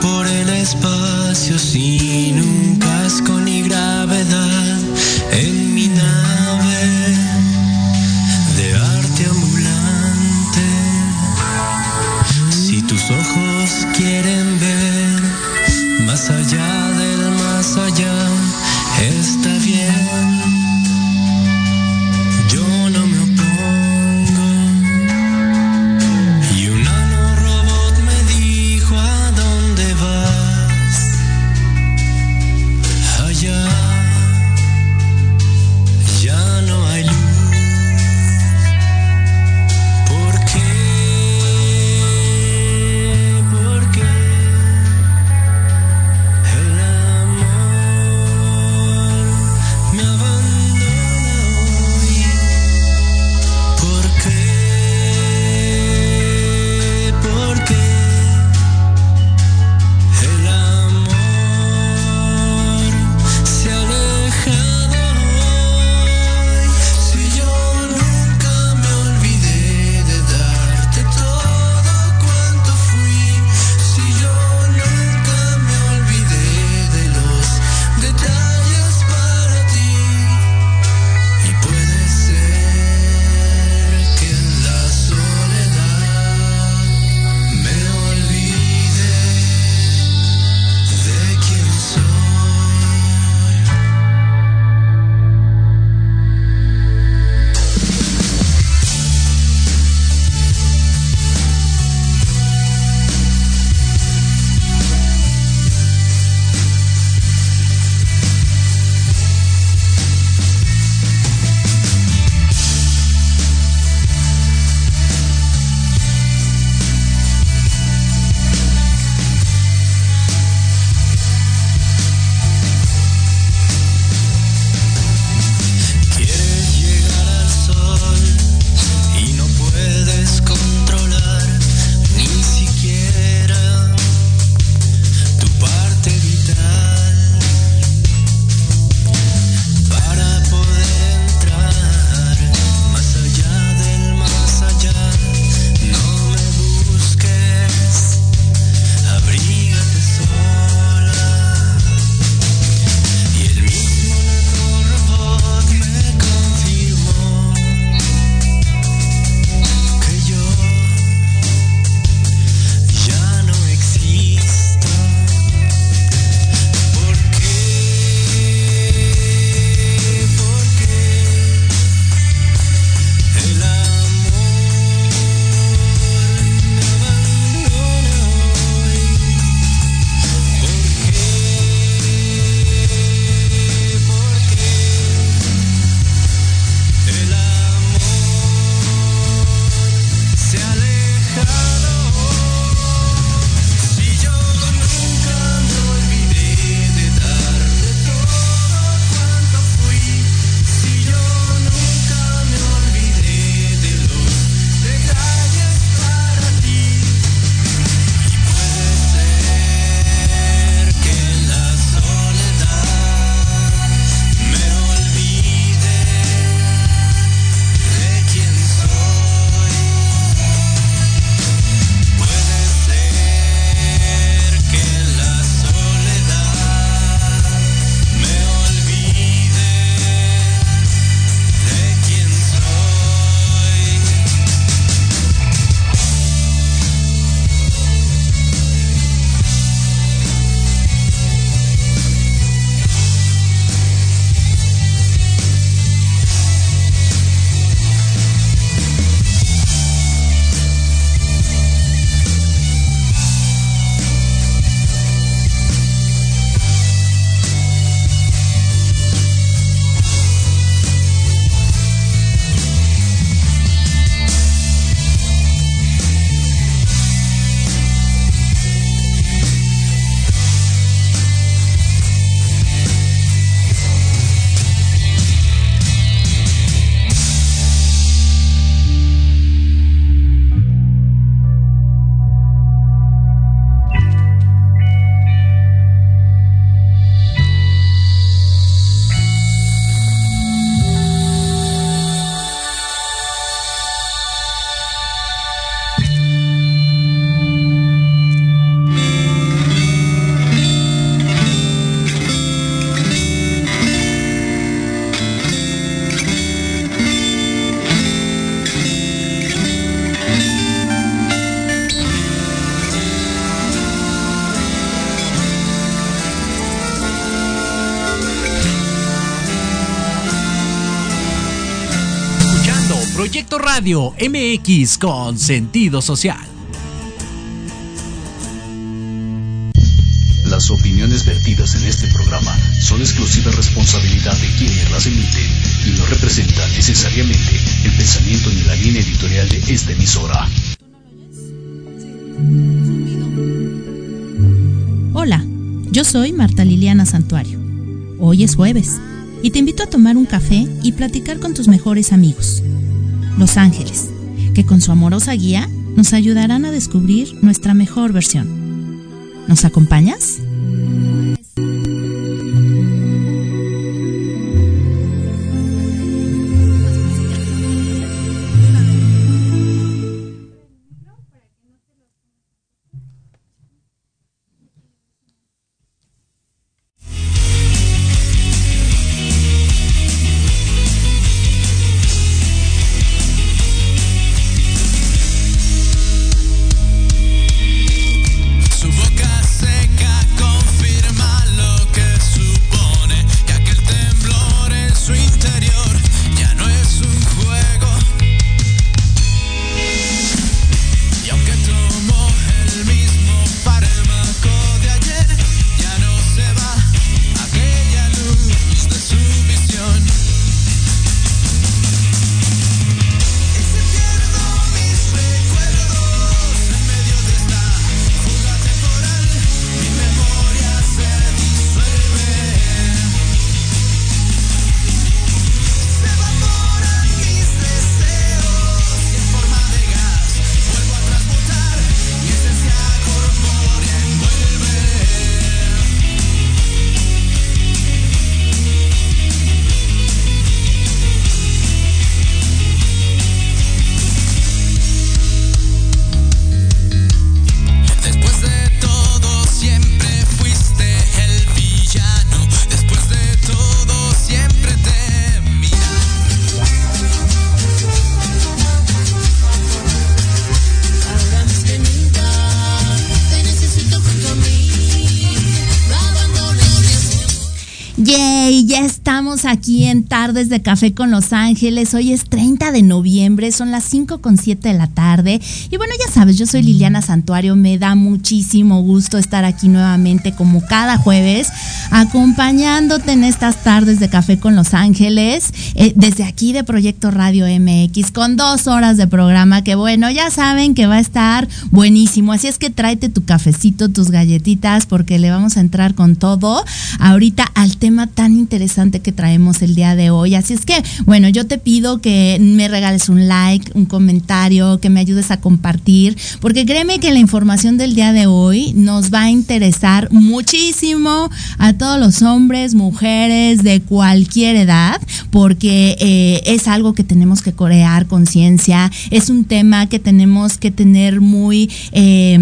por el espacio sin Radio MX con sentido social. Las opiniones vertidas en este programa son exclusiva responsabilidad de quienes las emiten y no representan necesariamente el pensamiento ni la línea editorial de esta emisora. Hola, yo soy Marta Liliana Santuario. Hoy es jueves y te invito a tomar un café y platicar con tus mejores amigos, los ángeles, que con su amorosa guía nos ayudarán a descubrir nuestra mejor versión. ¿Nos acompañas? Aquí en Tardes de Café con Los Ángeles. Hoy es 30 de noviembre, son las 5 con 7 de la tarde. Y bueno, ya sabes, yo soy Liliana Santuario. Me da muchísimo gusto estar aquí nuevamente, como cada jueves, acompañándote en estas tardes de Café con Los Ángeles. Eh, desde aquí de Proyecto Radio MX, con dos horas de programa que, bueno, ya saben que va a estar buenísimo. Así es que tráete tu cafecito, tus galletitas, porque le vamos a entrar con todo ahorita al tema tan interesante que traemos el día de hoy. Así es que, bueno, yo te pido que me regales un like, un comentario, que me ayudes a compartir, porque créeme que la información del día de hoy nos va a interesar muchísimo a todos los hombres, mujeres de cualquier edad, porque eh, es algo que tenemos que crear conciencia, es un tema que tenemos que tener muy, eh,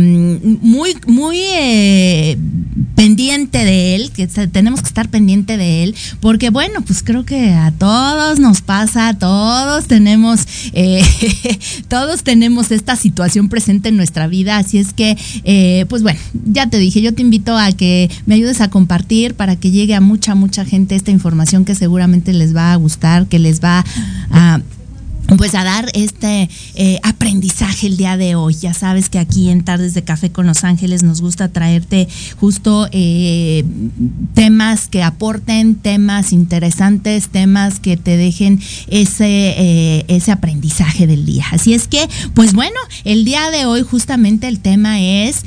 muy, muy eh, pendiente de él, que tenemos que estar pendiente de él, porque bueno, pues creo que a todos nos pasa, todos tenemos, eh, todos tenemos esta situación presente en nuestra vida, así es que, eh, pues bueno, ya te dije, yo te invito a que me ayudes a compartir para que llegue a mucha, mucha gente esta información que seguramente les va a gustar, que les va a pues a dar este eh, aprendizaje el día de hoy. Ya sabes que aquí en Tardes de Café con Los Ángeles nos gusta traerte justo eh, temas que aporten, temas interesantes, temas que te dejen ese, eh, ese aprendizaje del día. Así es que, pues bueno, el día de hoy justamente el tema es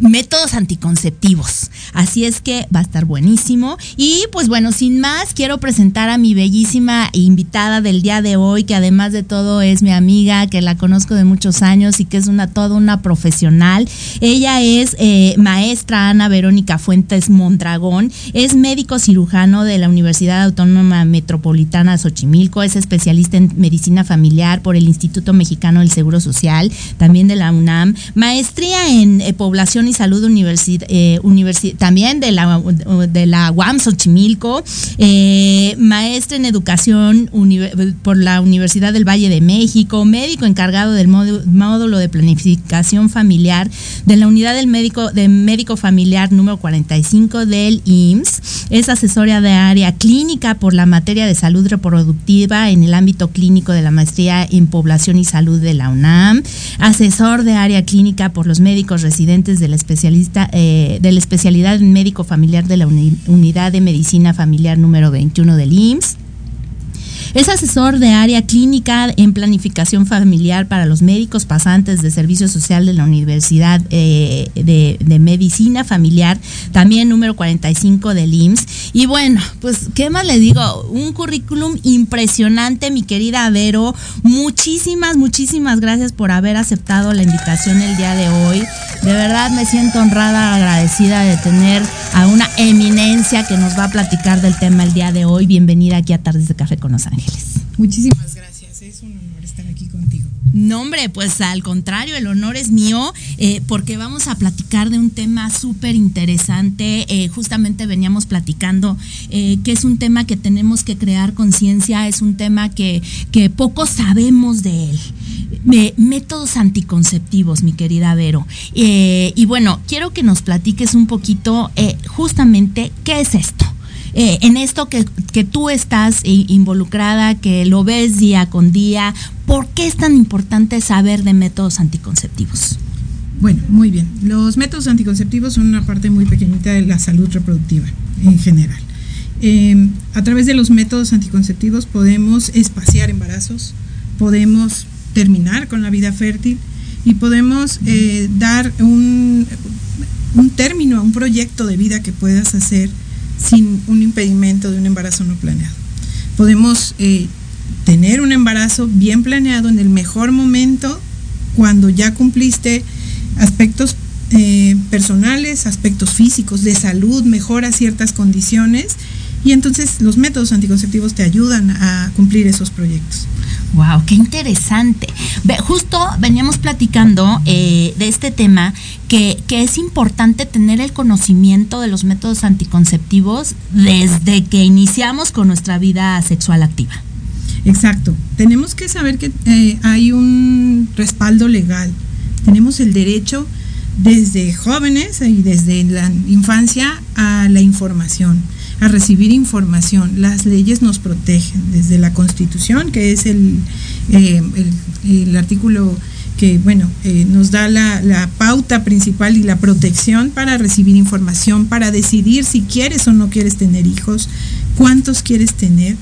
métodos anticonceptivos. Así es que va a estar buenísimo. Y pues bueno, sin más, quiero presentar a mi bellísima invitada del día de hoy, que además de todo es mi amiga, que la conozco de muchos años y que es una toda una profesional. Ella es eh, maestra Ana Verónica Fuentes Mondragón, es médico cirujano de la Universidad Autónoma Metropolitana de Xochimilco, es especialista en medicina familiar por el Instituto Mexicano del Seguro Social, también de la UNAM, maestría en eh, Población y Salud Universidad, eh, también de la, de la UAM Xochimilco, maestra en educación por la Universidad del Valle de México, médico encargado del módulo de planificación familiar de la unidad del médico de médico familiar número 45 del IMSS, es asesora de área clínica por la materia de salud reproductiva en el ámbito clínico de la maestría en población y salud de la UNAM, asesor de área clínica por los médicos residentes de la especialista eh, de la especialidad médico familiar de la unidad de medicina familiar número 21 del IMSS es asesor de área clínica en planificación familiar para los médicos pasantes de servicio social de la Universidad eh, de, Medicina Familiar, también número 45 del IMSS. Y bueno, pues, ¿qué más le digo? Un currículum impresionante, mi querida Vero. Muchísimas, muchísimas gracias por haber aceptado la invitación el día de hoy. De verdad me siento honrada, agradecida de tener a una eminencia que nos va a platicar del tema el día de hoy. Bienvenida aquí a Tardes de Café con Los Ángeles. Muchísimas gracias, es un honor estar aquí contigo. No, hombre, pues al contrario, el honor es mío, eh, porque vamos a platicar de un tema súper interesante. Eh, justamente veníamos platicando eh, que es un tema que tenemos que crear conciencia, es un tema que, que poco sabemos de él. métodos anticonceptivos, mi querida Vero. y bueno, quiero que nos platiques un poquito justamente qué es esto. Eh, en esto que, tú estás involucrada, que lo ves día con día, ¿por qué es tan importante saber de métodos anticonceptivos? Bueno, muy bien. Los métodos anticonceptivos son una parte muy pequeñita de la salud reproductiva en general. Em, a través de los métodos anticonceptivos podemos espaciar embarazos, podemos terminar con la vida fértil y podemos eh, dar un término a un proyecto de vida que puedas hacer sin un impedimento de un embarazo no planeado. Podemos eh, tener un embarazo bien planeado en el mejor momento cuando ya cumpliste aspectos eh, personales, aspectos físicos, de salud, mejora ciertas condiciones y entonces los métodos anticonceptivos te ayudan a cumplir esos proyectos. Wow, qué interesante. Justo veníamos platicando eh, de este tema que, que, es importante tener el conocimiento de los métodos anticonceptivos desde que iniciamos con nuestra vida sexual activa. Exacto. Tenemos que saber que eh, hay un respaldo legal. Tenemos el derecho desde jóvenes y desde la infancia a la información a recibir información. Las leyes nos protegen desde la Constitución, que es el, eh, el, artículo que bueno, eh, nos da la, la, pauta principal y la protección para recibir información, para decidir si quieres o no quieres tener hijos, cuántos quieres tener,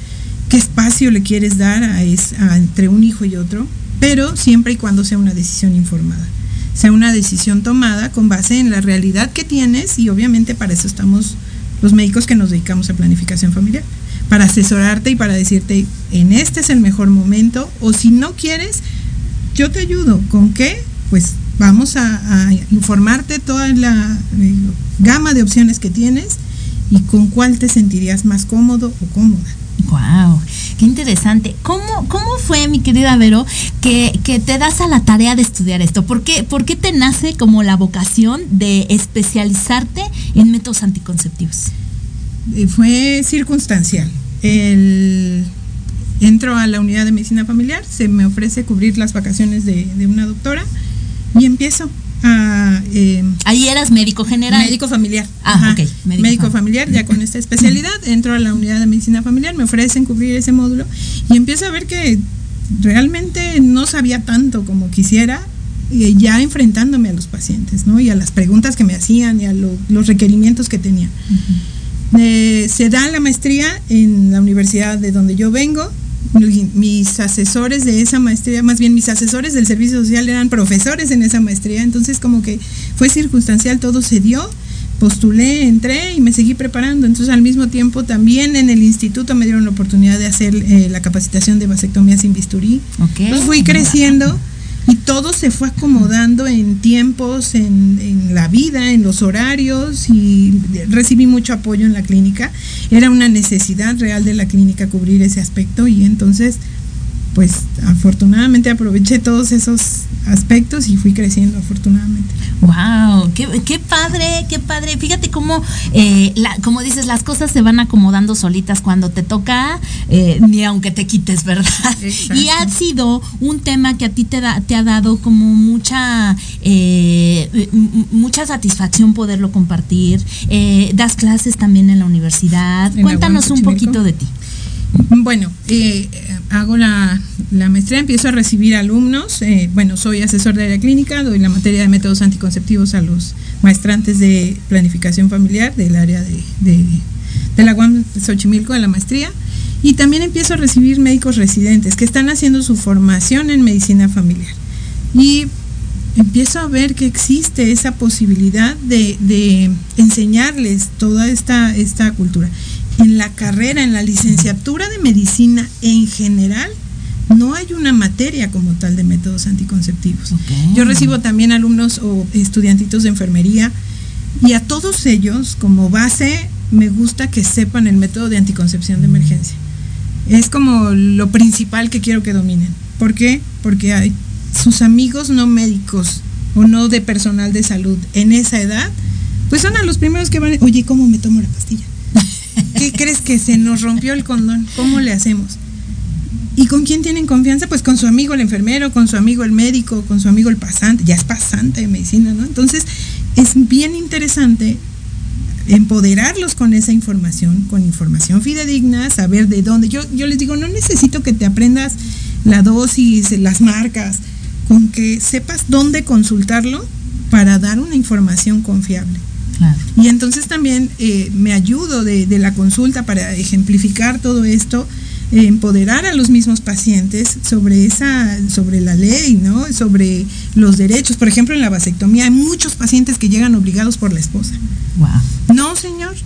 qué espacio le quieres dar a, es, entre un hijo y otro, pero siempre y cuando sea una decisión informada, sea una decisión tomada con base en la realidad que tienes y obviamente para eso estamos los médicos que nos dedicamos a planificación familiar, para asesorarte y para decirte, en este es el mejor momento, o si no quieres, yo te ayudo. ¿Con qué? Pues vamos a, informarte toda la eh, gama de opciones que tienes y con cuál te sentirías más cómodo o cómoda. Wow, qué interesante. ¿Cómo, cómo fue, mi querida Vero, que, te das a la tarea de estudiar esto? ¿Por qué, ¿Por qué te nace como la vocación de especializarte en métodos anticonceptivos? Eh, fue circunstancial. Entro a la unidad de medicina familiar, se me ofrece cubrir las vacaciones de, de una doctora y empiezo eh, Ahí eras médico general. Médico familiar. Ah, ok. Médico, familiar, ya con esta especialidad, entro a la unidad de medicina familiar, me ofrecen cubrir ese módulo y empiezo a ver que realmente no sabía tanto como quisiera, ya enfrentándome a los pacientes, ¿no? Y a las preguntas que me hacían y a los requerimientos que tenían. Eh, se da la maestría en la universidad de donde yo vengo, mis asesores de esa maestría, más bien mis asesores del servicio social eran profesores en esa maestría, entonces como que fue circunstancial, todo se dio, postulé, entré y me seguí preparando, entonces al mismo tiempo también en el instituto me dieron la oportunidad de hacer eh, la capacitación de vasectomía sin bisturí, entonces fui creciendo y todo se fue acomodando en tiempos, en, la vida, en los horarios y recibí mucho apoyo en la clínica. Era una necesidad real de la clínica cubrir ese aspecto y entonces pues afortunadamente aproveché todos esos aspectos y fui creciendo afortunadamente. Wow, qué, qué padre, qué padre. Fíjate cómo, eh, la, como dices, las cosas se van acomodando solitas cuando te toca, eh, ni aunque te quites, ¿verdad? Exacto. Y ha sido un tema que a ti te, da, te ha dado como mucha, eh, mucha satisfacción poderlo compartir. Eh, das clases también en la universidad. En Cuéntanos un poquito de ti. Bueno, eh, hago la, la maestría, empiezo a recibir alumnos. eh, bueno, soy asesor de área clínica, doy la materia de métodos anticonceptivos a los maestrantes de planificación familiar del área de la UAM Xochimilco, de la maestría. Y también empiezo a recibir médicos residentes que están haciendo su formación en medicina familiar. Y empiezo a ver que existe esa posibilidad de, de enseñarles toda esta, esta cultura. En la carrera, en la licenciatura de medicina en general, no hay una materia como tal de métodos anticonceptivos. Yo recibo también alumnos o estudiantitos de enfermería y a todos ellos, como base, me gusta que sepan el método de anticoncepción de emergencia. Es como lo principal que quiero que dominen. ¿Por qué? Porque hay sus amigos no médicos o no de personal de salud en esa edad, pues son a los primeros que van, oye, ¿cómo me tomo la pastilla? ¿Qué crees que se nos rompió el condón? ¿Cómo le hacemos? ¿Y con quién tienen confianza? Pues con su amigo el enfermero, con su amigo el médico, con su amigo el pasante. Ya es pasante de medicina, ¿no? Entonces, es bien interesante empoderarlos con esa información, con información fidedigna, saber de dónde. Yo, yo les digo, no necesito que te aprendas la dosis, las marcas, con que sepas dónde consultarlo para dar una información confiable. Claro. Y entonces también eh, me ayudo de, de la consulta para ejemplificar todo esto, eh, empoderar a los mismos pacientes sobre esa, sobre la ley, ¿no? Sobre los derechos. Por ejemplo, en la vasectomía hay muchos pacientes que llegan obligados por la esposa. Wow. No, señor.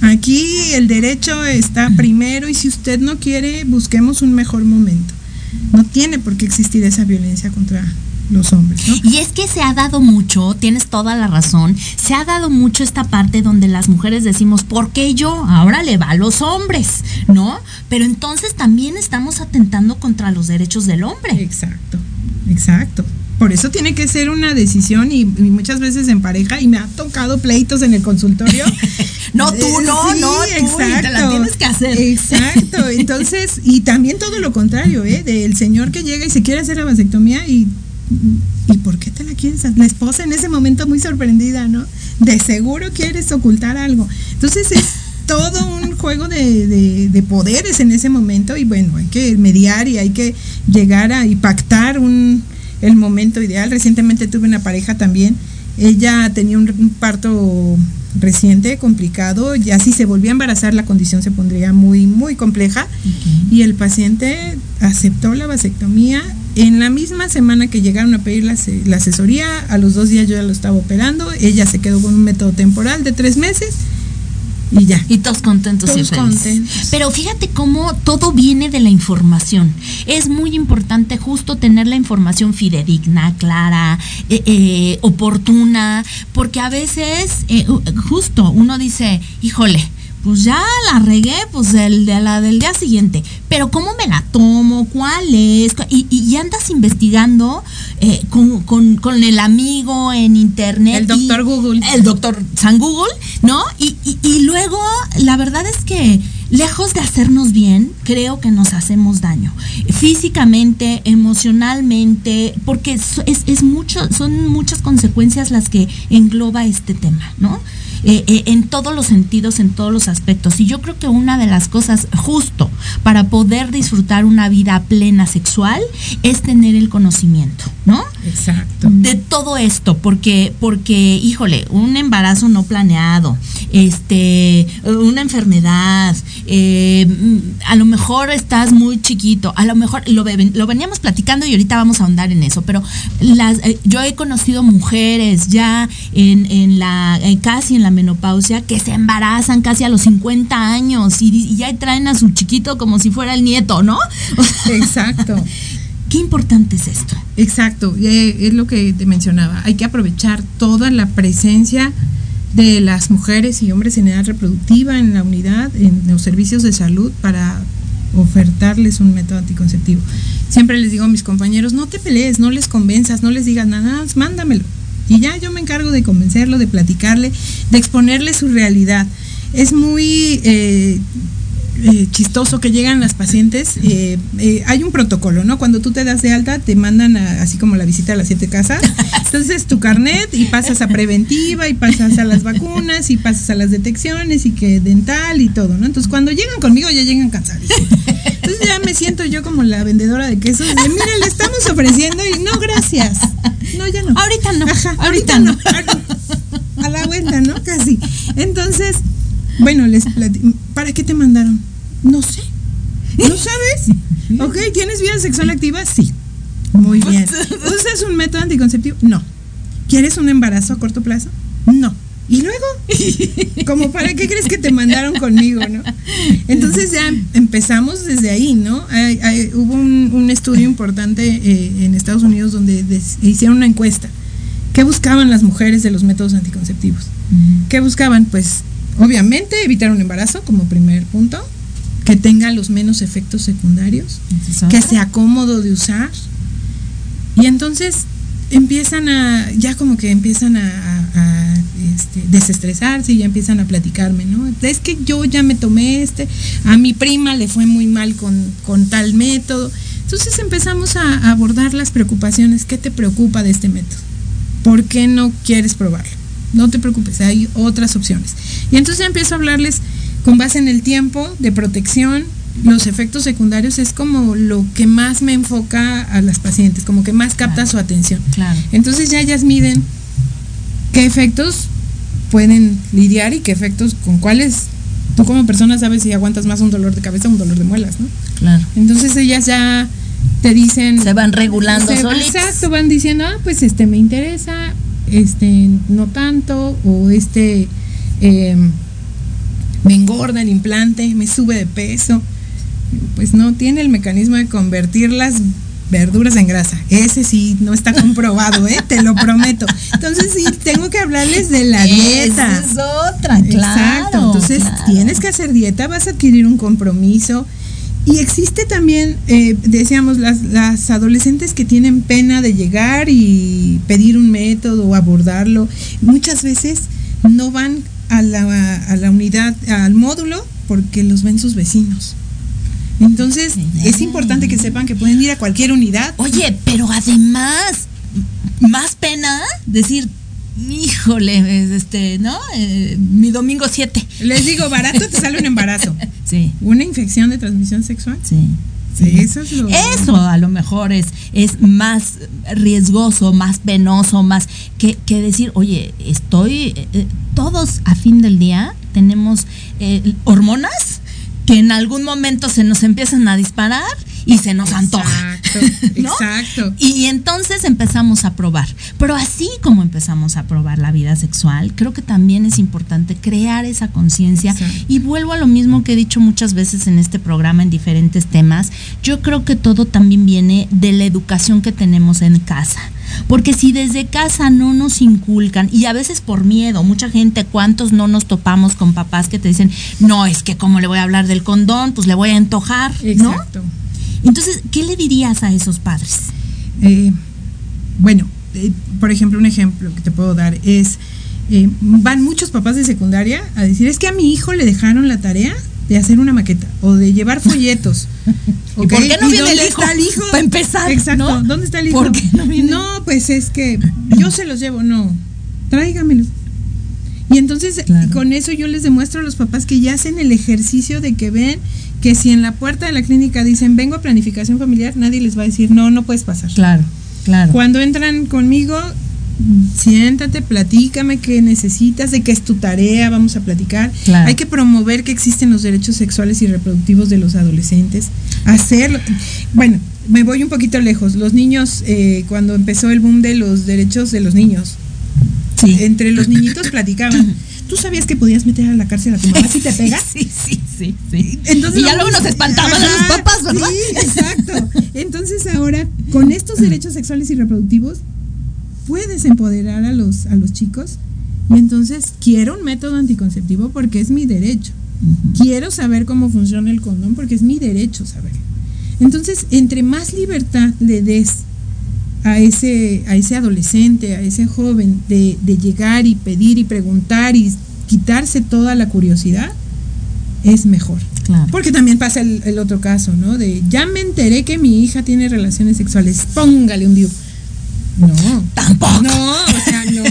Aquí el derecho está primero y si usted no quiere, busquemos un mejor momento. No tiene por qué existir esa violencia contra los hombres, ¿no? Y es que se ha dado mucho, tienes toda la razón, se ha dado mucho esta parte donde las mujeres decimos, ¿por qué yo? Ahora le va a los hombres, ¿no? Pero entonces también estamos atentando contra los derechos del hombre. Exacto, exacto. Por eso tiene que ser una decisión y, y muchas veces en pareja y me ha tocado pleitos en el consultorio. No, tú, Eh, no, sí, no, tú, y te la tienes que hacer. Exacto. Entonces, y también todo lo contrario, ¿eh? Del señor que llega y se quiere hacer la vasectomía y ¿y por qué te la quieres? La esposa en ese momento muy sorprendida, ¿no? De seguro quieres ocultar algo. Entonces es todo un juego de, de- de poderes en ese momento y bueno, hay que mediar y hay que llegar a y pactar un, el momento ideal. Recientemente tuve una pareja también, ella tenía un parto reciente, complicado, ya si se volvía a embarazar la condición se pondría muy, muy compleja. Y el paciente aceptó la vasectomía. En la misma semana que llegaron a pedir la, la asesoría, a los dos días yo ya lo estaba operando, ella se quedó con un método temporal de tres meses y ya. Y todos contentos Todos y felices. contentos. Pero fíjate cómo todo viene de la información. Es muy importante justo tener la información fidedigna, clara, eh, eh, oportuna, porque a veces eh, justo uno dice, híjole, pues ya la regué, pues el de la del día siguiente. Pero ¿cómo me la tomo? ¿Cuál es? Y, y- andas investigando eh, con, con- con el amigo en internet. El y- doctor Google. El doctor San Google, ¿no? Y, y- luego, la verdad es que lejos de hacernos bien, creo que nos hacemos daño. Físicamente, emocionalmente, porque es- es mucho, son muchas consecuencias las que engloba este tema, ¿no? Eh, eh, en todos los sentidos, en todos los aspectos. Y yo creo que una de las cosas justo para poder disfrutar una vida plena sexual es tener el conocimiento, ¿no? Exacto. de todo esto, porque, porque, híjole, un embarazo no planeado, este, una enfermedad, eh, a lo mejor estás muy chiquito, a lo mejor lo, lo veníamos platicando y ahorita vamos a ahondar en eso, pero las, yo he conocido mujeres ya en, en la, casi en la menopausia que se embarazan casi a los 50 años y, y ya traen a su chiquito como si fuera el nieto, ¿no? O sea, Exacto. Qué importante es esto. Exacto, eh, es lo que te mencionaba. Hay que aprovechar toda la presencia de las mujeres y hombres en edad reproductiva en la unidad, en los servicios de salud, para ofertarles un método anticonceptivo. Siempre les digo a mis compañeros, no te pelees, no les convenzas, no les digas nada, nada más mándamelo. Y ya yo me encargo de convencerlo, de platicarle, de exponerle su realidad. Es muy eh, eh, chistoso que llegan las pacientes. Eh, eh, hay un protocolo, ¿no? Cuando tú te das de alta, te mandan a- así como la visita a las siete casas. Entonces tu carnet y pasas a preventiva y pasas a las vacunas y pasas a las detecciones y que dental y todo, ¿no? Entonces cuando llegan conmigo ya llegan cansadísimos. Entonces ya me siento yo como la vendedora de quesos. De, Mira, le estamos ofreciendo y no, gracias. No, ya no. Ahorita no, Ajá, ahorita ahorita, no. no. A la vuelta, ¿no? Casi. Entonces, bueno, les ¿Para qué te mandaron? No sé. ¿No sabes? Ok, ¿tienes vida sexual activa? Sí. Muy bien. ¿Usas un método anticonceptivo? No. ¿Quieres un embarazo a corto plazo? No. ¿Y luego? ¿Cómo para qué crees que te mandaron conmigo, no? Entonces ya empezamos desde ahí, ¿no? Hay- hay- hubo un, un estudio importante eh, en Estados Unidos donde des- hicieron una encuesta. ¿Qué buscaban las mujeres de los métodos anticonceptivos? ¿Qué buscaban? Pues obviamente evitar un embarazo como primer punto, que tenga los menos efectos secundarios, que sea cómodo de usar. Y entonces empiezan a, ya como que empiezan a, a- a, este, desestresarse y ya empiezan a platicarme, ¿no? Es que yo ya me tomé este, a mi prima le fue muy mal con, con tal método. Entonces empezamos a, a abordar las preocupaciones. ¿Qué te preocupa de este método? ¿Por qué no quieres probarlo? No te preocupes, hay otras opciones. Y entonces ya empiezo a hablarles con base en el tiempo de protección. Los efectos secundarios es como lo que más me enfoca a las pacientes, como que más capta Claro. su atención. Claro. Entonces ya ellas miden qué efectos pueden lidiar y qué efectos con cuáles tú como persona sabes si aguantas más un dolor de cabeza o un dolor de muelas, ¿no? Claro. Entonces ellas ya te dicen Se van regulando se- solitas. Exacto, van diciendo, ah, pues este me interesa, este no tanto, o este eh, me engorda el implante, me sube de peso. Pues no tiene el mecanismo de convertir las verduras en grasa. Ese sí no está comprobado, ¿eh? te lo prometo. Entonces sí, tengo que hablarles de la dieta. Esa es otra, claro. Exacto. Entonces claro. tienes que hacer dieta, vas a adquirir un compromiso. Y existe también, eh, decíamos, las, las adolescentes que tienen pena de llegar y pedir un método o abordarlo. Muchas veces no van a la, a la unidad, al módulo, porque los ven sus vecinos. Entonces, es importante que sepan que pueden ir a cualquier unidad. Oye, pero además, más pena decir, híjole, este, ¿no? Eh, mi domingo 7. Les digo, barato te sale un embarazo. Sí, Una infección de transmisión sexual. sí. Sí, eso es lo. Eso a lo mejor es, es más riesgoso, más penoso, más que, que decir, oye, estoy, eh, eh, todos a fin del día tenemos eh, hormonas que en algún momento se nos empiezan a disparar y se nos antoja. Exacto, ¿no? exacto. Y entonces empezamos a probar. Pero así como empezamos a probar la vida sexual, creo que también es importante crear esa conciencia. Exacto. Y vuelvo a lo mismo que he dicho muchas veces en este programa en diferentes temas. Yo creo que todo también viene de la educación que tenemos en casa. Porque si desde casa no nos inculcan, y a veces por miedo, mucha gente, ¿cuántos no nos topamos con papás que te dicen, no, es que como le voy a hablar del condón, pues le voy a antojar, ¿no? Entonces, ¿qué le dirías a esos padres? Eh, bueno, eh, por ejemplo, un ejemplo que te puedo dar es, eh, van muchos papás de secundaria a decir, es que a mi hijo le dejaron la tarea de hacer una maqueta o de llevar folletos. ¿Y por qué no ¿Y viene el hijo? está el hijo? Para empezar, Exacto, ¿no? ¿dónde está el hijo? ¿Por qué no viene? No, pues es que yo se los llevo, no, tráigamelos. Y entonces Claro. con eso yo les demuestro a los papás que ya hacen el ejercicio de que ven que si en la puerta de la clínica dicen vengo a planificación familiar, nadie les va a decir no, no puedes pasar. Claro, claro. Cuando entran conmigo, siéntate, platícame qué necesitas, de qué es tu tarea, vamos a platicar. Claro. Hay que promover que existen los derechos sexuales y reproductivos de los adolescentes. Hacerlo. Bueno, me voy un poquito lejos. Los niños, eh, cuando empezó el boom de los derechos de los niños, Sí. entre los niñitos platicaban. ¿Tú sabías que podías meter a la cárcel a tu mamá si te pega? Sí, sí, sí, sí. Entonces y ya luego nos espantaban a los papás, ¿verdad? Sí, exacto. Entonces ahora, con estos derechos sexuales y reproductivos, puedes empoderar a los, a los chicos. Y entonces quiero un método anticonceptivo porque es mi derecho. Quiero saber cómo funciona el condón porque es mi derecho saber. Entonces, entre más libertad le des a ese, a ese adolescente, a ese joven, de, de llegar y pedir y preguntar y quitarse toda la curiosidad, es mejor. Claro. Porque también pasa el, el otro caso, ¿no? De ya me enteré que mi hija tiene relaciones sexuales, póngale un dios. No. Tampoco. No, o sea, no.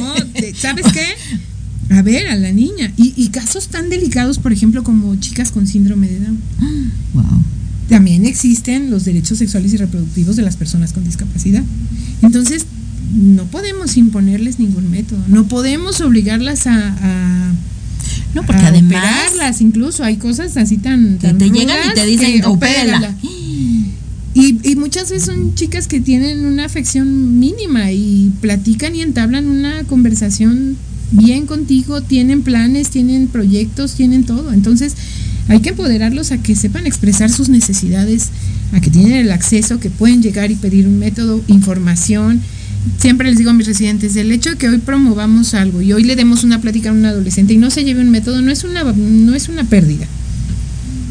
¿Sabes qué? A ver, a la niña. Y, y casos tan delicados, por ejemplo, como chicas con síndrome de Down. Wow. También existen los derechos sexuales y reproductivos de las personas con discapacidad. Entonces, no podemos imponerles ningún método. No podemos obligarlas a, a No, porque a además operarlas, incluso hay cosas así tan, que tan te llegan y te dicen, opérala. Y, y muchas veces son chicas que tienen una afección mínima y platican y entablan una conversación bien contigo, tienen planes, tienen proyectos, tienen todo. Entonces hay que empoderarlos a que sepan expresar sus necesidades, a que tienen el acceso, que pueden llegar y pedir un método, información. Siempre les digo a mis residentes, el hecho de que hoy promovamos algo y hoy le demos una plática a un adolescente y no se lleve un método no es una, no es una pérdida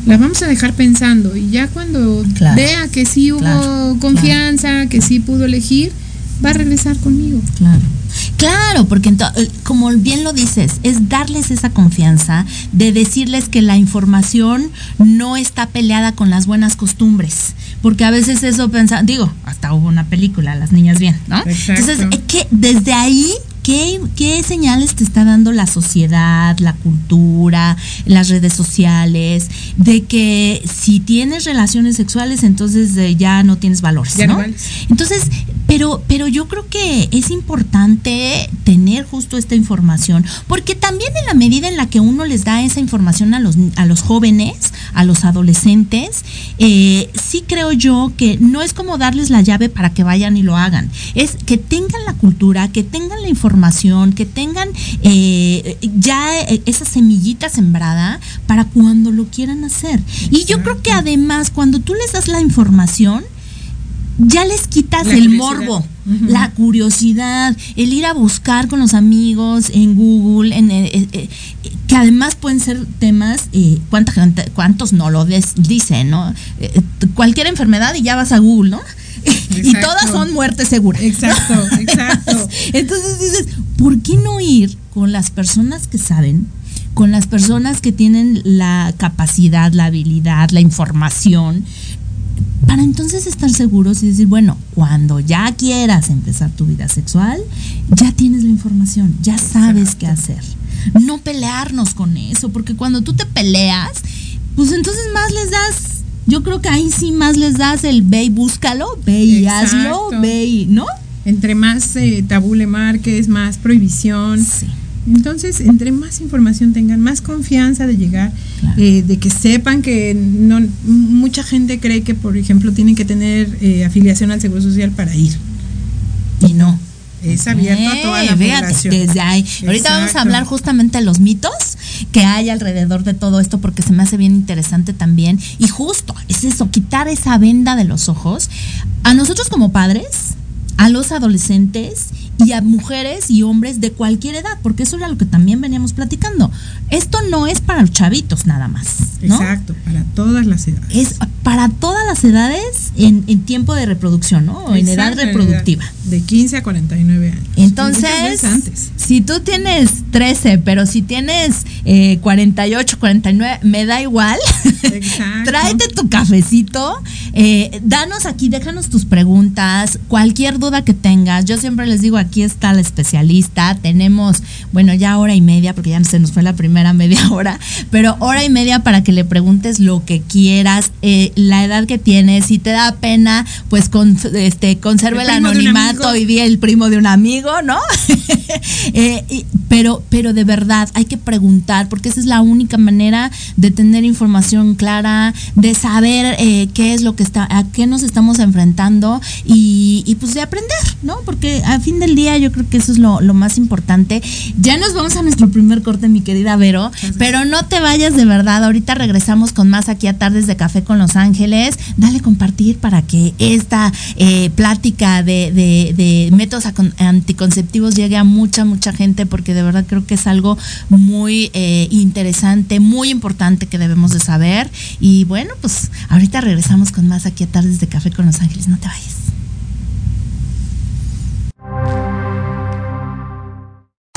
la vamos a dejar pensando y ya cuando Claro. vea que sí hubo Claro, confianza, que sí pudo elegir, va a regresar conmigo. Claro. Claro, porque eh, como bien lo dices, es darles esa confianza de decirles que la información no está peleada con las buenas costumbres. Porque a veces eso pensa, digo, hasta hubo una película, Las Niñas Bien, ¿no? Exacto. Entonces, eh, que desde ahí, ¿qué, ¿qué señales te está dando la sociedad, la cultura, las redes sociales? De que si tienes relaciones sexuales, entonces eh, ya no tienes valores, Ya no ¿no? vales. Entonces, pero, pero yo creo que es importante tener justo esta información, porque también en la medida en la que uno les da esa información a los, a los jóvenes, a los adolescentes, eh, sí creo yo que no es como darles la llave para que vayan y lo hagan, es que tengan la cultura, que tengan la información, que tengan eh, ya eh, esa semillita sembrada para cuando lo quieran hacer. Y yo creo que además cuando tú les das la información, ya les quitas La el morbo, la curiosidad, el ir a buscar con los amigos en Google, en, eh, eh, eh, que además pueden ser temas, eh, ¿cuánta gente, cuántos no lo des- dicen, ¿no? Cualquier enfermedad y ya vas a Google, ¿no? y todas son muerte segura. Exacto, exacto. Entonces dices, ¿por qué no ir con las personas que saben? Con las personas que tienen la capacidad, la habilidad, la información, para entonces estar seguros y decir, bueno, cuando ya quieras empezar tu vida sexual, ya tienes la información, ya sabes qué hacer. No pelearnos con eso, porque cuando tú te peleas, pues entonces más les das, yo creo que ahí sí más les das el ve y búscalo, ve y hazlo, ve y, ¿no? Entre más eh, tabú le marques, más prohibición. Sí. Entonces, entre más información tengan, más confianza de llegar, Claro. eh, de que sepan que no mucha gente cree que, por ejemplo, tienen que tener eh, afiliación al Seguro Social para ir. Y no. Es abierto a toda la fíjate, población. Desde ahí. Ahorita vamos a hablar justamente de los mitos que hay alrededor de todo esto porque se me hace bien interesante también. Y justo es eso, quitar esa venda de los ojos a nosotros como padres, a los adolescentes y a mujeres y hombres de cualquier edad, porque eso era lo que también veníamos platicando. Esto no es para los chavitos nada más, ¿no? Exacto, para todas las edades. Es para todas las edades en, en tiempo de reproducción, ¿no? O en edad reproductiva. De 15 a 49 años. Entonces, antes. si tú tienes 13, pero si tienes eh, 48, 49, me da igual. Exacto. Tráete tu cafecito, eh, danos aquí, déjanos tus preguntas, cualquier duda que tengas. Yo siempre les digo, aquí está la especialista. Tenemos, bueno, ya hora y media, porque ya se nos fue la primera media hora, pero hora y media para que le preguntes lo que quieras, eh, la edad que tienes. Si te da pena, pues con, este, conserva el, anonimato y di el primo de un amigo, ¿no? Eh, y- pero, pero de verdad hay que preguntar, porque esa es la única manera de tener información clara, de saber eh, qué es lo que está, a qué nos estamos enfrentando y, y, pues de aprender, ¿no? Porque al fin del día yo creo que eso es lo, lo más importante. Ya nos vamos a nuestro primer corte, mi querida Vero, pero no te vayas de verdad. Ahorita regresamos con más aquí a Tardes de Café con Los Ángeles. Dale compartir para que esta eh, plática de, de- de métodos anticonceptivos llegue a mucha, mucha gente, porque de verdad creo que es algo muy eh, interesante, muy importante que debemos de saber. Y bueno, pues ahorita regresamos con más aquí a Tardes de Café con Los Ángeles. No te vayas.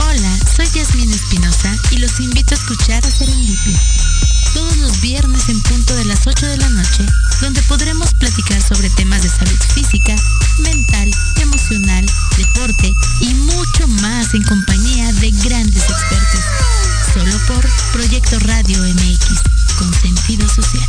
Hola, soy Yasmin Espinosa y los invito a escuchar Serendipia. Todos los viernes en punto de las 8 de la noche, donde podremos platicar sobre temas de salud física, mental, emocional, deporte y mucho más en compañía de grandes expertos. Solo por Proyecto Radio MX, con sentido social.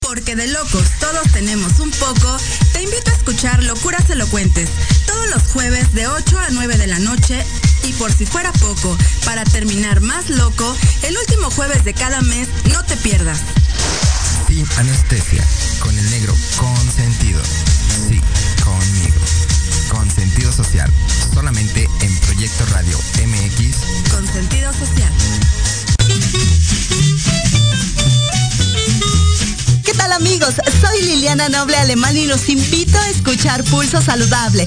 Porque de locos todos tenemos un poco, te invito a escuchar Locuras Elocuentes todos los jueves de 8 a 9 de la noche y por si fuera poco, para terminar más loco, el último jueves de cada mes no te pierdas. Sin anestesia, con el negro consentido. Sí, conmigo. Con sentido social, solamente en Proyecto Radio MX. Con sentido social. ¿Qué tal amigos? Soy Liliana Noble Alemán y los invito a escuchar Pulso Saludable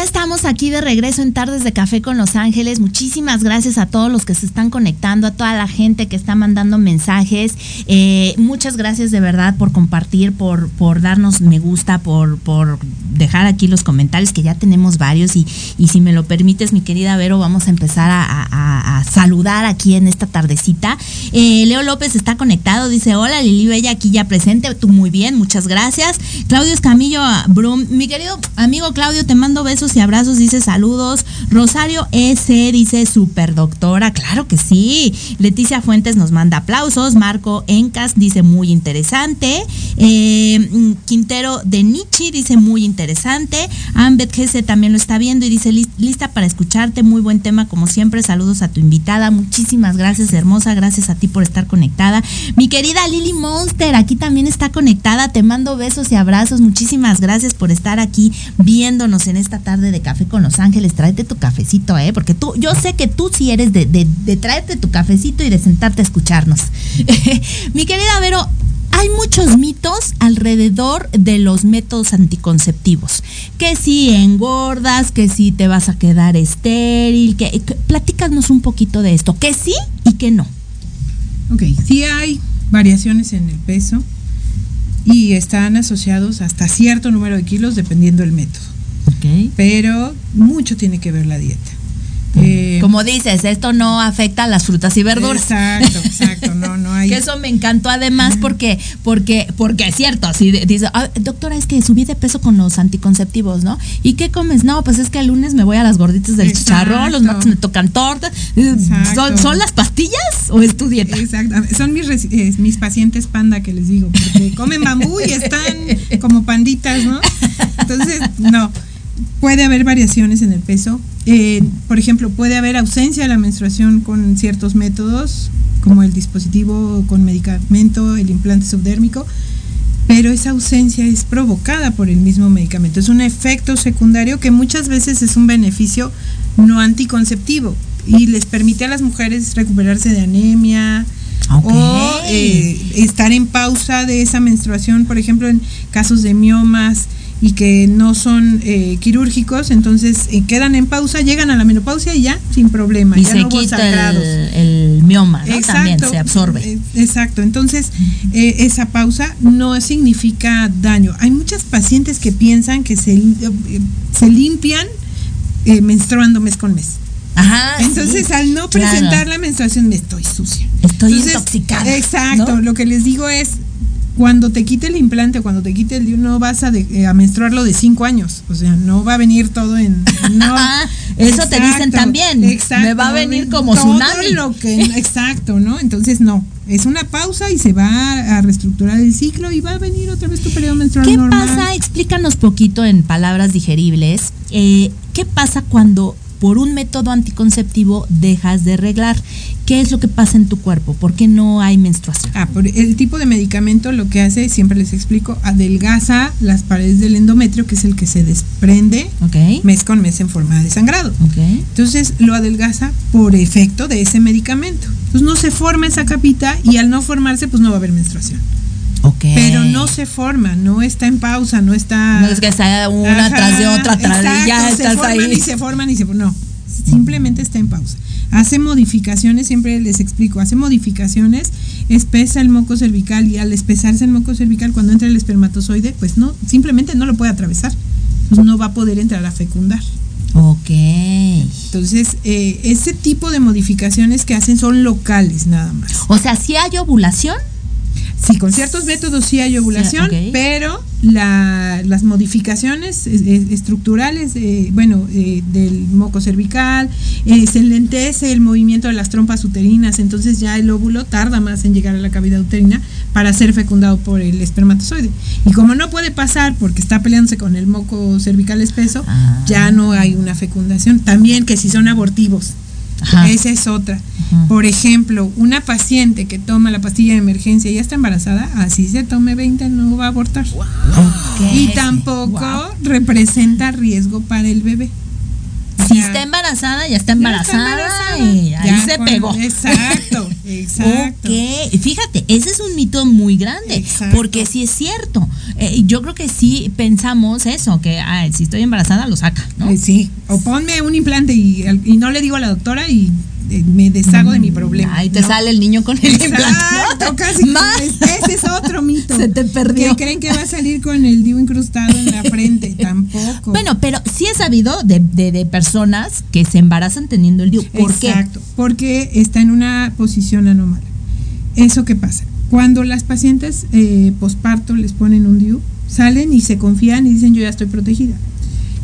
Estamos aquí de regreso en Tardes de Café con Los Ángeles. Muchísimas gracias a todos los que se están conectando, a toda la gente que está mandando mensajes. Eh, muchas gracias de verdad por compartir, por, por darnos me gusta, por, por dejar aquí los comentarios, que ya tenemos varios. Y, y si me lo permites, mi querida Vero, vamos a empezar a, saludar aquí en esta tardecita. Eh, Leo López está conectado, dice, hola Lili Bella, aquí ya presente. Tú muy bien, muchas gracias. Claudio Escamillo Brum, mi querido amigo Claudio, te mando besos y abrazos, dice saludos. Rosario S dice super doctora, claro que sí. Leticia Fuentes nos manda aplausos. Marco Encas dice muy interesante. Eh, Quintero de Nietzsche dice muy interesante. Ambet Gese también lo está viendo y dice lista para escucharte. Muy buen tema como siempre. Saludos a tu invitada. Muchísimas gracias, hermosa. Gracias a ti por estar conectada. Mi querida Lily Monster, aquí también está conectada. Te mando besos y abrazos. Muchísimas gracias por estar aquí viéndonos en esta tarde de café con Los Ángeles, tráete tu cafecito, ¿eh? Porque tú, yo sé que tú sí eres de, de, traerte tu cafecito y de sentarte a escucharnos. Mi querida Vero, hay muchos mitos alrededor de los métodos anticonceptivos. Que si engordas, que si te vas a quedar estéril, que, que platícanos un poquito de esto, que sí y que no. Ok, sí hay variaciones en el peso y están asociados hasta cierto número de kilos dependiendo del método. Okay. Pero mucho tiene que ver la dieta. Eh, Como dices, esto no afecta a las frutas y verduras. Exacto, exacto, no, no hay. que eso me encantó además porque, porque, porque es cierto, así dice, ah, doctora, es que subí de peso con los anticonceptivos, ¿no? ¿Y qué comes? No, pues es que el lunes me voy a las gorditas del exacto. chicharrón, los martes me tocan tortas. ¿Son, ¿Son, las pastillas o es tu dieta? Exacto, son mis, eh, mis pacientes panda que les digo, porque comen bambú y están como panditas, ¿no? Entonces, no puede haber variaciones en el peso. Eh, por ejemplo, puede haber ausencia de la menstruación con ciertos métodos, como el dispositivo con medicamento, el implante subdérmico, pero esa ausencia es provocada por el mismo medicamento. Es un efecto secundario que muchas veces es un beneficio no anticonceptivo y les permite a las mujeres recuperarse de anemia, Okay. o eh, estar en pausa de esa menstruación, por ejemplo, en casos de miomas y que no son eh, quirúrgicos, entonces eh, quedan en pausa, llegan a la menopausia y ya sin problema. Y ya se no quita el, el, endomioma, ¿no? También se absorbe. eh, Exacto, entonces eh, esa pausa no significa daño. Hay muchas pacientes que piensan que se, se limpian eh, menstruando mes con mes. Ajá. Entonces, sí, al no claro. presentar la menstruación, me estoy sucia. Estoy Entonces, intoxicada. Exacto, ¿no? lo que les digo es, cuando te quite el implante, cuando te quite el DIU, no vas a, de- eh, a menstruarlo de cinco años. O sea, no va a venir todo en... No, eso te dicen también. Me va a venir como todo tsunami. Lo que, exacto, ¿no? Entonces, no. Es una pausa y se va a reestructurar el ciclo y va a venir otra vez tu periodo menstrual ¿Qué normal. pasa? Explícanos poquito en palabras digeribles. eh, ¿Qué pasa cuando por un método anticonceptivo dejas de reglar? ¿Qué es lo que pasa en tu cuerpo? ¿Por qué no hay menstruación? Ah, por el tipo de medicamento lo que hace, siempre les explico, adelgaza las paredes del endometrio, que es el que se desprende Ok. mes con mes en forma de sangrado. Ok. Entonces lo adelgaza por efecto de ese medicamento. Entonces no se forma esa capita y al no formarse pues no va a haber menstruación. Pero no se forma, no está en pausa, no está... No es que sea una Ajá, tras de otra, tras ya exacto, se estás forman ahí. y se forman y se no, simplemente está en pausa. Hace modificaciones, siempre les explico, hace modificaciones, espesa el moco cervical y al espesarse el moco cervical cuando entra el espermatozoide, pues no, simplemente no lo puede atravesar. No va a poder entrar a fecundar. Ok. Entonces, eh, ese tipo de modificaciones que hacen son locales nada más. O sea, si hay ovulación, Sí, con ciertos métodos sí hay ovulación, Sí, pero la- las modificaciones estructurales, eh, bueno, eh, del moco cervical, eh, se lentece el movimiento de las trompas uterinas, entonces ya el óvulo tarda más en llegar a la cavidad uterina para ser fecundado por el espermatozoide. Y como no puede pasar porque está peleándose con el moco cervical espeso, Ah. ya no hay una fecundación. También que si son abortivos, Ajá. esa es otra. Ajá. Por ejemplo, una paciente que toma la pastilla de emergencia y ya está embarazada, así se tome 20 no va a abortar. Y tampoco Wow. representa riesgo para el bebé. Si está embarazada, ya está ya está embarazada. y ahí Ya se con- pegó. Exacto, exacto. Ok, fíjate, ese es un mito muy grande, Exacto. porque sí es cierto. Eh, yo creo que sí pensamos eso, que ay, si estoy embarazada lo saca, ¿no? Eh, sí, o ponme un implante y, no le digo a la doctora y eh, me deshago de mi problema. Ahí te ¿no? sale el niño con el implante. Casi. Más. Ese es otro mito. Se te perdió. Que creen que va a salir con el DIU incrustado en la frente. Tampoco. Bueno, pero he sabido de, de, personas que se embarazan teniendo el DIU. ¿Por Exacto, porque está en una posición anómala. ¿Eso qué pasa? Cuando las pacientes eh, posparto les ponen un DIU, salen y se confían y dicen yo ya estoy protegida.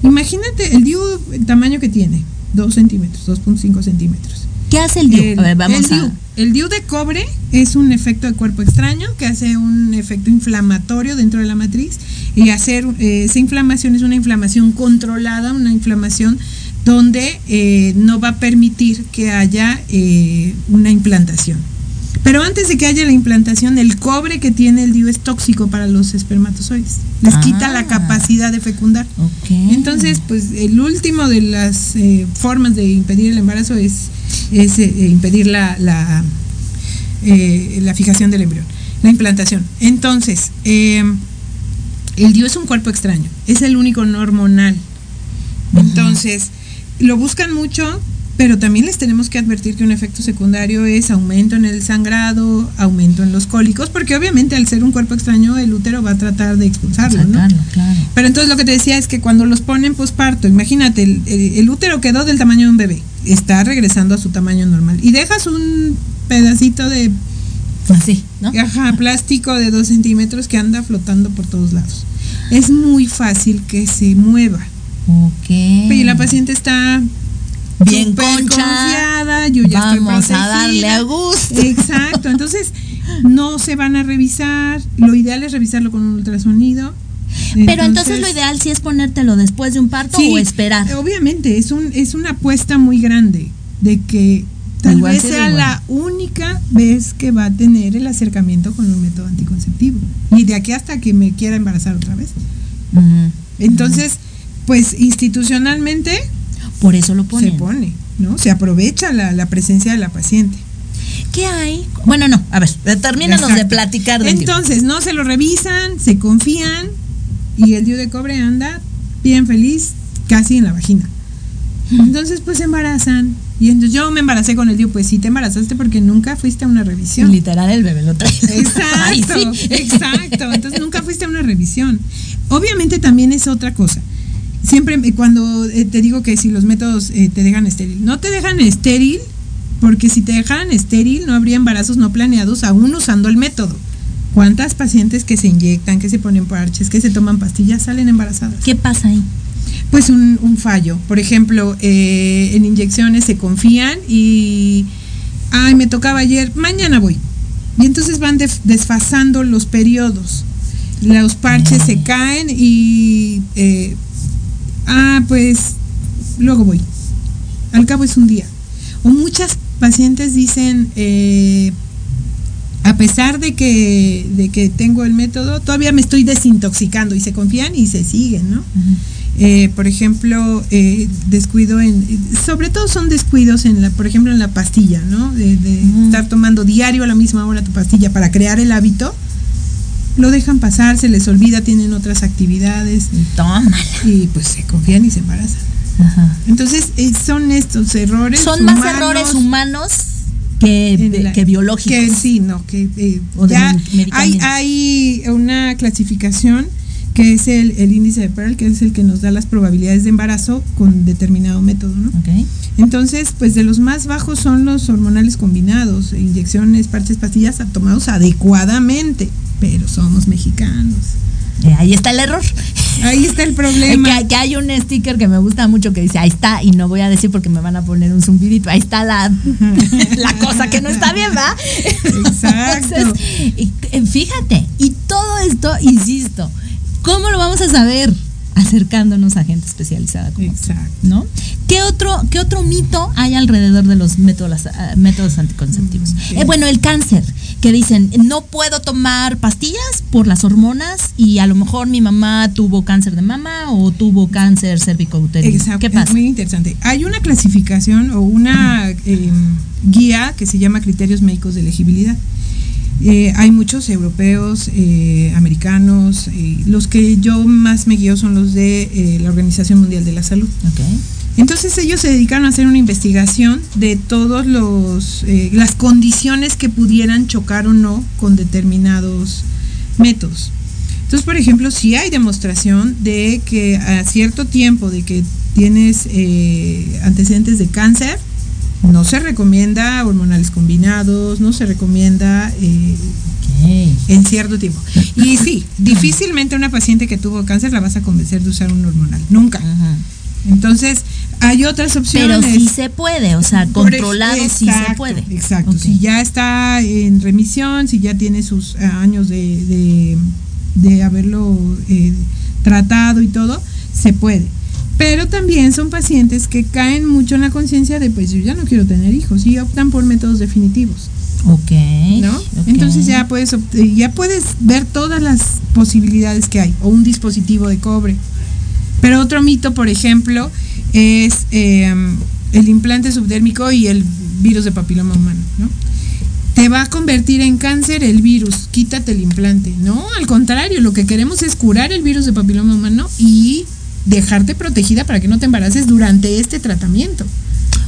Imagínate el DIU, el tamaño que tiene, 2 centímetros, 2.5 centímetros. Qué? ¿Qué hace el DIU? El, a ver, vamos el DIU, a. el DIU de cobre es un efecto de cuerpo extraño que hace un efecto inflamatorio dentro de la matriz y hacer eh, esa inflamación es una inflamación controlada, una inflamación donde eh, no va a permitir que haya eh, una implantación. Pero antes de que haya la implantación, el cobre que tiene el DIU es tóxico para los espermatozoides. Les quita Ah. la capacidad de fecundar. Entonces, pues el último de las eh, formas de impedir el embarazo es, es eh, impedir la, la, eh, la fijación del embrión, la implantación. Entonces, eh, el DIU es un cuerpo extraño, es el único no hormonal. Entonces, lo buscan mucho, pero también les tenemos que advertir que un efecto secundario es aumento en el sangrado, aumento en los cólicos, porque obviamente al ser un cuerpo extraño, el útero va a tratar de expulsarlo, ¿no? Claro. Pero entonces lo que te decía es que cuando los ponen posparto, imagínate, el, el- el útero quedó del tamaño de un bebé, está regresando a su tamaño normal. Y dejas un pedacito de Así, ¿no? ajá, plástico de dos centímetros que anda flotando por todos lados. Es muy fácil que se mueva. Ok. Y la paciente está Bien concha. confiada, yo ya estoy Vamos a darle a gusto. Exacto, entonces no se van a revisar. Lo ideal es revisarlo con un ultrasonido. Pero entonces lo ideal sí es ponértelo después de un parto Sí, o esperar. Obviamente, es, un, es una apuesta muy grande de que tal Igual vez sea igual. la única vez que va a tener el acercamiento con un método anticonceptivo. Y de aquí hasta que me quiera embarazar otra vez. Entonces, pues institucionalmente Por eso lo ponen. se pone, ¿no? Se aprovecha la, la presencia de la paciente. ¿Qué hay? Bueno, no, a ver, termínanos de platicar DIU. Entonces, no se lo revisan, se confían y el DIU de cobre anda bien feliz, casi en la vagina. Entonces, pues se embarazan Y entonces yo me embaracé con él, digo, pues sí te embarazaste porque nunca fuiste a una revisión. Literal, el bebé lo trae. Exacto, exacto. Entonces nunca fuiste a una revisión. Obviamente también es otra cosa. Siempre cuando eh, te digo que si los métodos eh, te dejan estéril, no te dejan estéril porque si te dejaran estéril no habría embarazos no planeados aún usando el método. ¿Cuántas pacientes que se inyectan, que se ponen parches, que se toman pastillas salen embarazadas? ¿Qué pasa ahí? Pues un, un fallo. Por ejemplo, eh, en inyecciones se confían y, ay, me tocaba ayer, mañana voy. Y entonces van def- desfasando los periodos. Los parches se caen y, eh, ah, pues luego voy. Al cabo es un día. O muchas pacientes dicen, eh, a pesar de que, de que tengo el método, todavía me estoy desintoxicando y se confían y se siguen, ¿no? Eh, por ejemplo, eh, descuido en, sobre todo son descuidos en la, por ejemplo, en la pastilla, ¿no? De, de estar tomando diario a la misma hora tu pastilla para crear el hábito, lo dejan pasar, se les olvida, tienen otras actividades Tómala. y pues se confían y se embarazan. Ajá. Entonces eh, son estos errores. Son más humanos errores humanos que, en la- que biológicos. Que sí, no, que eh, ya hay, hay una clasificación que es el, el índice de Pearl, que es el que nos da las probabilidades de embarazo con determinado método, ¿no? Entonces, pues de los más bajos son los hormonales combinados, inyecciones, parches, pastillas tomados adecuadamente, pero somos mexicanos. Eh, ahí está el error. Ahí está el problema. que, que hay un sticker que me gusta mucho que dice, ahí está, y no voy a decir porque me van a poner un zumbidito, ahí está la, la cosa que no está bien, ¿va? Exacto. Entonces, y, eh, fíjate, y todo esto, insisto, ¿cómo lo vamos a saber? Acercándonos a gente especializada como tú, Exacto. ¿no? ¿Qué otro, ¿Qué otro mito hay alrededor de los métodos, ah, métodos anticonceptivos? Mm, Eh, bueno, el cáncer, que dicen, no puedo tomar pastillas por las hormonas y a lo mejor mi mamá tuvo cáncer de mama o tuvo cáncer cervicouterino. Exacto, ¿Qué es pasa? muy interesante. Hay una clasificación o una eh, guía que se llama criterios médicos de elegibilidad. Eh, hay muchos europeos, eh, americanos, eh, los que yo más me guío son los de la Organización Mundial de la Salud. Ok. Entonces ellos se dedicaron a hacer una investigación de eh, las condiciones que pudieran chocar o no con determinados métodos. Entonces, por ejemplo, si hay demostración de que a cierto tiempo de que tienes antecedentes de cáncer, no se recomienda hormonales combinados, no se recomienda eh, en cierto tiempo. Y sí, difícilmente una paciente que tuvo cáncer la vas a convencer de usar un hormonal, nunca. Entonces, hay otras Pero opciones. sí se puede, o sea, controlado sí se puede. Exacto. Si ya está en remisión, si ya tiene sus eh, años de, de, de haberlo eh, tratado y todo, se puede. Pero también son pacientes que caen mucho en la conciencia de, pues yo ya no quiero tener hijos y optan por métodos definitivos. Ok. ¿no? Entonces ya puedes eh, ya puedes ver todas las posibilidades que hay o un dispositivo de cobre. Pero otro mito, por ejemplo, es eh, el implante subdérmico y el virus de papiloma humano, ¿no? Te va a convertir en cáncer el virus, quítate el implante. No, al contrario, lo que queremos es curar el virus de papiloma humano y dejarte protegida para que no te embaraces durante este tratamiento.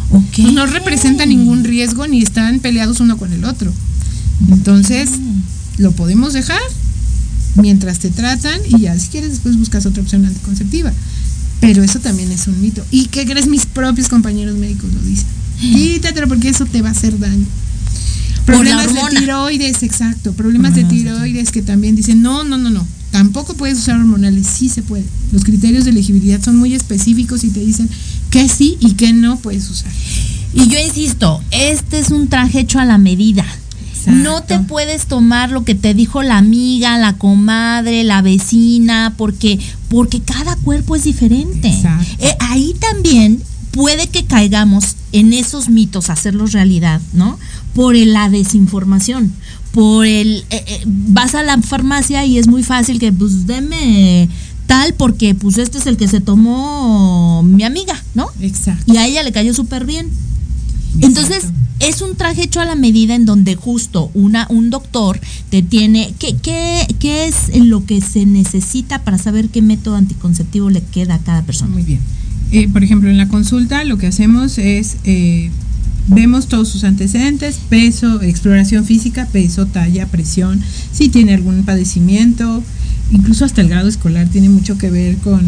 Pues no representa ningún riesgo ni están peleados uno con el otro. Entonces, lo podemos dejar mientras te tratan y ya si quieres después buscas otra opción anticonceptiva. Pero eso también es un mito. ¿Y qué crees? Mis propios compañeros médicos lo dicen. Quítatelo porque eso te va a hacer daño. Problemas de tiroides, exacto. Problemas de tiroides que también dicen, no, no, no, no. Tampoco puedes usar hormonales. Sí se puede. Los criterios de elegibilidad son muy específicos y te dicen que sí y que no puedes usar. Y yo insisto, este es un traje hecho a la medida. No te puedes tomar lo que te dijo la amiga, la comadre, la vecina, porque, porque cada cuerpo es diferente. Eh, ahí también puede que caigamos en esos mitos, hacerlos realidad, ¿no? Por la desinformación, por el... eh, eh, vas a la farmacia y es muy fácil que, pues, deme tal, porque, pues, este es el que se tomó mi amiga, ¿no? Exacto. Y a ella le cayó súper bien. Entonces, es un traje hecho a la medida en donde justo una, un doctor te tiene. ¿qué, qué, qué es lo que se necesita para saber qué método anticonceptivo le queda a cada persona? Muy bien. eh, por ejemplo, en la consulta lo que hacemos es eh, vemos todos sus antecedentes, peso, exploración física, peso, talla, presión, si tiene algún padecimiento, incluso hasta el grado escolar tiene mucho que ver con,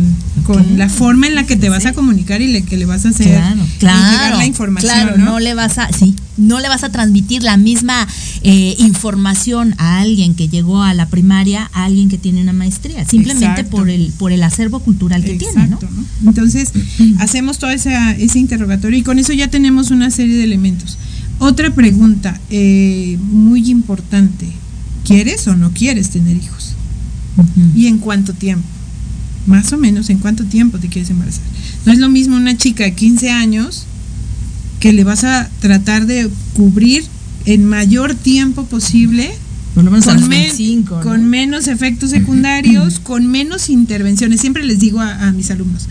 con la forma en la que te vas a comunicar y le, que le vas a hacer claro, claro, la información. Claro, ¿no? le vas a, sí, no le vas a transmitir la misma eh, información a alguien que llegó a la primaria a alguien que tiene una maestría, simplemente por el, por el acervo cultural que tiene, ¿no? Entonces, hacemos todo ese, ese interrogatorio y con eso ya tenemos una serie de elementos. Otra pregunta eh, muy importante. ¿Quieres o no quieres tener hijos? ¿Y en cuánto tiempo? Más o menos, ¿en cuánto tiempo te quieres embarazar? No es lo mismo una chica de 15 años que le vas a tratar de cubrir en mayor tiempo posible. con, con menos efectos secundarios, con menos intervenciones. Siempre les digo a, mis alumnos,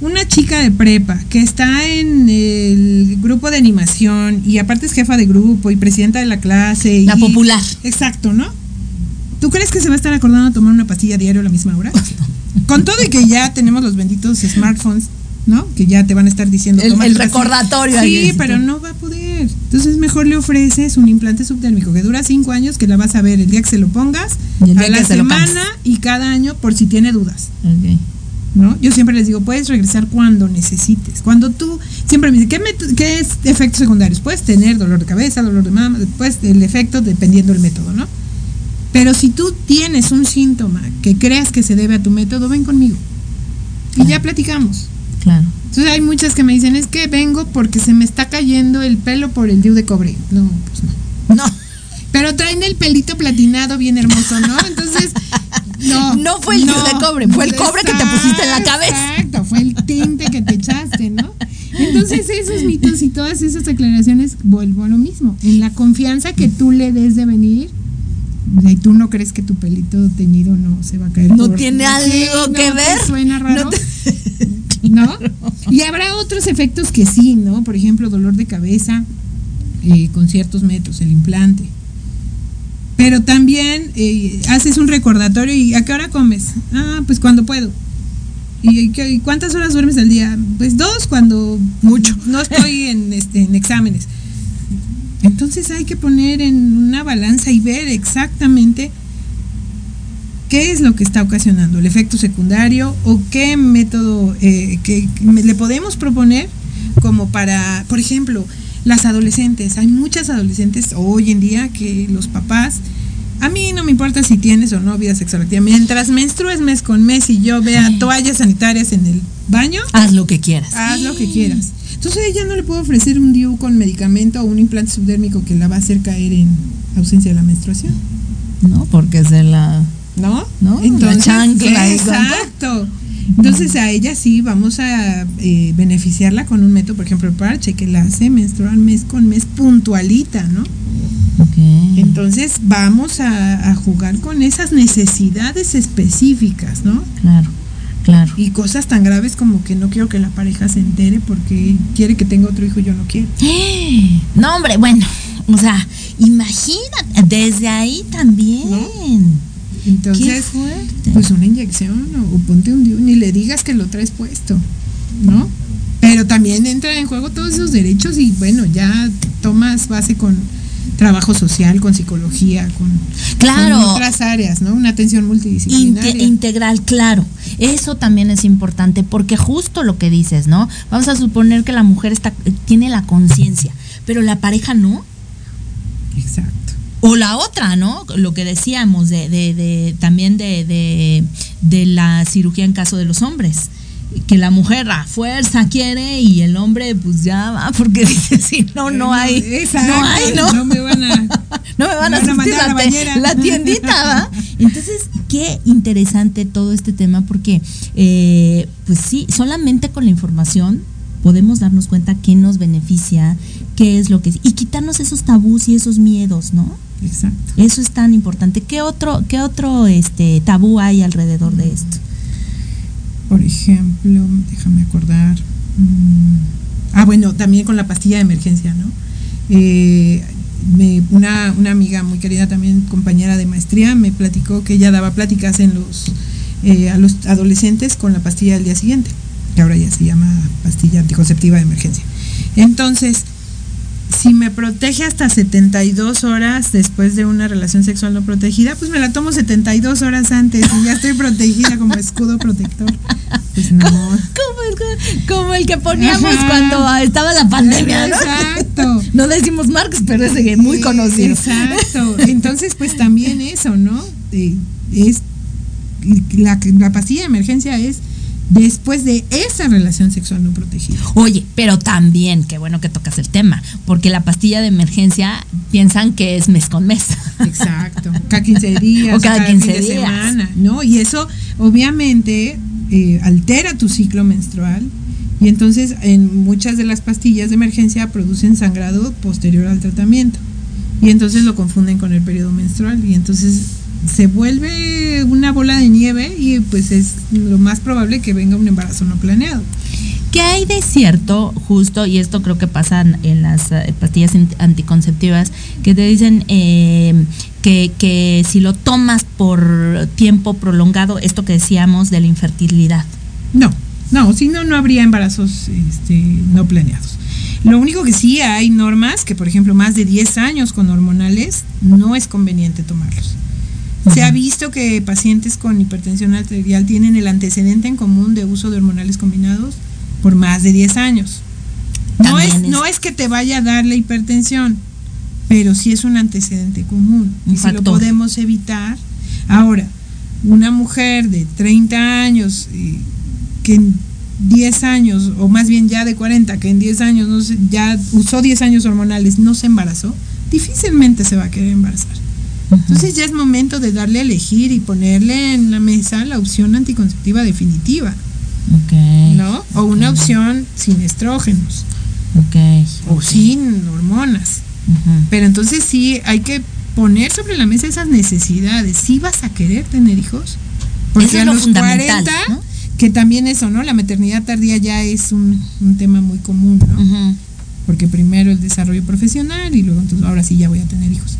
una chica de prepa que está en el grupo de animación y aparte es jefa de grupo y presidenta de la clase. La popular. Exacto, ¿no? ¿Tú crees que se va a estar acordando de tomar una pastilla diario a la misma hora? Con todo y que ya tenemos los benditos smartphones, ¿no? Que ya te van a estar diciendo. El, recordatorio. Sí, pero no va a poder. Entonces mejor le ofreces un implante subtérmico que dura cinco años, que la vas a ver el día que se lo pongas, a la semana y cada año por si tiene dudas. ¿No? Yo siempre les digo, puedes regresar cuando necesites. Cuando tú, siempre me dicen, ¿qué, ¿qué es efectos secundarios? Puedes tener dolor de cabeza, dolor de mama, después el efecto dependiendo del método, ¿no? Pero si tú tienes un síntoma que creas que se debe a tu método, ven conmigo. Y ya platicamos. Claro. Entonces hay muchas que me dicen, es que vengo porque se me está cayendo el pelo por el diu de cobre. No, pues no. No. Pero traen el pelito platinado bien hermoso, ¿no? Entonces, no. No fue el diu de cobre, fue el cobre que te pusiste en la cabeza. Exacto, fue el tinte que te echaste, ¿no? Entonces esos mitos y todas esas aclaraciones vuelvo a lo mismo. En la confianza que tú le des de venir y tú no crees que tu pelito teñido no se va a caer. No tiene algo que ver. Suena raro. No, Y habrá otros efectos que sí, ¿no? Por ejemplo, dolor de cabeza eh, con ciertos métodos, el implante. Pero también eh, haces un recordatorio y ¿a qué hora comes? Ah, pues cuando puedo. ¿Y, cuántas horas duermes al día? Pues dos cuando mucho. No estoy en, este, en exámenes. Entonces hay que poner en una balanza y ver exactamente qué es lo que está ocasionando el efecto secundario o qué método eh, que le podemos proponer como para, por ejemplo, las adolescentes. Hay muchas adolescentes hoy en día que los papás, a mí no me importa si tienes o no vida sexual activa, mientras menstrues mes con mes y yo vea toallas sanitarias en el baño, haz lo que quieras. Haz lo que quieras. Entonces ella no le puedo ofrecer un DIU con medicamento o un implante subdérmico que la va a hacer caer en ausencia de la menstruación. No, porque se la... ¿No? ¿No? Entonces, la exacto. Entonces a ella sí vamos a eh, beneficiarla con un método, por ejemplo, el parche, que la hace menstruar mes con mes puntualita, ¿no? Okay. Entonces vamos a, a, jugar con esas necesidades específicas, ¿no? Claro. Claro. Y cosas tan graves como que no quiero que la pareja se entere porque quiere que tenga otro hijo y yo no quiero. No, hombre, bueno, o sea, imagínate, desde ahí también. Entonces, pues una inyección o, ponte un ni le digas que lo traes puesto, ¿no? Pero también entra en juego todos esos derechos y bueno, ya tomas base con trabajo social, con psicología, con, claro. otras áreas, ¿no? Una atención multidisciplinaria. integral, claro. Eso también es importante porque justo lo que dices, ¿no? Vamos a suponer que la mujer está tiene la conciencia, pero la pareja no. Exacto. O la otra, ¿no? Lo que decíamos de, de, de también de, de, de la cirugía en caso de los hombres. Que la mujer a fuerza quiere y el hombre pues ya va porque dice si no no hay no hay no no me van a no me van, a, mandar la, la, tiendita ¿va? entonces qué interesante todo este tema porque eh, pues sí solamente con la información podemos darnos cuenta qué nos beneficia qué es lo que y quitarnos esos tabús y esos miedos no exacto eso es tan importante qué otro qué otro este tabú hay alrededor de esto por ejemplo, déjame acordar. Mm, ah, bueno, también con la pastilla de emergencia, ¿no? Eh, una, una, amiga muy querida, también compañera de maestría, me platicó que ella daba pláticas en los, eh, a los adolescentes con la pastilla del día siguiente. que ahora ya se llama pastilla anticonceptiva de emergencia. Entonces, si me protege hasta 72 horas después de una relación sexual no protegida, pues me la tomo 72 horas antes y ya estoy protegida como escudo protector. Pues no. Como, el, como el que poníamos Ajá. cuando estaba la pandemia, ¿no? Exacto. No decimos marcas, pero es muy Sí, conocido. Exacto. Entonces, pues también eso, ¿no? Eh, es la, la pastilla de emergencia es después de esa relación sexual no protegida. Oye, pero también, qué bueno que tocas el tema, porque la pastilla de emergencia piensan que es mes con mes. Exacto. Cada 15 días, O cada fin 15 de días. semana, ¿no? Y eso obviamente eh, altera tu ciclo menstrual y entonces en muchas de las pastillas de emergencia producen sangrado posterior al tratamiento y entonces lo confunden con el periodo menstrual y entonces se vuelve una bola de nieve y pues es lo más probable que venga un embarazo no planeado. ¿Qué hay de cierto, justo, y esto creo que pasa en- las eh, pastillas anticonceptivas, que te dicen eh, que, que si lo tomas por tiempo prolongado, esto que decíamos de la infertilidad? No, no, si no, no habría embarazos este, no planeados. Lo único que sí hay normas que, por ejemplo, más de 10 años con hormonales, no es conveniente tomarlos. Se ha visto que pacientes con hipertensión arterial tienen el antecedente en común de uso de hormonales combinados por más de 10 años. No es, es- no es que te vaya a dar la hipertensión, pero sí es un antecedente común. Un y si lo podemos evitar. Ahora, una mujer de 30 años eh, que en 10 años, o más bien ya de 40, que en 10 años no se- ya usó 10 años hormonales, no se embarazó, difícilmente se va a querer embarazar. Entonces ya es momento de darle a elegir y ponerle en la mesa la opción anticonceptiva definitiva, Ok. ¿no? O una opción sin estrógenos Ok. o sin hormonas. Pero entonces sí hay que poner sobre la mesa esas necesidades. Si vas a querer tener hijos, porque Eso es a lo los fundamental, 40, ¿no? que también eso, ¿no? La maternidad tardía ya es un, un tema muy común, ¿no? Porque primero el desarrollo profesional y luego entonces ahora sí ya voy a tener hijos.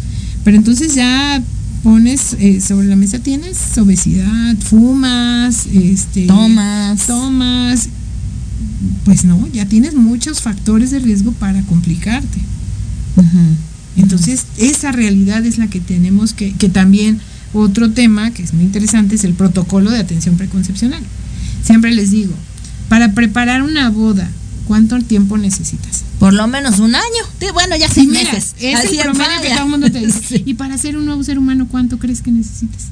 Pero entonces ya pones eh, sobre la mesa tienes obesidad, fumas, este Tomas. tomas, pues no, ya tienes muchos factores de riesgo para complicarte. Entonces, esa realidad es la que tenemos que, que también otro tema que es muy interesante es el protocolo de atención preconcepcional. Siempre les digo, para preparar una boda, ¿cuánto tiempo necesitas? Por lo menos un año. Bueno, ya seis Mira, meses. es Así el promedio que todo el mundo te dice. Sí. Y para ser un nuevo ser humano, ¿cuánto crees que necesitas?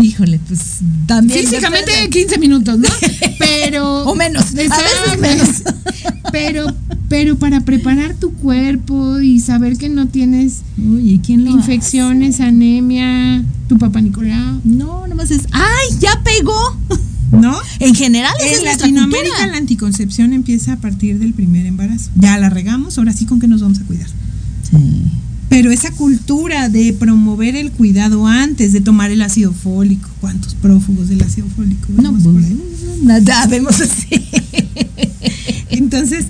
Híjole, pues también. Físicamente depende. 15 minutos, ¿no? Pero O menos, a veces Exacto. menos. Pero pero para preparar tu cuerpo y saber que no tienes Oye, ¿quién lo infecciones, anemia, tu papá Nicolau, No, nomás es. ¡Ay, ya pegó! ¿No? En general, esa En es Latinoamérica la anticoncepción empieza a partir del primer embarazo. Ya la regamos, ahora sí con que nos vamos a cuidar. Sí. Pero esa cultura de promover el cuidado antes de tomar el ácido fólico, ¿cuántos prófugos del ácido fólico? No, por ahí? nada, vemos así. Entonces,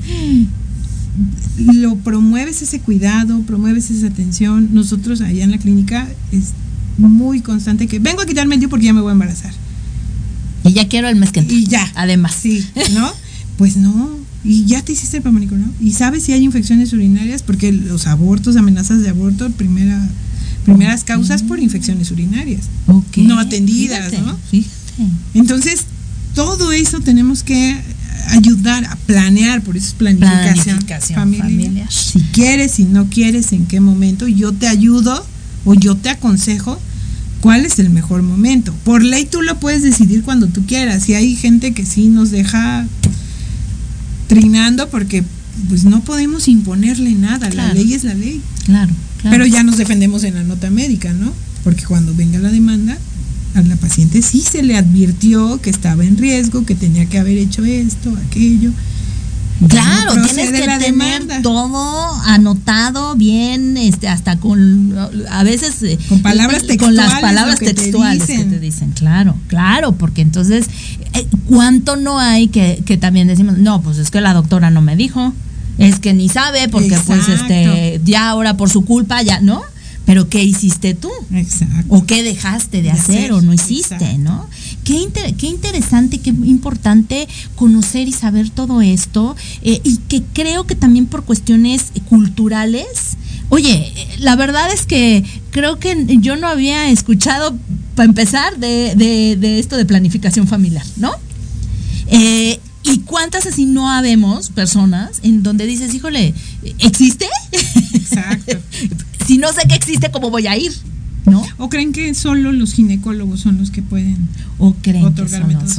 lo promueves ese cuidado, promueves esa atención. Nosotros allá en la clínica es muy constante que vengo a quitarme el DIU porque ya me voy a embarazar. Y ya quiero el mes que entra. Y ya. Además. Sí, ¿no? Pues no. Y ya te hiciste el Papa Nicolau. Y sabes si hay infecciones urinarias, porque los abortos, amenazas de aborto, primera, primeras causas por infecciones urinarias. Ok. No atendidas, Fíjate, ¿no? Fíjate. Entonces, todo eso tenemos que ayudar a planear, por eso es planificación, Planificación familiar. familiar. Si quieres, si no quieres, en qué momento, yo te ayudo o yo te aconsejo cuál es el mejor momento. Por ley tú lo puedes decidir cuando tú quieras. Y hay gente que sí nos deja trinando porque pues no podemos imponerle nada, Claro. la ley es la ley. Claro, claro. Pero ya nos defendemos en la nota médica, ¿no? Porque cuando venga la demanda, a la paciente sí se le advirtió que estaba en riesgo, que tenía que haber hecho esto, aquello. Claro, no tienes que tener demanda. todo anotado bien, este, hasta con, a veces eh, Con palabras con las textuales, palabras te textuales que te dicen, claro, claro, porque entonces, eh, ¿cuánto no hay que, que también decimos, no, pues es que la doctora no me dijo, es que ni sabe, porque pues este, ya ahora por su culpa, ya, ¿no? Pero ¿qué hiciste tú? Exacto. o qué dejaste de, De hacer, hacer, o no hiciste, exacto. ¿no? Qué, qué interesante, qué importante conocer y saber todo esto. Eh, y que creo que también por cuestiones culturales, oye, la verdad es que creo que yo no había escuchado, para empezar, de, de, esto de planificación familiar, ¿no? Eh, ¿Y cuántas así no habemos personas en donde dices, híjole, ¿existe? Exacto. si no sé que existe, ¿cómo voy a ir? ¿No? O creen que solo los ginecólogos son los que pueden o creen otorgar que métodos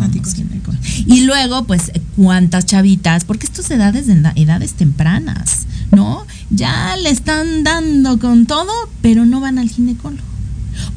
Y luego, pues, cuántas chavitas, porque esto se da desde edades tempranas, ¿no? Ya le están dando con todo, pero no van al ginecólogo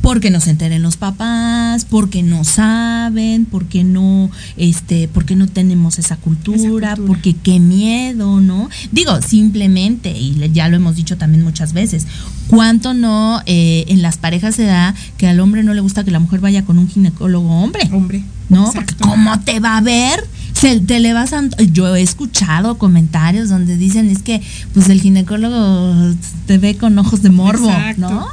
porque no se enteren los papás, porque no saben, porque no, este, porque no tenemos esa cultura, porque qué miedo, ¿no? Digo, simplemente, y ya lo hemos dicho también muchas veces, cuánto no eh, en las parejas se da que al hombre no le gusta que la mujer vaya con un ginecólogo hombre. Hombre. ¿No? Porque ¿cómo te va a ver? Se, te le vas a, yo he escuchado comentarios donde dicen es que pues el ginecólogo te ve con ojos de morbo, ¿no?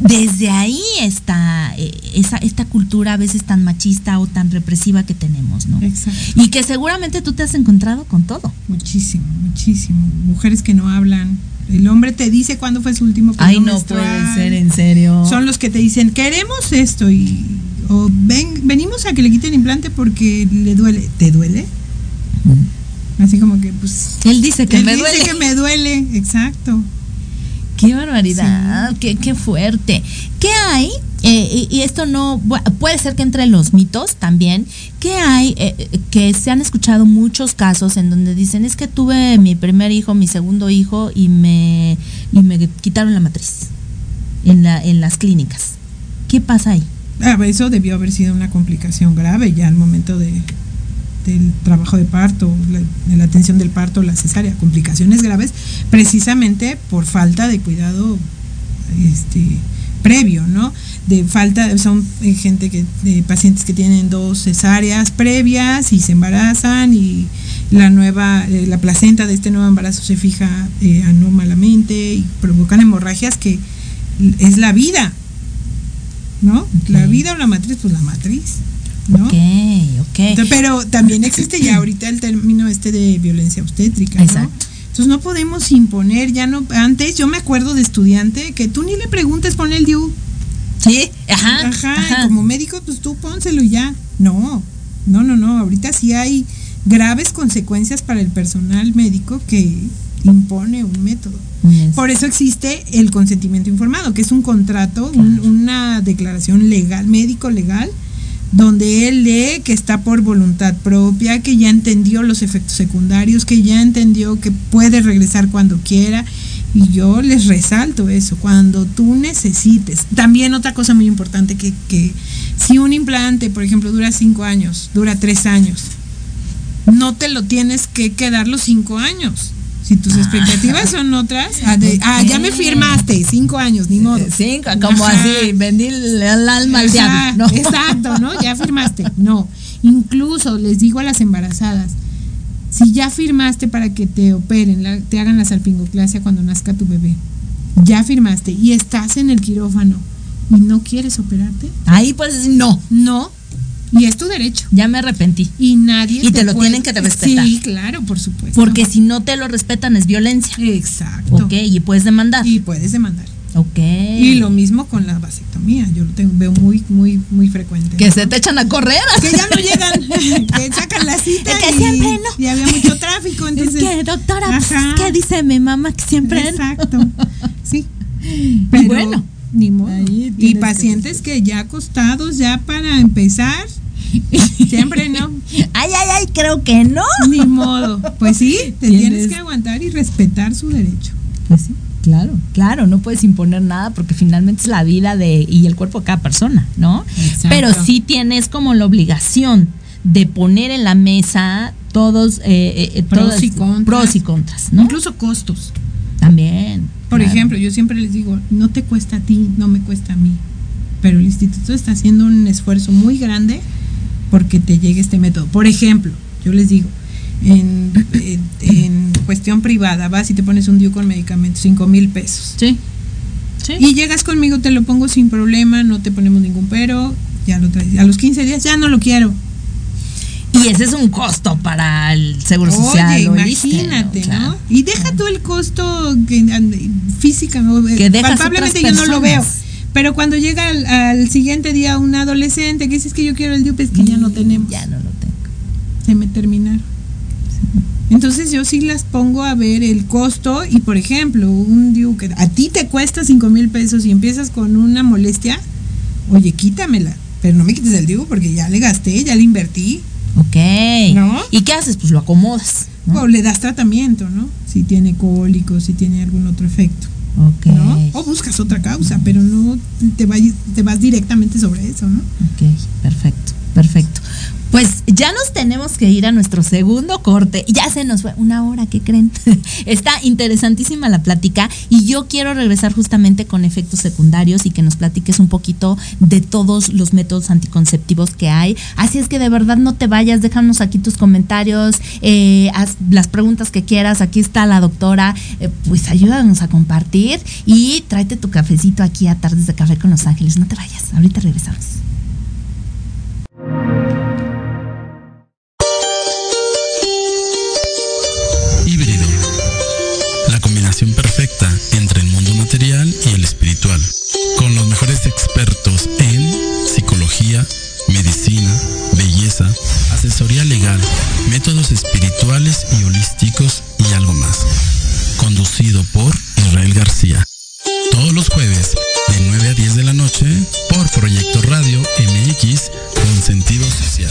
Desde ahí está eh, esa, esta cultura a veces tan machista o tan represiva que tenemos, ¿no? Exacto. Y que seguramente tú te has encontrado con todo. Muchísimo, muchísimo. Mujeres que no hablan. El hombre te dice cuándo fue su último Ay, no puede ser, en serio. Son los que te dicen, queremos esto y o ven, venimos a que le quiten implante porque le duele. ¿Te duele? Así como que, pues. Él dice que me duele. Dice que me duele, exacto. Qué barbaridad, qué, qué, fuerte. ¿Qué hay? Eh, y, esto no puede ser que entre los mitos también. ¿Qué hay? Eh, que se han escuchado muchos casos en donde dicen es que tuve mi primer hijo, mi segundo hijo y me y me quitaron la matriz en la en las clínicas. ¿Qué pasa ahí? Ah, eso debió haber sido una complicación grave ya al momento de, del trabajo de parto, la, la atención del parto, la cesárea, complicaciones graves, precisamente por falta de cuidado este, previo, ¿no? De falta, son eh, gente que, de pacientes que tienen dos cesáreas previas y se embarazan y la nueva, eh, la placenta de este nuevo embarazo se fija eh, anómalamente y provocan hemorragias que es la vida, ¿no? La vida o la matriz, pues la matriz. ¿No? Ok, ok. pero también existe ya ahorita el término este de violencia obstétrica, Exacto. Entonces no podemos imponer, ya no, antes yo me acuerdo de estudiante que tú ni le preguntes pon el DIU. Sí, ajá. Ajá, como médico pues tú pónselo y ya. No, no, no, no, ahorita sí hay graves consecuencias para el personal médico que impone un método. Por eso existe el consentimiento informado, que es un contrato, una declaración legal, médico legal, donde él lee que está por voluntad propia, que ya entendió los efectos secundarios, que ya entendió que puede regresar cuando quiera. Y yo les resalto eso, cuando tú necesites. También otra cosa muy importante, que, que si un implante, por ejemplo, dura cinco años, dura tres años, no te lo tienes que quedar los cinco años. Si tus expectativas son otras, ah, ah, ya me firmaste, cinco años, ni modo. Cinco, como así, vendí el, alma al diablo. Exacto, ¿no? Ya firmaste. No. Incluso les digo a las embarazadas, si ya firmaste para que te operen, te hagan la salpingoclasia cuando nazca tu bebé, ya firmaste y estás en el quirófano y no quieres operarte. Ahí pues no. No, y es tu derecho. Ya me arrepentí. Y nadie. Y te, lo tienen que respetar. Sí, claro, por supuesto. Porque si no te lo respetan es violencia. Exacto. Ok, y puedes demandar. Y puedes demandar. Ok. Y lo mismo con la vasectomía. Yo lo tengo, veo muy, muy, muy frecuente. Que se te echan a correr. Que ya no llegan. que sacan la cita. Que y, siempre no. Y había mucho tráfico. Entonces, es que, doctora, pues, ¿qué dice mi mamá? Que siempre Exacto. Sí. Pero, bueno. Ni modo. Y pacientes que ya acostados, ya para empezar, Siempre no. Ay, ay, ay, creo que no. Ni modo. Pues sí, te tienes que aguantar y respetar su derecho. Pues sí. Claro, claro, no puedes imponer nada porque finalmente es la vida de y el cuerpo de cada persona, ¿no? Pero sí tienes como la obligación de poner en la mesa todos, eh, eh, eh pros, y contras. pros y contras, ¿no? Incluso costos. También. Por ejemplo, yo siempre les digo, no te cuesta a ti, no me cuesta a mí. Pero el instituto está haciendo un esfuerzo muy grande porque te llegue este método. Por ejemplo, yo les digo, en, cuestión privada, vas y te pones un DIU con medicamentos, 5 mil pesos. Sí. sí. Y llegas conmigo, te lo pongo sin problema, no te ponemos ningún pero, ya lo traes. A los 15 días ya no lo quiero. Y ese es un costo para el seguro social. Oye, ISSSTE, imagínate, ¿no? Y deja tú el costo que, física, ¿no? Que Palpablemente yo no lo veo. Pero cuando llega al, al siguiente día un adolescente que dices que yo quiero el DIUP, es que ya no tenemos. Ya no lo tengo. Se me terminaron. Entonces yo sí las pongo a ver el costo y por ejemplo, un DIU que a ti te cuesta 5 mil pesos y empiezas con una molestia, oye, quítamela, pero no me quites el DIU porque ya le gasté, ya le invertí. Ok. ¿No? ¿Y qué haces? Pues lo acomodas. ¿no? O le das tratamiento, ¿no? Si tiene cólicos, si tiene algún otro efecto. O buscas otra causa, pero no te, vayas, te vas directamente sobre eso, ¿no? Ok, perfecto, perfecto. Pues ya nos tenemos que ir a nuestro segundo corte. Ya se nos fue una hora, ¿qué creen? Está interesantísima la plática y yo quiero regresar justamente con efectos secundarios y que nos platiques un poquito de todos los métodos anticonceptivos que hay. Así es que de verdad no te vayas, déjanos aquí tus comentarios, eh, haz las preguntas que quieras. Aquí está la doctora, eh, pues ayúdanos a compartir y tráete tu cafecito aquí a Tardes de Café con Los Ángeles. No te vayas, ahorita regresamos. Medicina, belleza, asesoría legal, métodos espirituales y holísticos y algo más. Conducido por Israel García. Todos los jueves de 9 a 10 de la noche por Proyecto Radio MX con sentido social.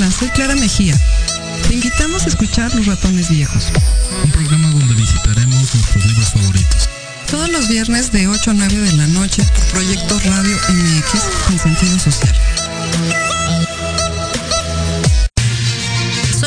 Hola, soy Clara Mejía. Te invitamos a escuchar Los Ratones Viejos. Un programa donde visitaremos nuestros libros favoritos. Todos los viernes de 8 a 9 de la noche por Proyecto Radio MX con sentido social.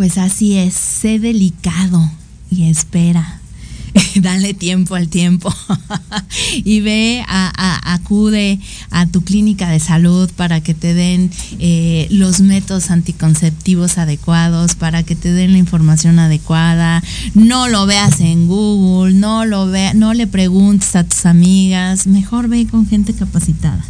Pues así es, sé delicado y espera. Dale tiempo al tiempo y ve, a, acude a tu clínica de salud para que te den eh, los métodos anticonceptivos adecuados, para que te den la información adecuada. No lo veas en Google, no lo vea, no le preguntes a tus amigas. Mejor ve con gente capacitada,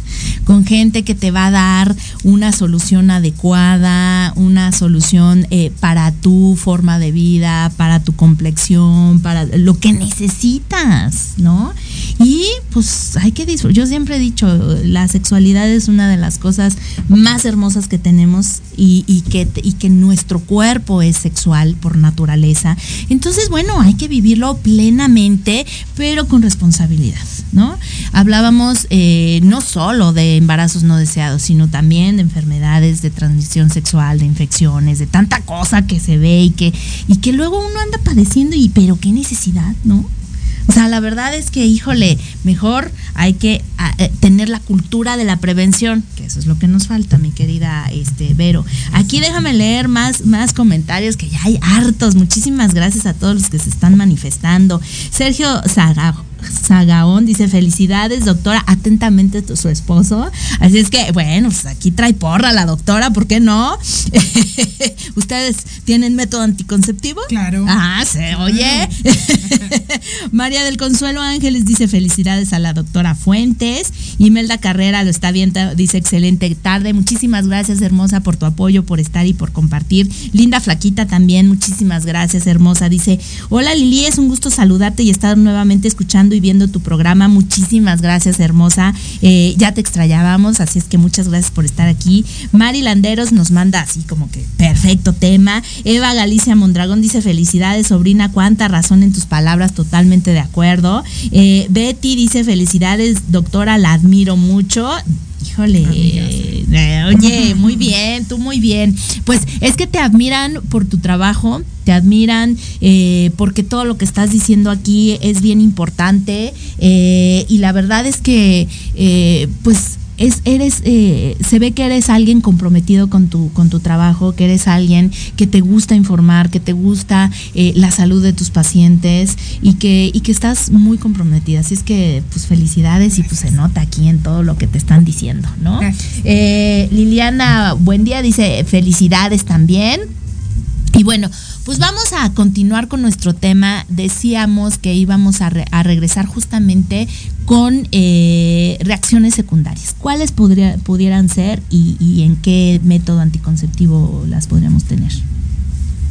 con gente que te va a dar una solución adecuada, una solución eh, para tu forma de vida, para tu complexión, para lo que necesitas, ¿no? Y pues hay que disfrutar. Yo siempre he dicho, la sexualidad es una de las cosas más hermosas que tenemos y, que, y que nuestro cuerpo es sexual por naturaleza. Entonces, bueno, hay que vivirlo plenamente, pero con responsabilidad, ¿no? Hablábamos eh, no solo de embarazos no deseados, sino también de enfermedades de transmisión sexual, de infecciones, de tanta cosa que se ve y que, y que luego uno anda padeciendo y pero qué necesidad, ¿no? O sea, la verdad es que, híjole, mejor hay que a, eh, tener la cultura de la prevención, que eso es lo que nos falta, mi querida este, Vero. Aquí déjame leer más, más comentarios, que ya hay hartos. Muchísimas gracias a todos los que se están manifestando. Sergio Zarago- Sagaón dice felicidades, doctora, atentamente su esposo. Así es que, bueno, pues aquí trae porra la doctora, ¿por qué no? ¿Ustedes tienen método anticonceptivo? Claro. Ah, se oye. María del Consuelo Ángeles dice felicidades a la doctora Fuentes. Imelda Carrera lo está viendo, dice excelente tarde. Muchísimas gracias, hermosa, por tu apoyo, por estar y por compartir. Linda Flaquita también, muchísimas gracias, hermosa. Dice, hola Lili, es un gusto saludarte y estar nuevamente escuchando y viendo tu programa. Muchísimas gracias, hermosa. Eh, ya te extrañábamos, así es que muchas gracias por estar aquí. Mari Landeros nos manda así como que perfecto tema. Eva Galicia Mondragón dice felicidades, sobrina, cuánta razón en tus palabras, totalmente de acuerdo. Eh, Betty dice felicidades, doctora, la admiro mucho. Híjole, eh, oye, muy bien, tú muy bien. Pues es que te admiran por tu trabajo, te admiran eh, porque todo lo que estás diciendo aquí es bien importante eh, y la verdad es que, eh, pues es, eres, eh, se ve que eres alguien comprometido con tu, con tu trabajo, que eres alguien que te gusta informar, que te gusta eh, la salud de tus pacientes y que, y que estás muy comprometida. Así es que, pues felicidades y pues se nota aquí en todo lo que te están diciendo, ¿no? Eh, Liliana, buen día, dice felicidades también. Y bueno, pues vamos a continuar con nuestro tema. Decíamos que íbamos a, re- a regresar justamente con eh, reacciones secundarias. ¿Cuáles podría- pudieran ser y, y en qué método anticonceptivo las podríamos tener?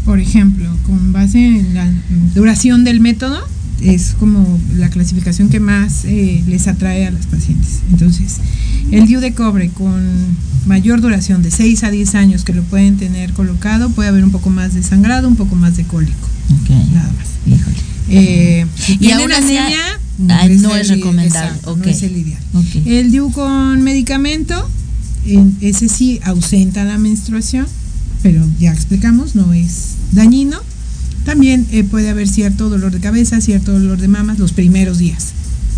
Por ejemplo, con base en la duración del método, es como la clasificación que más eh, les atrae a las pacientes. Entonces, el DIU de cobre con mayor duración de 6 a 10 años que lo pueden tener colocado, puede haber un poco más de sangrado, un poco más de cólico. Nada más. Híjole. Eh, si Y aún así, anemia, ah, no el es recomendable. exacto. No es el ideal. El DIU con medicamento, en- ese sí ausenta la menstruación, pero ya explicamos, no es dañino. También eh, puede haber cierto dolor de cabeza, cierto dolor de mamas los primeros días.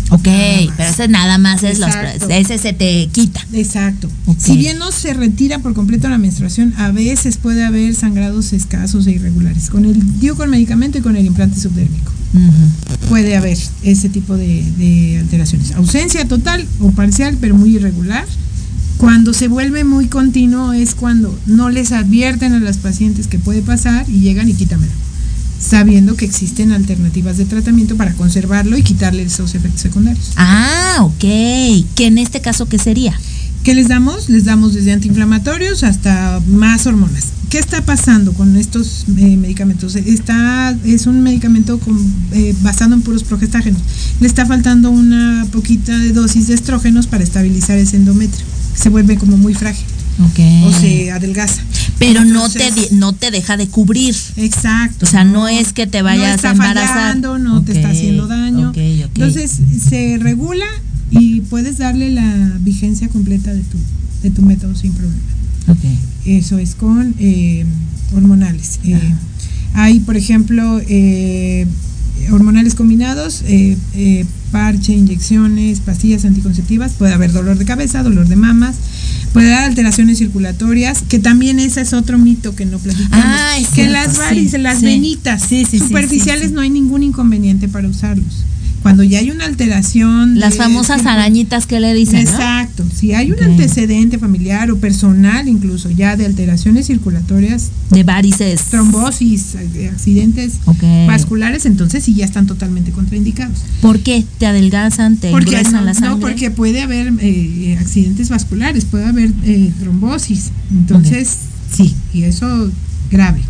Ok, pero ese nada más es los, ese se te quita. Exacto. Si bien no se retira por completo la menstruación, a veces puede haber sangrados escasos e irregulares. Con el DIU con medicamento y con el implante subdérmico. Puede haber ese tipo de, de alteraciones. Ausencia total o parcial, pero muy irregular. Cuando se vuelve muy continuo es cuando no les advierten a las pacientes que puede pasar y llegan y quítamelo. Sabiendo que existen alternativas de tratamiento para conservarlo y quitarle esos efectos secundarios. Ah, ok. ¿Que en este caso qué sería? ¿Qué les damos? Les damos desde antiinflamatorios hasta más hormonas. ¿Qué está pasando con estos eh, medicamentos? Está, es un medicamento con, eh, basado en puros progestágenos. Le está faltando una poquita de dosis de estrógenos para estabilizar ese endometrio. Se vuelve como muy frágil Ok. o se adelgaza. Pero no te, no te deja de cubrir. Exacto. O sea, no es que te vayas no está a embarazar. fallando, no te está haciendo daño. ok, ok. Entonces se regula y puedes darle la vigencia completa de tu, de tu método sin problema. Eso es con eh, hormonales. Eh, hay, por ejemplo, eh, hormonales combinados, eh, eh, parche, inyecciones, pastillas anticonceptivas, puede haber dolor de cabeza, dolor de mamas, puede haber alteraciones circulatorias, que también ese es otro mito que no platicamos. Ah, es que cierto, las sí, varices, las sí. venitas Sí, superficiales no hay ningún inconveniente para usarlos. Cuando ya hay una alteración. Las de- famosas arañitas que le dicen, ¿no? Exacto. Si hay un antecedente familiar o personal, incluso ya de alteraciones circulatorias, De varices. trombosis, eh, accidentes vasculares, entonces sí ya están totalmente contraindicados. ¿Por qué? ¿Te adelgazan? ¿Te Porque no, la sangre? no, porque puede haber eh, accidentes vasculares, puede haber eh, trombosis. Entonces, sí, y eso grave.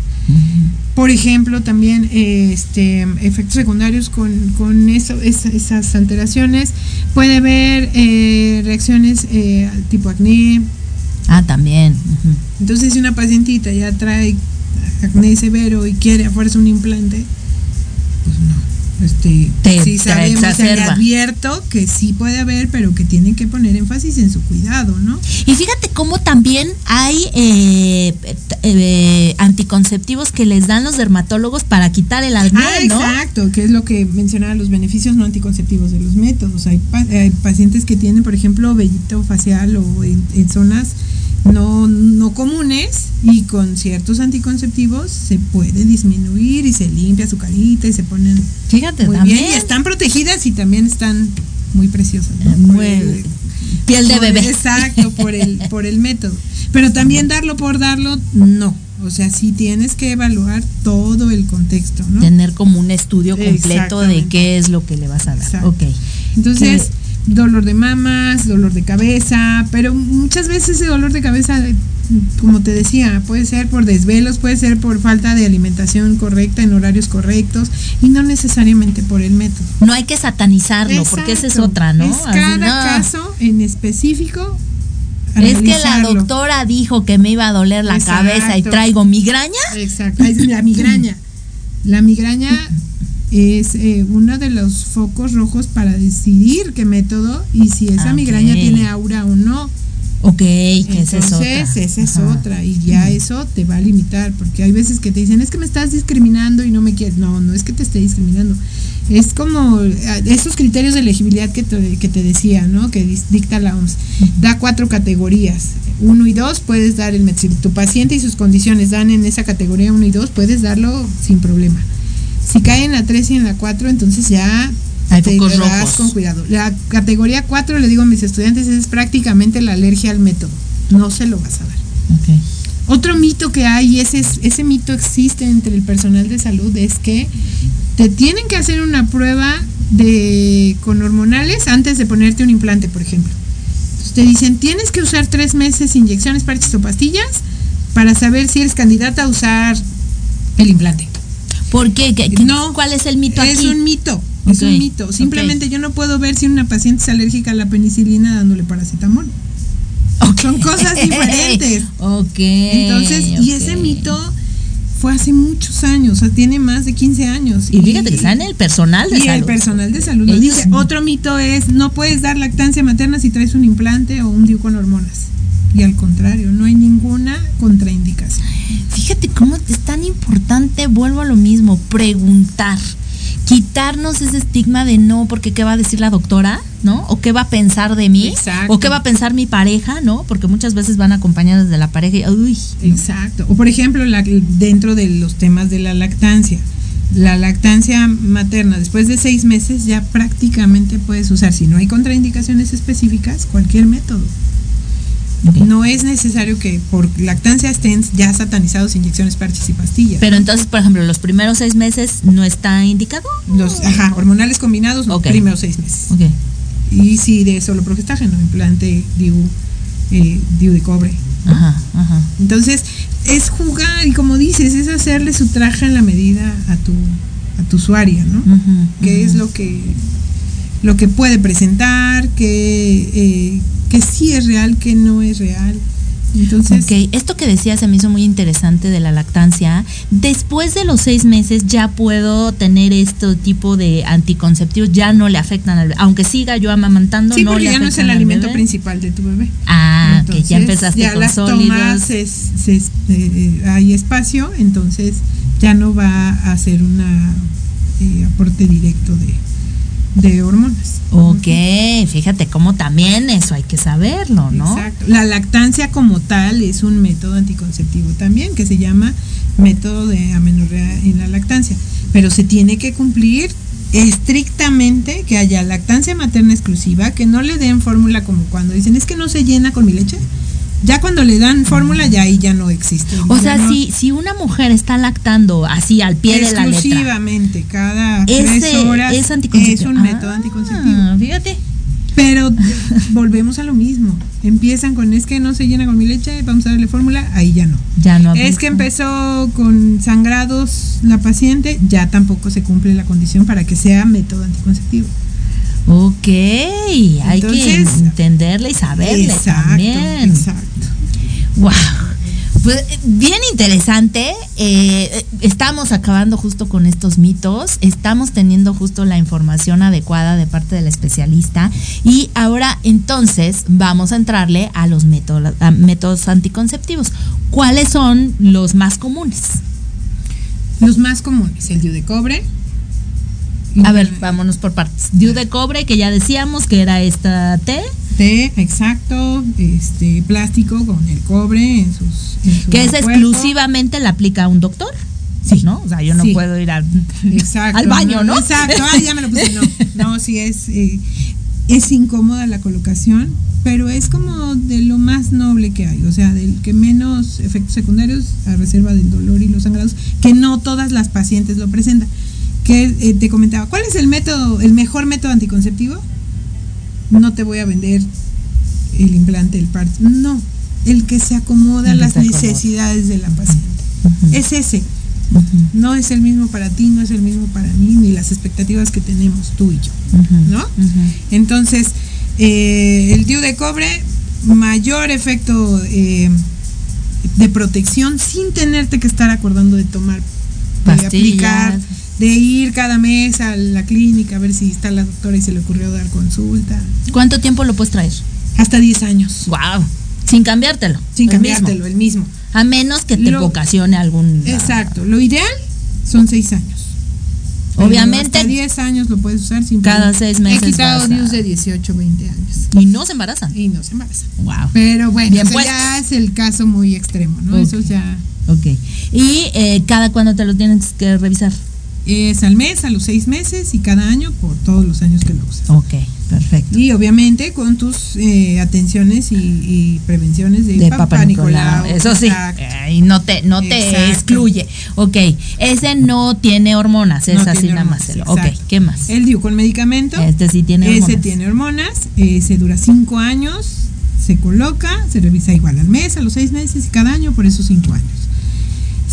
Por ejemplo, también eh, este, efectos secundarios con, con eso, es- esas alteraciones. Puede haber eh, reacciones eh, tipo acné. Ah, también. Entonces, si una pacientita ya trae acné severo y quiere a fuerza un implante. Este, Te- sí sabemos, exacerba. advierto que sí puede haber, pero que tienen que poner énfasis en su cuidado, ¿no? Y fíjate cómo también hay eh, eh, anticonceptivos que les dan los dermatólogos para quitar el acné, Ah, ¿no? exacto, que es lo que mencionaba los beneficios no anticonceptivos de los métodos. Hay, hay pacientes que tienen, por ejemplo, vellito facial o en, en zonas no, no comunes y con ciertos anticonceptivos se puede disminuir y se limpia su carita y se ponen Fíjate, muy también. bien y están protegidas y también están muy preciosas. ¿no? El- piel de bebé. Exacto, por el, por el método. Pero también darlo por darlo, no. O sea, sí tienes que evaluar todo el contexto, ¿no? Tener como un estudio completo de qué es lo que le vas a dar. Exacto. Ok. Entonces, dolor de mamas, dolor de cabeza, pero muchas veces ese dolor de cabeza, como te decía, puede ser por desvelos, puede ser por falta de alimentación correcta en horarios correctos y no necesariamente por el método. No hay que satanizarlo, porque esa es otra, ¿no? Es cada no. caso en específico. Es que la doctora dijo que me iba a doler la Exacto. cabeza y traigo migraña. Exacto, es la migraña. La migraña es eh, uno de los focos rojos para decidir qué método y si esa migraña tiene aura o no. Ok, que esa es otra. Entonces, esa es Ajá. otra y ya eso te va a limitar porque hay veces que te dicen es que me estás discriminando y no me quieres. No, no es que te esté discriminando. Es como eh, esos criterios de elegibilidad que te, que te decía, ¿no? Que dicta la OMS. Da cuatro categorías. Uno y dos puedes dar el Si tu paciente y sus condiciones dan en esa categoría uno y dos, puedes darlo sin problema. Si cae en la 3 y en la 4, entonces ya Hay te focos vas rojos. con cuidado. La categoría 4, le digo a mis estudiantes, es prácticamente la alergia al método. No se lo vas a dar. Otro mito que hay, y ese, es- ese mito existe entre el personal de salud, es que te tienen que hacer una prueba de con hormonales antes de ponerte un implante, por ejemplo. Entonces te dicen, tienes que usar tres meses inyecciones, parches o pastillas para saber si eres candidata a usar el implante. ¿Por qué? ¿Qué- qué- No, ¿Cuál es el mito es aquí? un mito, es un mito. Simplemente yo no puedo ver si una paciente es alérgica a la penicilina dándole paracetamol. Son cosas diferentes. Ok. Entonces, y ese mito fue hace muchos años, o sea, tiene más de 15 años. Y fíjate que está en el personal de y salud. el personal de salud nos dice, otro mito es, no puedes dar lactancia materna si traes un implante o un DIU con hormonas. Y al contrario, no hay ninguna contraindicación. Fíjate cómo es tan importante, vuelvo a lo mismo, preguntar. Quitarnos ese estigma de no, porque qué va a decir la doctora, ¿no? O qué va a pensar de mí, Exacto. o qué va a pensar mi pareja, ¿no? Porque muchas veces van acompañadas de la pareja y, uy, Exacto. O por ejemplo, la- dentro de los temas de la lactancia. La lactancia materna, después de seis meses ya prácticamente puedes usar, si no hay contraindicaciones específicas, cualquier método. No es necesario que por lactancia estén ya satanizados inyecciones, parches y pastillas. Pero entonces, por ejemplo, los primeros seis meses no está indicado. Los ajá, hormonales combinados, los primeros seis meses. Ok. Y si de solo progestágeno, implante DIU, eh, DIU de cobre. Ajá, ajá. Entonces, es jugar y como dices, es hacerle su traje en la medida a tu, a tu usuaria, ¿no? Ujú, qué ujú. es lo que lo que puede presentar, que, eh, que sí es real, que no es real. Entonces, Ok, esto que decía se me hizo muy interesante de la lactancia. Después de los seis meses ya puedo tener este tipo de anticonceptivos, ya no le afectan al bebé. Aunque siga yo amamantando, sí, no porque le ya no es el al alimento bebé. principal de tu bebé. Ah, que ya Entonces, empezaste ya con las sólidos. tomas, se- eh, hay espacio, entonces ya no va a ser un aporte directo de, de hormonas. Ok, fíjate cómo también eso hay que saberlo, ¿no? Exacto. La lactancia como tal es un método anticonceptivo también, que se llama método de amenorrea en la lactancia, pero se tiene que cumplir estrictamente que haya lactancia materna exclusiva, que no le den fórmula como cuando dicen, es que no se llena con mi leche. Ya cuando le dan fórmula, ya ahí ya no existe. O sea, no- si, si una mujer está lactando así al pie de la letra, exclusivamente cada Ese tres horas es anticonceptivo. un Ah, método anticonceptivo. fíjate. Pero volvemos a lo mismo. Empiezan con es que no se llena con mi leche, vamos a darle fórmula, ahí ya no. Ya no Es que empezó con sangrados la paciente, ya tampoco se cumple la condición para que sea método anticonceptivo. Ok, hay que entenderle y saberle exacto, también. exacto. Wow. Pues bien interesante. eh, estamos acabando justo con estos mitos. Estamos teniendo justo la información adecuada de parte del especialista. Y ahora entonces vamos a entrarle a los métodos, a métodos anticonceptivos. ¿Cuáles son los más comunes? Los más comunes, el DIU de cobre, A ver, vámonos por partes. Diu de cobre, que ya decíamos que era esta T. T, exacto, este plástico con el cobre en sus. en su Que cuerpo. exclusivamente la aplica un doctor. Sí. ¿No? O sea, yo no Sí. puedo ir al, Exacto, al baño, ¿no? Exacto, ah, ya me lo puse. No, no sí es, eh, es incómoda la colocación, pero es como de lo más noble que hay, o sea, del que menos efectos secundarios a reserva del dolor y los sangrados, que no todas las pacientes lo presentan. Que eh, te comentaba, ¿cuál es el método, el mejor método anticonceptivo? No te voy a vender el implante, el PART, no, el que se acomoda a las necesidades de la paciente. Es ese. No es el mismo para ti, no es el mismo para mí, ni las expectativas que tenemos tú y yo, ¿no? Entonces, eh, el DIU de cobre, mayor efecto eh, de protección sin tenerte que estar acordando de tomar, de aplicar, de ir cada mes a la clínica a ver si está la doctora y se le ocurrió dar consulta. ¿Cuánto tiempo lo puedes traer? Hasta 10 años. Wow. Sin cambiártelo. Sin el mismo. cambiártelo, el mismo. A menos que te Lo- ocasione algún. Exacto. Lo ideal son 6 años. Pero Obviamente- Hasta 10 años lo puedes usar sin Cada problema. seis meses He quitado DIUs de 18, 20 años. Y no se embarazan. Y no se embarazan. Wow. Pero bueno, Bien eso puestos. ya es el caso muy extremo, ¿no? Ok. Eso ya Ok. ¿Y eh, cada cuándo te lo tienes que revisar? Es al mes, a los seis meses y cada año por todos los años que lo usas. Ok, perfecto. Y obviamente con tus eh, atenciones y, y prevenciones de, de Papá, Papá Nicolau. Nicolau. Eso sí. Y no te, no te Exacto. excluye. Ok. Ese no tiene hormonas. Es No así nada más. Ok. ¿Qué más? El DIU con medicamento. Este sí tiene Ese hormonas. tiene hormonas, ese dura cinco años, se coloca, se revisa igual al mes, a los seis meses y cada año por esos cinco años.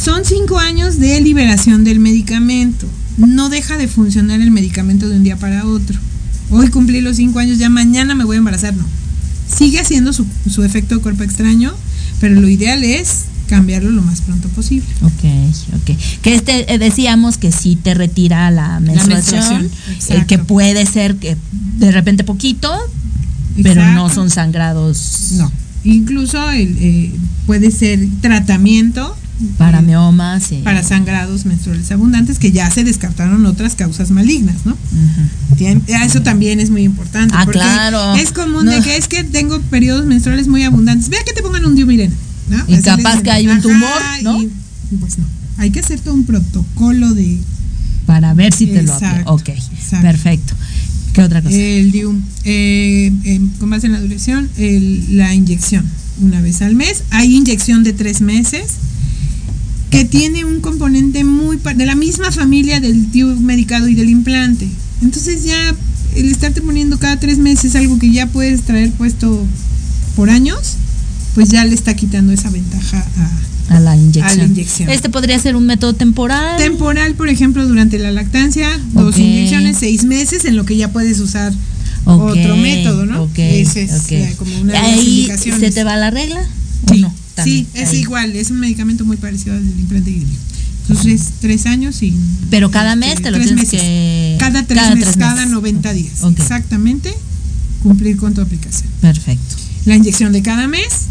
Son cinco años de liberación del medicamento. No deja de funcionar el medicamento de un día para otro. Hoy cumplí los cinco años, ya mañana me voy a embarazar. No. Sigue haciendo su, su efecto de cuerpo extraño, pero lo ideal es cambiarlo lo más pronto posible. Ok, ok. Que este eh, decíamos que sí te retira la menstruación, menstruación, eh, que puede ser que de repente poquito, pero no son sangrados No. Incluso el, eh, puede ser tratamiento para eh, miomas. y- para sangrados menstruales abundantes que ya se descartaron otras causas malignas, ¿no? Eso también es muy importante. Ah, porque claro. Es común No. de que es que tengo periodos menstruales muy abundantes. Vea que te pongan un diumirena. ¿no? Y Así capaz que hay un tumor, ¿no? y- pues no. Hay que hacer todo un protocolo de Para ver si te lo Exacto, aplica. Ok, exacto. perfecto. ¿Qué otra cosa? El DIU, eh, eh, con base en la duración, el- la inyección, una vez al mes. Hay inyección de tres meses que tiene un componente muy par- de la misma familia del DIU medicado y del implante. Entonces ya el estarte poniendo cada tres meses algo que ya puedes traer puesto por años, pues ya le está quitando esa ventaja a, a la inyección. a la inyección. Este podría ser un método temporal. Temporal, por ejemplo, durante la lactancia, dos inyecciones, seis meses, en lo que ya puedes usar otro método, ¿no? ok, Ese es como una de las Ahí indicaciones. se te va la regla o Sí, no. También, sí, es ahí. igual, es un medicamento muy parecido al del implante guirio. Entonces, tres años y. Pero cada mes este, te lo tienes meses. que. Cada tres cada meses, tres cada meses. 90 días. Exactamente, cumplir con tu aplicación. Perfecto. La inyección de cada mes.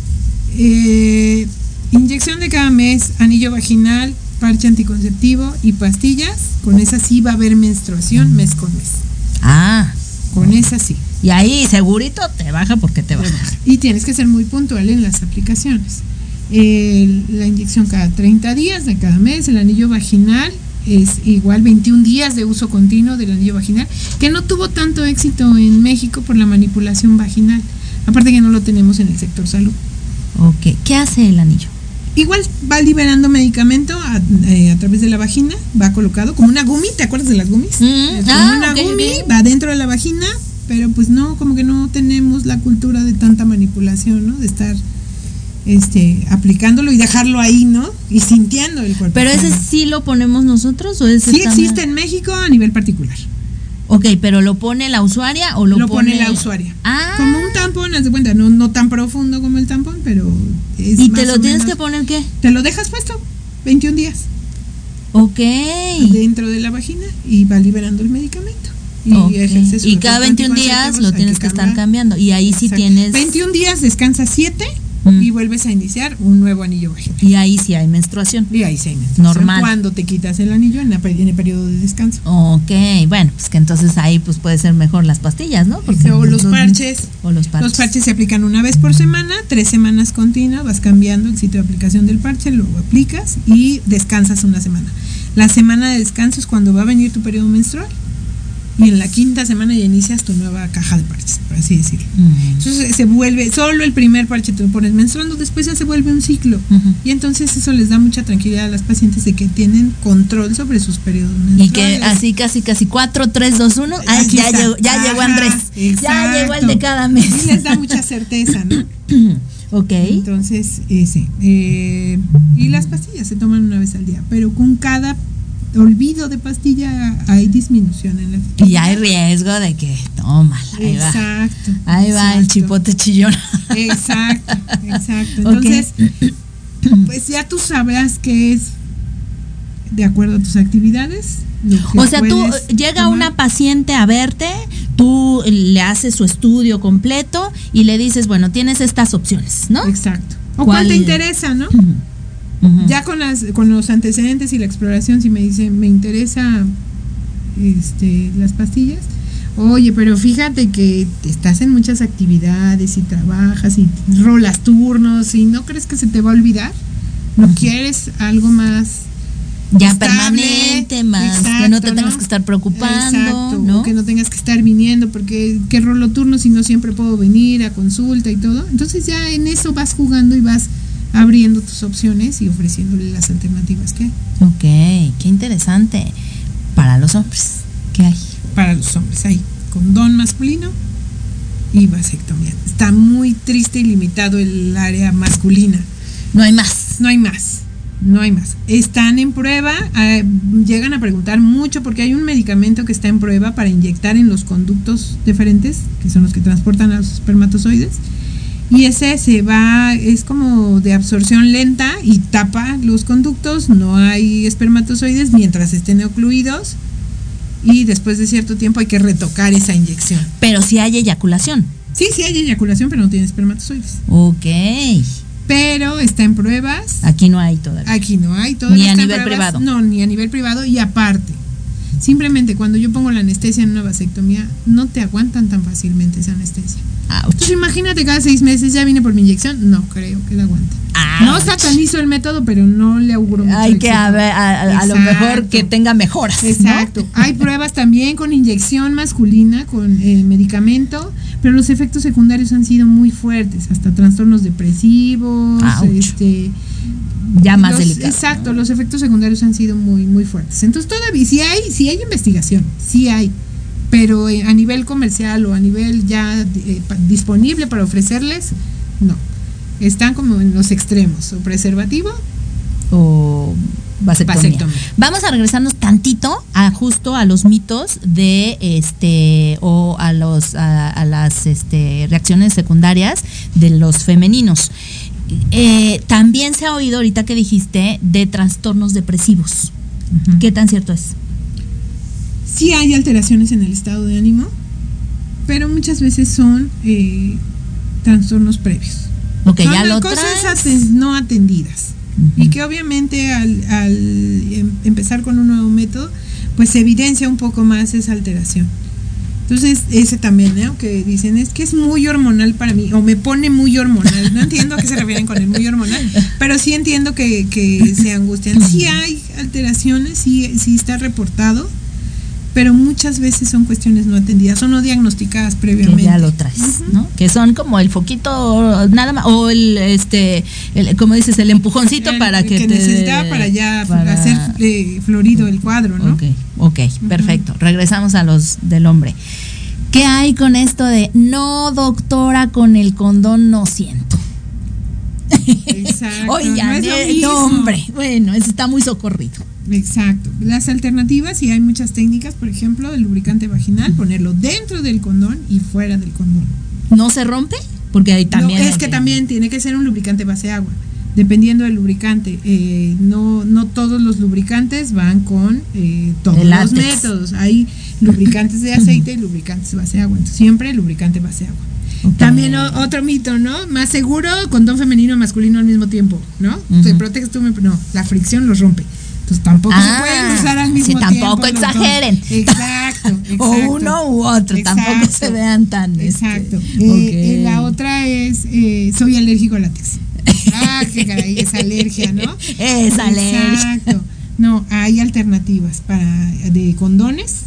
eh, inyección de cada mes, anillo vaginal, parche anticonceptivo y pastillas. Con esa sí va a haber menstruación mes con mes. Ah. Con esa sí. Y ahí segurito te baja porque te baja. Y tienes que ser muy puntual en las aplicaciones. La inyección cada 30 días de cada mes, el anillo vaginal es igual 21 días de uso continuo del anillo vaginal, que no tuvo tanto éxito en México por la manipulación vaginal. Aparte que no lo tenemos en el sector salud. Ok. ¿Qué hace el anillo? Igual va liberando medicamento a, eh, a través de la vagina, va colocado como una gumi, ¿te acuerdas de las gumis? Mm, como ah, una ok, gumi, va dentro de la vagina, pero pues no, como que no tenemos la cultura de tanta manipulación, ¿no? De estar este aplicándolo y dejarlo ahí, ¿no? Y sintiendo el cuerpo. ¿Pero ese sí lo ponemos nosotros o ese sí existe en México a nivel particular. Ok, pero ¿lo pone la usuaria o lo, Lo, pone, la usuaria. Ah. Como un tampón, haz de cuenta, no, no tan profundo como el tampón, pero es ¿Y más te lo o tienes menos- que poner qué? Te lo dejas puesto 21 días. Ok. dentro de la vagina y va liberando el medicamento. Y, Ok. ejerce su Y cada efecto 21 días lo tienes que, estar cambiando. Y ahí sí Exacto. tienes. 21 días, descansa 7 y vuelves a iniciar un nuevo anillo vaginal. Y ahí sí hay menstruación. Y ahí sí hay menstruación. Normal. Cuando te quitas el anillo en, la en el periodo de descanso. Ok, bueno, pues que entonces ahí pues puede ser mejor las pastillas, ¿no? Porque o los parches. O los parches. Los parches se aplican una vez por semana, tres semanas continuas, vas cambiando el sitio de aplicación del parche, lo aplicas y descansas una semana. La semana de descanso es cuando va a venir tu periodo menstrual. Y en la quinta semana ya inicias tu nueva caja de parches, por así decirlo. Entonces se vuelve, solo el primer parche te lo pones menstruando, después ya se vuelve un ciclo. Y entonces eso les da mucha tranquilidad a las pacientes de que tienen control sobre sus periodos Y menstruales. que así, casi, casi 4, 3, 2, 1. Ay, Aquí ya, está. llegó, ya llegó Ajá, Andrés. Ya llegó el de cada mes. Y les da mucha certeza, ¿no? ok. Entonces, ese. eh, y las pastillas se toman una vez al día, pero con cada olvido de pastilla hay disminución en la Y hay riesgo de que, tómala, ahí va. Exacto. Ahí va el chipote chillón. Exacto, exacto. Entonces, pues ya tú sabrás qué es de acuerdo a tus actividades. O sea, tú llega tomar. una paciente a verte, tú le haces su estudio completo y le dices, bueno, tienes estas opciones, ¿no? Exacto. O cuál te interesa, ¿no? Ya con las con los antecedentes y la exploración, si me dice, me interesa este las pastillas. Oye, pero fíjate que estás en muchas actividades y trabajas y rolas turnos y no crees que se te va a olvidar. ¿No quieres algo más Ya estable? permanente, más que no Exacto, te tengas que estar preocupando, Exacto, que no tengas que estar viniendo porque qué rolo turno si no siempre puedo venir a consulta y todo. Entonces ya en eso vas jugando y vas abriendo tus opciones y ofreciéndole las alternativas que hay. Ok, qué interesante. Para los hombres, ¿qué hay? Para los hombres hay condón masculino y vasectomía. Está muy triste y limitado el área masculina. No hay más. No hay más. No hay más. Están en prueba, eh, llegan a preguntar mucho porque hay un medicamento que está en prueba para inyectar en los conductos deferentes, que son los que transportan a los espermatozoides. Y ese se va, es como de absorción lenta y tapa los conductos, no hay espermatozoides mientras estén ocluidos y después de cierto tiempo hay que retocar esa inyección. Pero si hay eyaculación. Sí, sí hay eyaculación, pero no tiene espermatozoides. Ok. Pero está en pruebas. Aquí no hay todavía. Aquí no hay todavía. Ni a nivel pruebas. privado. No, ni a nivel privado y aparte. Simplemente cuando yo pongo la anestesia en una vasectomía, no te aguantan tan fácilmente esa anestesia. Entonces imagínate cada seis meses ya vine por mi inyección. No creo que la aguante. No satanizo el método, pero no le auguro mucho Hay que a, ver, a- a- a lo mejor que tenga mejoras. ¿no? Exacto. Hay pruebas también con inyección masculina, con eh, medicamento, pero los efectos secundarios han sido muy fuertes, hasta trastornos depresivos, Ouch. este Ya más los- delicado. Exacto, los efectos secundarios han sido muy muy fuertes. Entonces todavía sí hay, sí hay investigación, sí hay, pero eh, a nivel comercial o a nivel ya eh, disponible para ofrecerles, no. Están como en los extremos, o preservativo o vasectomía. Vasectomía. Vamos a regresarnos tantito a justo a los mitos de este o a los a, a las este, reacciones secundarias de los femeninos. Eh, también se ha oído ahorita que dijiste de trastornos depresivos. ¿Qué tan cierto es? Sí hay alteraciones en el estado de ánimo, pero muchas veces son eh, trastornos previos. Ok, Son ya lo cosas aten- no atendidas. Y que obviamente al, al em- empezar con un nuevo método, pues se evidencia un poco más esa alteración. Entonces, ese también, ¿no? Que dicen, es que es muy hormonal para mí, o me pone muy hormonal. No entiendo a qué se refieren con el muy hormonal, pero sí entiendo que, que se angustian. Sí hay alteraciones, sí, sí está reportado, pero muchas veces son cuestiones no atendidas o no diagnosticadas previamente. que ya lo traes, ¿no? Que son como el foquito nada más o el este el, como dices el empujoncito El- para que, que te necesitaba para ya para- hacer eh, florido el cuadro, ¿no? Ok, ok, perfecto. Regresamos a los del hombre. ¿Qué hay con esto de no, doctora, con el condón no siento? Exacto. Oye, no es lo eh, mismo. no, hombre, bueno, eso está muy socorrido. Exacto. Las alternativas, y hay muchas técnicas, por ejemplo, el lubricante vaginal, ponerlo dentro del condón y fuera del condón. ¿No se rompe? Porque ahí también. No, es que también tiene que ser un lubricante base agua. Dependiendo del lubricante, eh, no, no todos los lubricantes van con eh, todos los métodos. Hay lubricantes de aceite y lubricantes base agua. Entonces, siempre lubricante base agua. También otro mito, ¿no? Más seguro, condón femenino masculino al mismo tiempo, ¿no? Te proteges tú, no, la fricción los rompe. Entonces tampoco Ah, se pueden usar al mismo sí, tiempo. tampoco dos. exageren. Exacto, exacto. O uno u otro, tampoco se vean tan. este, Exacto. Eh, eh, la otra es, eh, soy alérgico al látex. Ah, qué caray, es alergia, ¿no? Es alergia. Exacto. No, hay alternativas para de condones.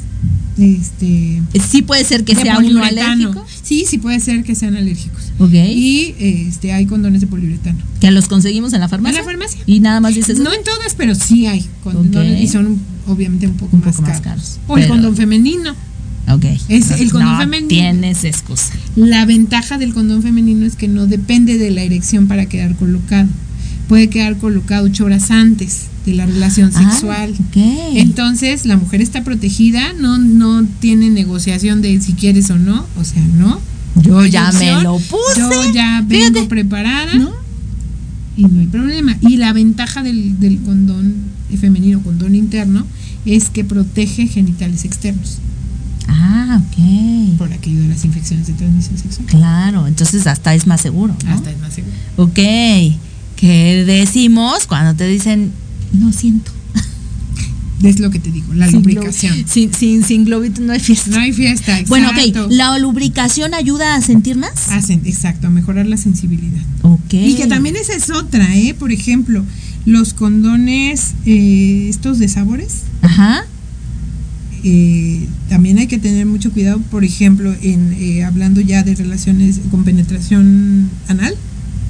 Este, Sí puede ser que sea uno alérgico. Sí, sí puede ser que sean alérgicos. Ok. Y este, hay condones de poliuretano. Que los conseguimos en la farmacia. En la farmacia. Y nada más dices. No en todas, pero sí hay condones y son obviamente un poco, Un más, poco más caros. caros, O el condón femenino. Ok. Es el condón no femenino. Tienes excusa. La ventaja del condón femenino es que no depende de la erección para quedar colocado. Puede quedar colocado ocho horas antes de la relación Ah, sexual. Entonces la mujer está protegida, no, no tiene negociación de si quieres o no, o sea, no. Yo ya me lo puse. Yo ya vengo preparada y no hay problema. Y la ventaja del, del condón femenino, condón interno, es que protege genitales externos Ah, ok. por aquello de las infecciones de transmisión sexual. Claro, entonces hasta es más seguro. ¿no? Hasta es más seguro. Ok. ¿Qué decimos cuando te dicen no siento? Es lo que te digo, la Sin lubricación. Sin, sin, sin globito no hay fiesta. No hay fiesta, exacto. Bueno, ok. ¿La lubricación ayuda a sentir más? Hacen, exacto, a mejorar la sensibilidad. Ok. Y que también esa es otra, ¿eh? Por ejemplo, los condones, eh, estos de sabores, Ajá. eh, también hay que tener mucho cuidado, por ejemplo, en eh, hablando ya de relaciones con penetración anal,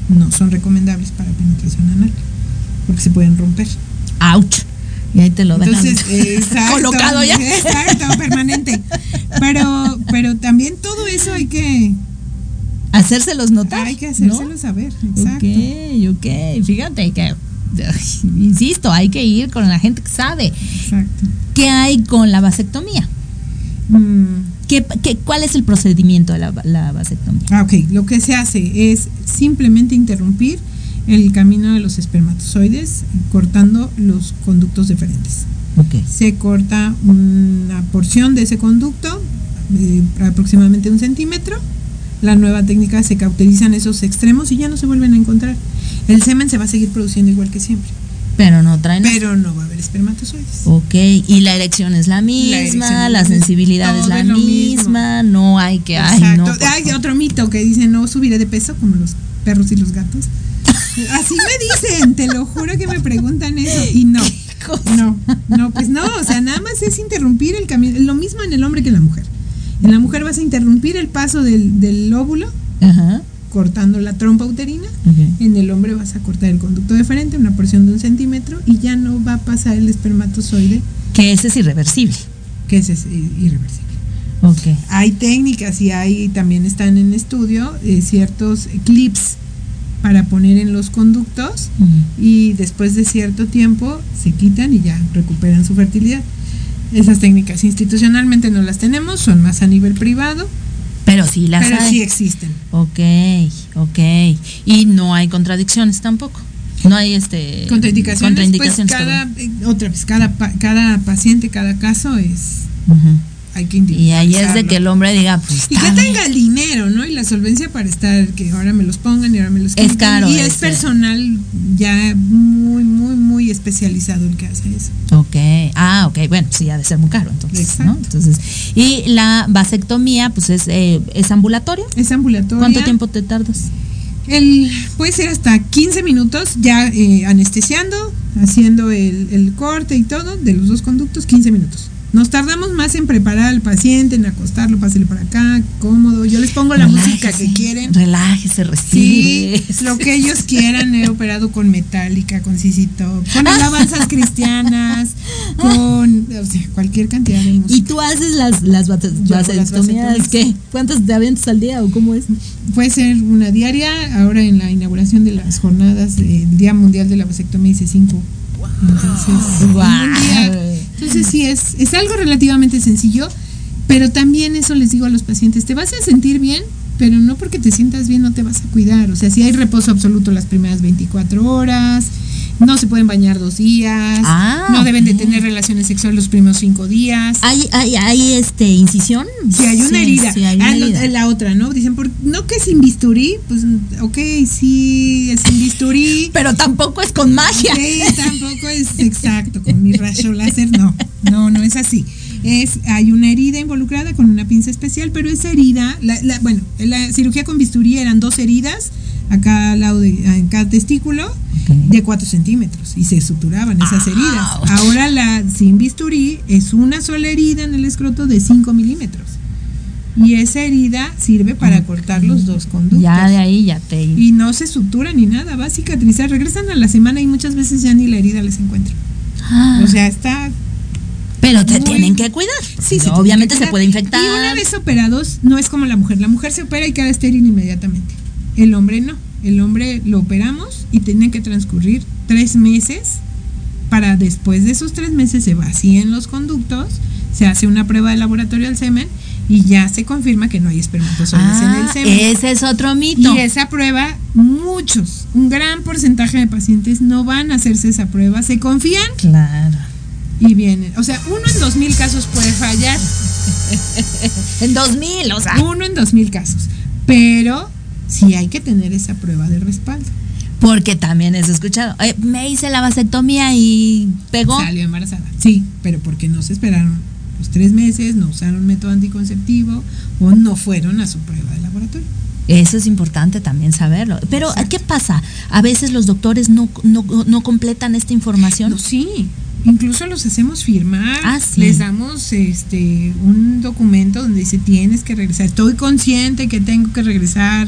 no son recomendables para penetración anal, porque se pueden romper. Ouch. Y ahí te lo dejan Entonces, exacto, colocado ya. Exacto, permanente. Pero, pero también todo eso hay que, Hacérselos notar. hay que hacérselo saber. Exacto. Ok, ok. Fíjate que, insisto, hay que ir con la gente que sabe. Exacto. ¿Qué hay con la vasectomía? Mm, ¿Qué, qué, cuál es el procedimiento de la, la vasectomía? Ah, ok. Lo que se hace es simplemente interrumpir el camino de los espermatozoides cortando los conductos deferentes. Ok. Se corta una porción de ese conducto, eh, aproximadamente un centímetro. La nueva técnica se cauterizan esos extremos y ya no se vuelven a encontrar. El semen se va a seguir produciendo igual que siempre, Pero no traen. pero no va a haber espermatozoides. Ok, y la erección es la misma, la, sensibilidad es la mismo. misma, no hay que, ay, Exacto. no. Hay otro mito que dice no subiré de peso como los perros y los gatos. Así me dicen, te lo juro que me preguntan eso y no. No, no, pues no, o sea, nada más es interrumpir el camino, lo mismo en el hombre que en la mujer. En la mujer vas a interrumpir el paso del, del óvulo Ajá. Cortando la trompa uterina, ok. en el hombre vas a cortar el conducto deferente, una porción de un centímetro y ya no va a pasar el espermatozoide, Que ese es irreversible. que ese es irreversible. Ok. Hay técnicas y hay también están en estudio eh, ciertos clips para poner en los conductos y después de cierto tiempo se quitan y ya recuperan su fertilidad. Esas técnicas institucionalmente no las tenemos, son más a nivel privado, Pero sí las pero hay. sí existen. Ok, ok. Y no hay contradicciones tampoco. No hay este Contraindicaciones, contraindicaciones, pues cada, eh, otra vez, cada, cada paciente, cada caso es, Ujú. Hay que Y ahí es de que el hombre diga, pues Y que tenga el dinero, ¿no? Y la solvencia para estar, que ahora me los pongan y ahora me los Es caro Y es personal ya muy, muy, muy especializado el que hace eso. Ok, ah, ok, bueno, sí, ha de ser muy caro entonces, Exacto. ¿no? Entonces, y la vasectomía, pues es, eh, es ambulatorio. Es ambulatorio. ¿Cuánto tiempo te tardas? El, puede ser hasta 15 minutos ya eh, anestesiando, haciendo el, el corte y todo de los dos conductos, 15 minutos. Nos tardamos más en preparar al paciente, en acostarlo, pásele para acá, cómodo. Yo les pongo la música que quieren. Relájese, Sí, respire. lo que ellos quieran. He operado con Metallica, con CC Top, con alabanzas cristianas, con o sea, cualquier cantidad de música. ¿Y tú haces las, las vasectomías. ¿Qué? ¿Cuántas te avientas al día o cómo es? Puede ser una diaria. Ahora en la inauguración de las jornadas del Día Mundial de la Vasectomía hice cinco. Entonces. Entonces sí, es, es algo relativamente sencillo, pero también eso les digo a los pacientes, te vas a sentir bien, pero no porque te sientas bien no te vas a cuidar. O sea, si hay reposo absoluto las primeras 24 horas, no se pueden bañar dos días, Ah, no deben de tener relaciones sexuales los primeros cinco días. ¿Hay, hay, hay este incisión? Si hay una Sí, herida. sí hay una Ah, herida. la otra, ¿no? Dicen, por, no que sin bisturí, pues, ok, sí, es sin bisturí. Pero tampoco es con magia. Sí, tampoco es exacto, con mi rayo láser, no, no, no es así. Es, hay una herida involucrada con una pinza especial, pero esa herida, la, la- bueno, en la cirugía con bisturí eran dos heridas, acá al lado de, en cada testículo, de 4 centímetros, y se suturaban esas heridas. Ahora la sin bisturí es una sola herida en el escroto de 5 milímetros. Y esa herida sirve para cortar los dos conductos. Ya de ahí ya te. Y no se sutura ni nada, va a cicatrizar. Regresan a la semana y muchas veces ya ni la herida les encuentra. Ah. O sea, está. Pero te muy- tienen que cuidar. Sí, se obviamente se puede infectar. Y una vez operados, no es como la mujer. La mujer se opera y queda estéril inmediatamente. El hombre no. El hombre lo operamos y tiene que transcurrir tres meses para después de esos tres meses se vacíen los conductos, se hace una prueba de laboratorio al semen y ya se confirma que no hay espermatozoides en el Ah, semen. ese es otro mito. Y esa prueba, muchos, un gran porcentaje de pacientes no van a hacerse esa prueba, se confían Claro. y vienen. O sea, uno en dos mil casos puede fallar. en dos mil, o sea. Uno en dos mil casos. Pero sí hay que tener esa prueba de respaldo. Porque también es escuchado. Eh, me hice la vasectomía y pegó. Salió embarazada. Sí, pero porque no se esperaron los tres meses, no usaron método anticonceptivo o no fueron a su prueba de laboratorio. Eso es importante también saberlo. Pero, ¿qué pasa? A veces los doctores no, no, no completan esta información. No, sí, incluso los hacemos firmar. Ah, sí. Les damos este un documento donde dice tienes que regresar. Estoy consciente que tengo que regresar.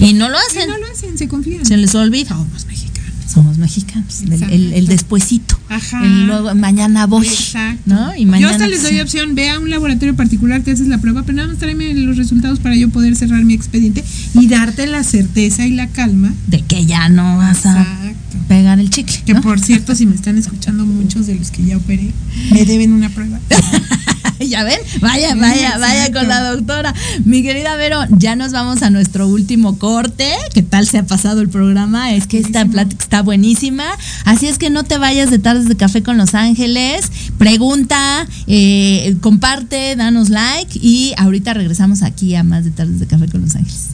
Y no lo hacen. Y no lo hacen, se confían. Se les olvida. Somos mexicanos. Somos mexicanos. El, el, el despuesito. Ajá. El luego, mañana voy. Exacto. ¿No? Y yo mañana. hasta les doy opción, ve a un laboratorio particular, te haces la prueba, pero nada más tráeme los resultados para yo poder cerrar mi expediente y darte la certeza y la calma de que ya no vas a Exacto. pegar el chicle. Que por cierto, si me están escuchando muchos de los que ya operé, me deben una prueba. ya ven, vaya, vaya, vaya con la doctora. Mi querida Vero, ya nos vamos a nuestro último corte. ¿Qué tal se ha pasado el programa? Es que esta plática está buenísima. Así es que no te vayas de tardes de café con Los Ángeles. Pregunta, eh, comparte, danos like y ahorita regresamos aquí a más de tardes de café con Los Ángeles.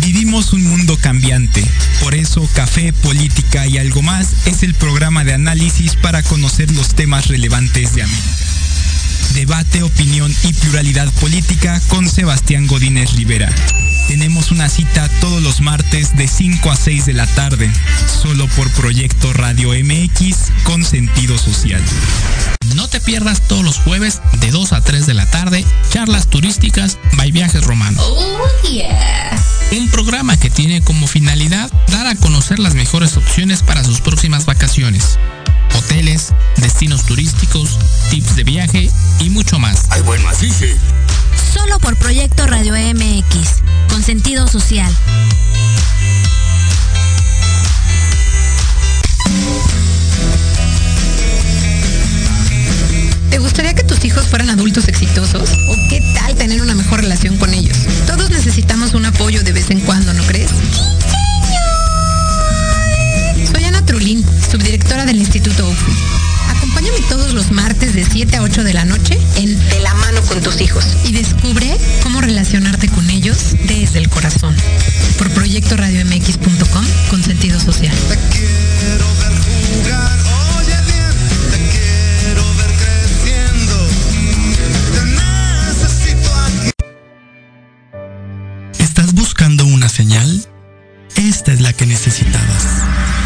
Vivimos un mundo Por eso Café, Política y algo más es el programa de análisis para conocer los temas relevantes de América. Debate, opinión y pluralidad política con Sebastián Godínez Rivera. Tenemos una cita todos los martes de 5 a 6 de la tarde, solo por Proyecto Radio MX con sentido social. No te pierdas todos los jueves de 2 a 3 de la tarde, charlas turísticas by Viajes Romanos. Un programa que tiene como finalidad dar a conocer las mejores opciones para sus próximas vacaciones. Hoteles, destinos turísticos, tips de viaje y mucho más. Ay, bueno, así sí. Solo por Proyecto Radio MX, con sentido social. ¿Te gustaría que tus hijos fueran adultos exitosos? ¿O qué tal tener una mejor relación con ellos? Todos necesitamos un apoyo de vez en cuando, ¿no crees? Soy Ana Trulín, subdirectora del Instituto OFU. Acompáñame todos los martes de 7 a 8 de la noche en De la mano con tus hijos y descubre cómo relacionarte con ellos desde el corazón. Por proyectoradiomx.com con sentido social. ¿Estás buscando una señal? Esta es la que necesitabas.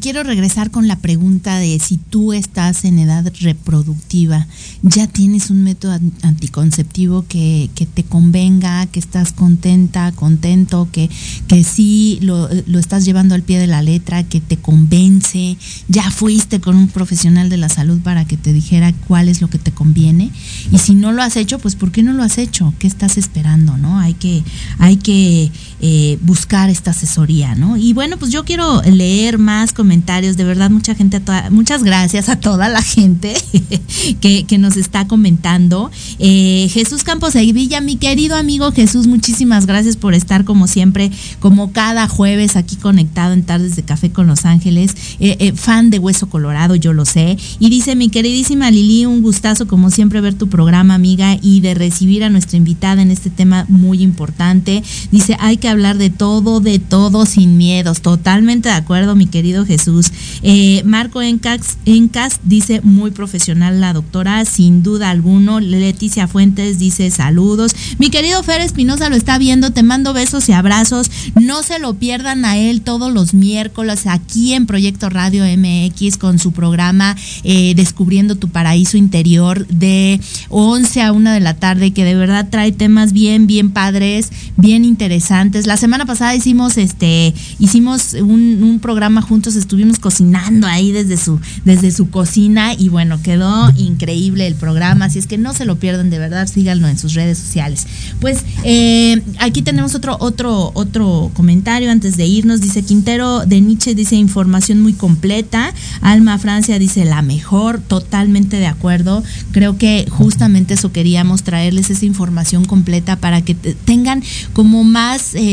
Quiero regresar con la pregunta de si tú estás en edad reproductiva, ya tienes un método anticonceptivo que, te convenga, que estás contenta, contento, que, que sí lo, lo estás llevando al pie de la letra, que te convence, ya fuiste con un profesional de la salud para que te dijera cuál es lo que te conviene. Y si no lo has hecho, pues ¿por qué no lo has hecho? ¿Qué estás esperando? ¿No? Hay que, hay que eh, buscar esta asesoría, ¿no? Y bueno, pues yo quiero leer más comentarios, de verdad, mucha gente, muchas gracias a toda la gente que, nos está comentando. Eh, Jesús Campos Villa, mi querido amigo Jesús, muchísimas gracias por estar como siempre, como cada jueves aquí conectado en Tardes de Café con Los Ángeles, eh, fan de Hueso Colorado, yo lo sé. Y dice mi queridísima Lili, un gustazo como siempre ver tu programa, amiga, y de recibir a nuestra invitada en este tema muy importante. Dice, hay que hablar de todo, de todo sin miedos. Totalmente de acuerdo, mi querido Jesús. Eh, Marco Encas, Encas dice, muy profesional la doctora, sin duda alguno. Leticia Fuentes dice, saludos. Mi querido Fer Espinosa lo está viendo, te mando besos y abrazos. No se lo pierdan a él todos los miércoles aquí en Proyecto Radio MX con su programa eh, Descubriendo tu Paraíso Interior de 11 a 1 de la tarde, que de verdad trae temas bien, bien padres, bien interesantes. La semana pasada hicimos este, hicimos un, un programa juntos, estuvimos cocinando ahí desde su, desde su cocina y bueno, quedó increíble el programa, así es que no se lo pierdan de verdad, síganlo en sus redes sociales. Pues eh, aquí tenemos otro, otro, otro comentario antes de irnos, dice Quintero de Nietzsche, dice información muy completa, Alma Francia dice la mejor, totalmente de acuerdo, creo que justamente eso queríamos traerles esa información completa para que tengan como más, eh,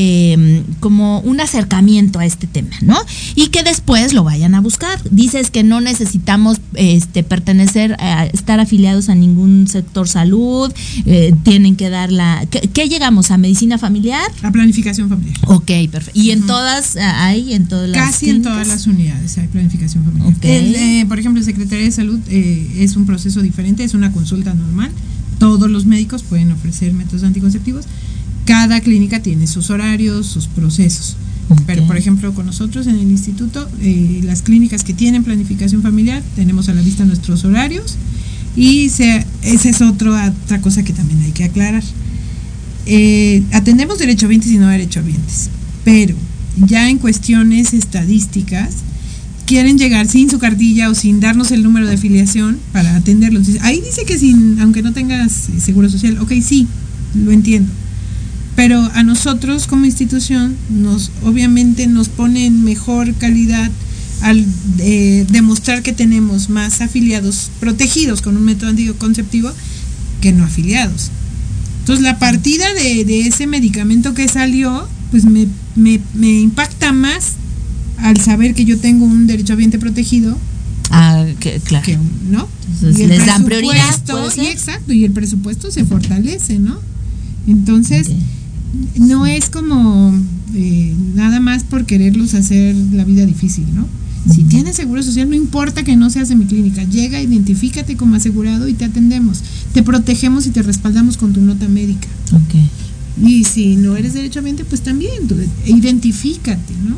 como un acercamiento a este tema, ¿no? Y que después lo vayan a buscar. Dices que no necesitamos este, pertenecer, a estar afiliados a ningún sector salud, eh, tienen que dar la... ¿qué, llegamos? ¿A medicina familiar? A planificación familiar. Ok, perfecto. ¿Y en todas hay? ¿En todas las Casi en todas las unidades hay planificación familiar. Eh, por ejemplo, el Secretaría de Salud es un proceso diferente, es una consulta normal todos los médicos pueden ofrecer métodos anticonceptivos. Cada clínica tiene sus horarios, sus procesos. Pero, por ejemplo, con nosotros en el instituto, eh, las clínicas que tienen planificación familiar, tenemos a la vista nuestros horarios y esa es otra cosa que también hay que aclarar. Eh, atendemos derechohabientes y no derechohabientes, pero ya en cuestiones estadísticas, quieren llegar sin su cartilla o sin darnos el número de afiliación para atenderlos. Ahí dice que sin, aunque no tengas eh, seguro social, ok, sí, lo entiendo. Pero a nosotros como institución nos obviamente nos pone en mejor calidad al eh, demostrar que tenemos más afiliados protegidos con un método anticonceptivo que no afiliados. Entonces la partida de, ese medicamento que salió, pues me, me, me impacta más al saber que yo tengo un derecho ambiente protegido. Ah, claro. ¿No? Entonces, les dan prioridad. Y exacto, y el presupuesto se fortalece, ¿no? Entonces, no es como eh, nada más por quererlos hacer la vida difícil, ¿no? Si tienes seguro social, no importa que no seas de mi clínica, llega, identifícate como asegurado y te atendemos. Te protegemos y te respaldamos con tu nota médica. Ok. Y si no eres derechamente, pues también, identifícate, ¿no?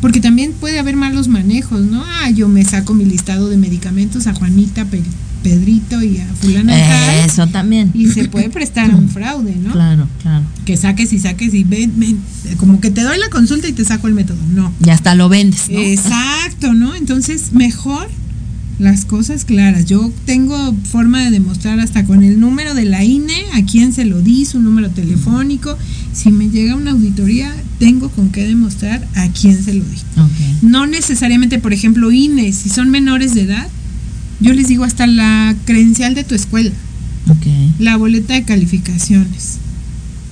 Porque también puede haber malos manejos, ¿no? Ah, yo me saco mi listado de medicamentos a Juanita, Pedrito y a fulano. Eso también. Y se puede prestar a un fraude, ¿no? Claro, claro. Que saques y saques y ven, ven, como que te doy la consulta y te saco el método. No. Y hasta lo vendes. ¿no? Exacto, ¿no? Entonces, mejor las cosas claras. Yo tengo forma de demostrar hasta con el número de la INE, a quién se lo di, su número telefónico. Si me llega una auditoría, tengo con qué demostrar a quién se lo di. No necesariamente, por ejemplo, INE, si son menores de edad, yo les digo hasta la credencial de tu escuela. La boleta de calificaciones.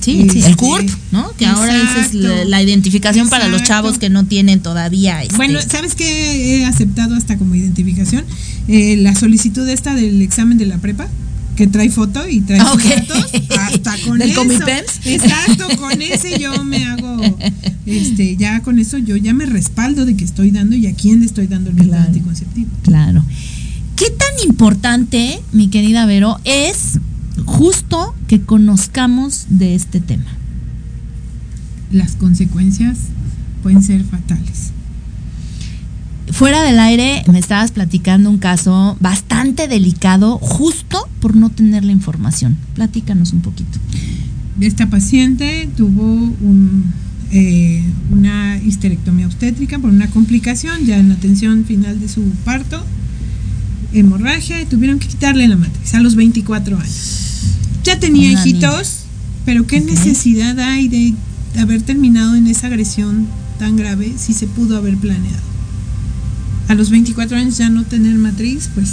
Sí, sí, el CURP, ¿no? Que ahora es la, identificación para los chavos que no tienen todavía. Este bueno, ¿sabes qué he aceptado hasta como identificación? Eh, la solicitud esta del examen de la prepa que trae foto y trae ah, fotos, hasta con eso. Exacto, con ese yo me hago, este, ya con eso yo ya me respaldo de que estoy dando y a quién le estoy dando el método anticonceptivo. Claro. ¿Qué tan importante, mi querida Vero, es justo que conozcamos de este tema. Las consecuencias pueden ser fatales. Fuera del aire me estabas platicando un caso bastante delicado justo por no tener la información. Platícanos un poquito. Esta paciente tuvo un, eh, una histerectomía obstétrica por una complicación ya en la atención final de su parto, hemorragia y tuvieron que quitarle la matriz a los 24 años. Ya tenía Una hijitos, pero qué necesidad hay de haber terminado en esa agresión tan grave si se pudo haber planeado. A los 24 años ya no tener matriz, pues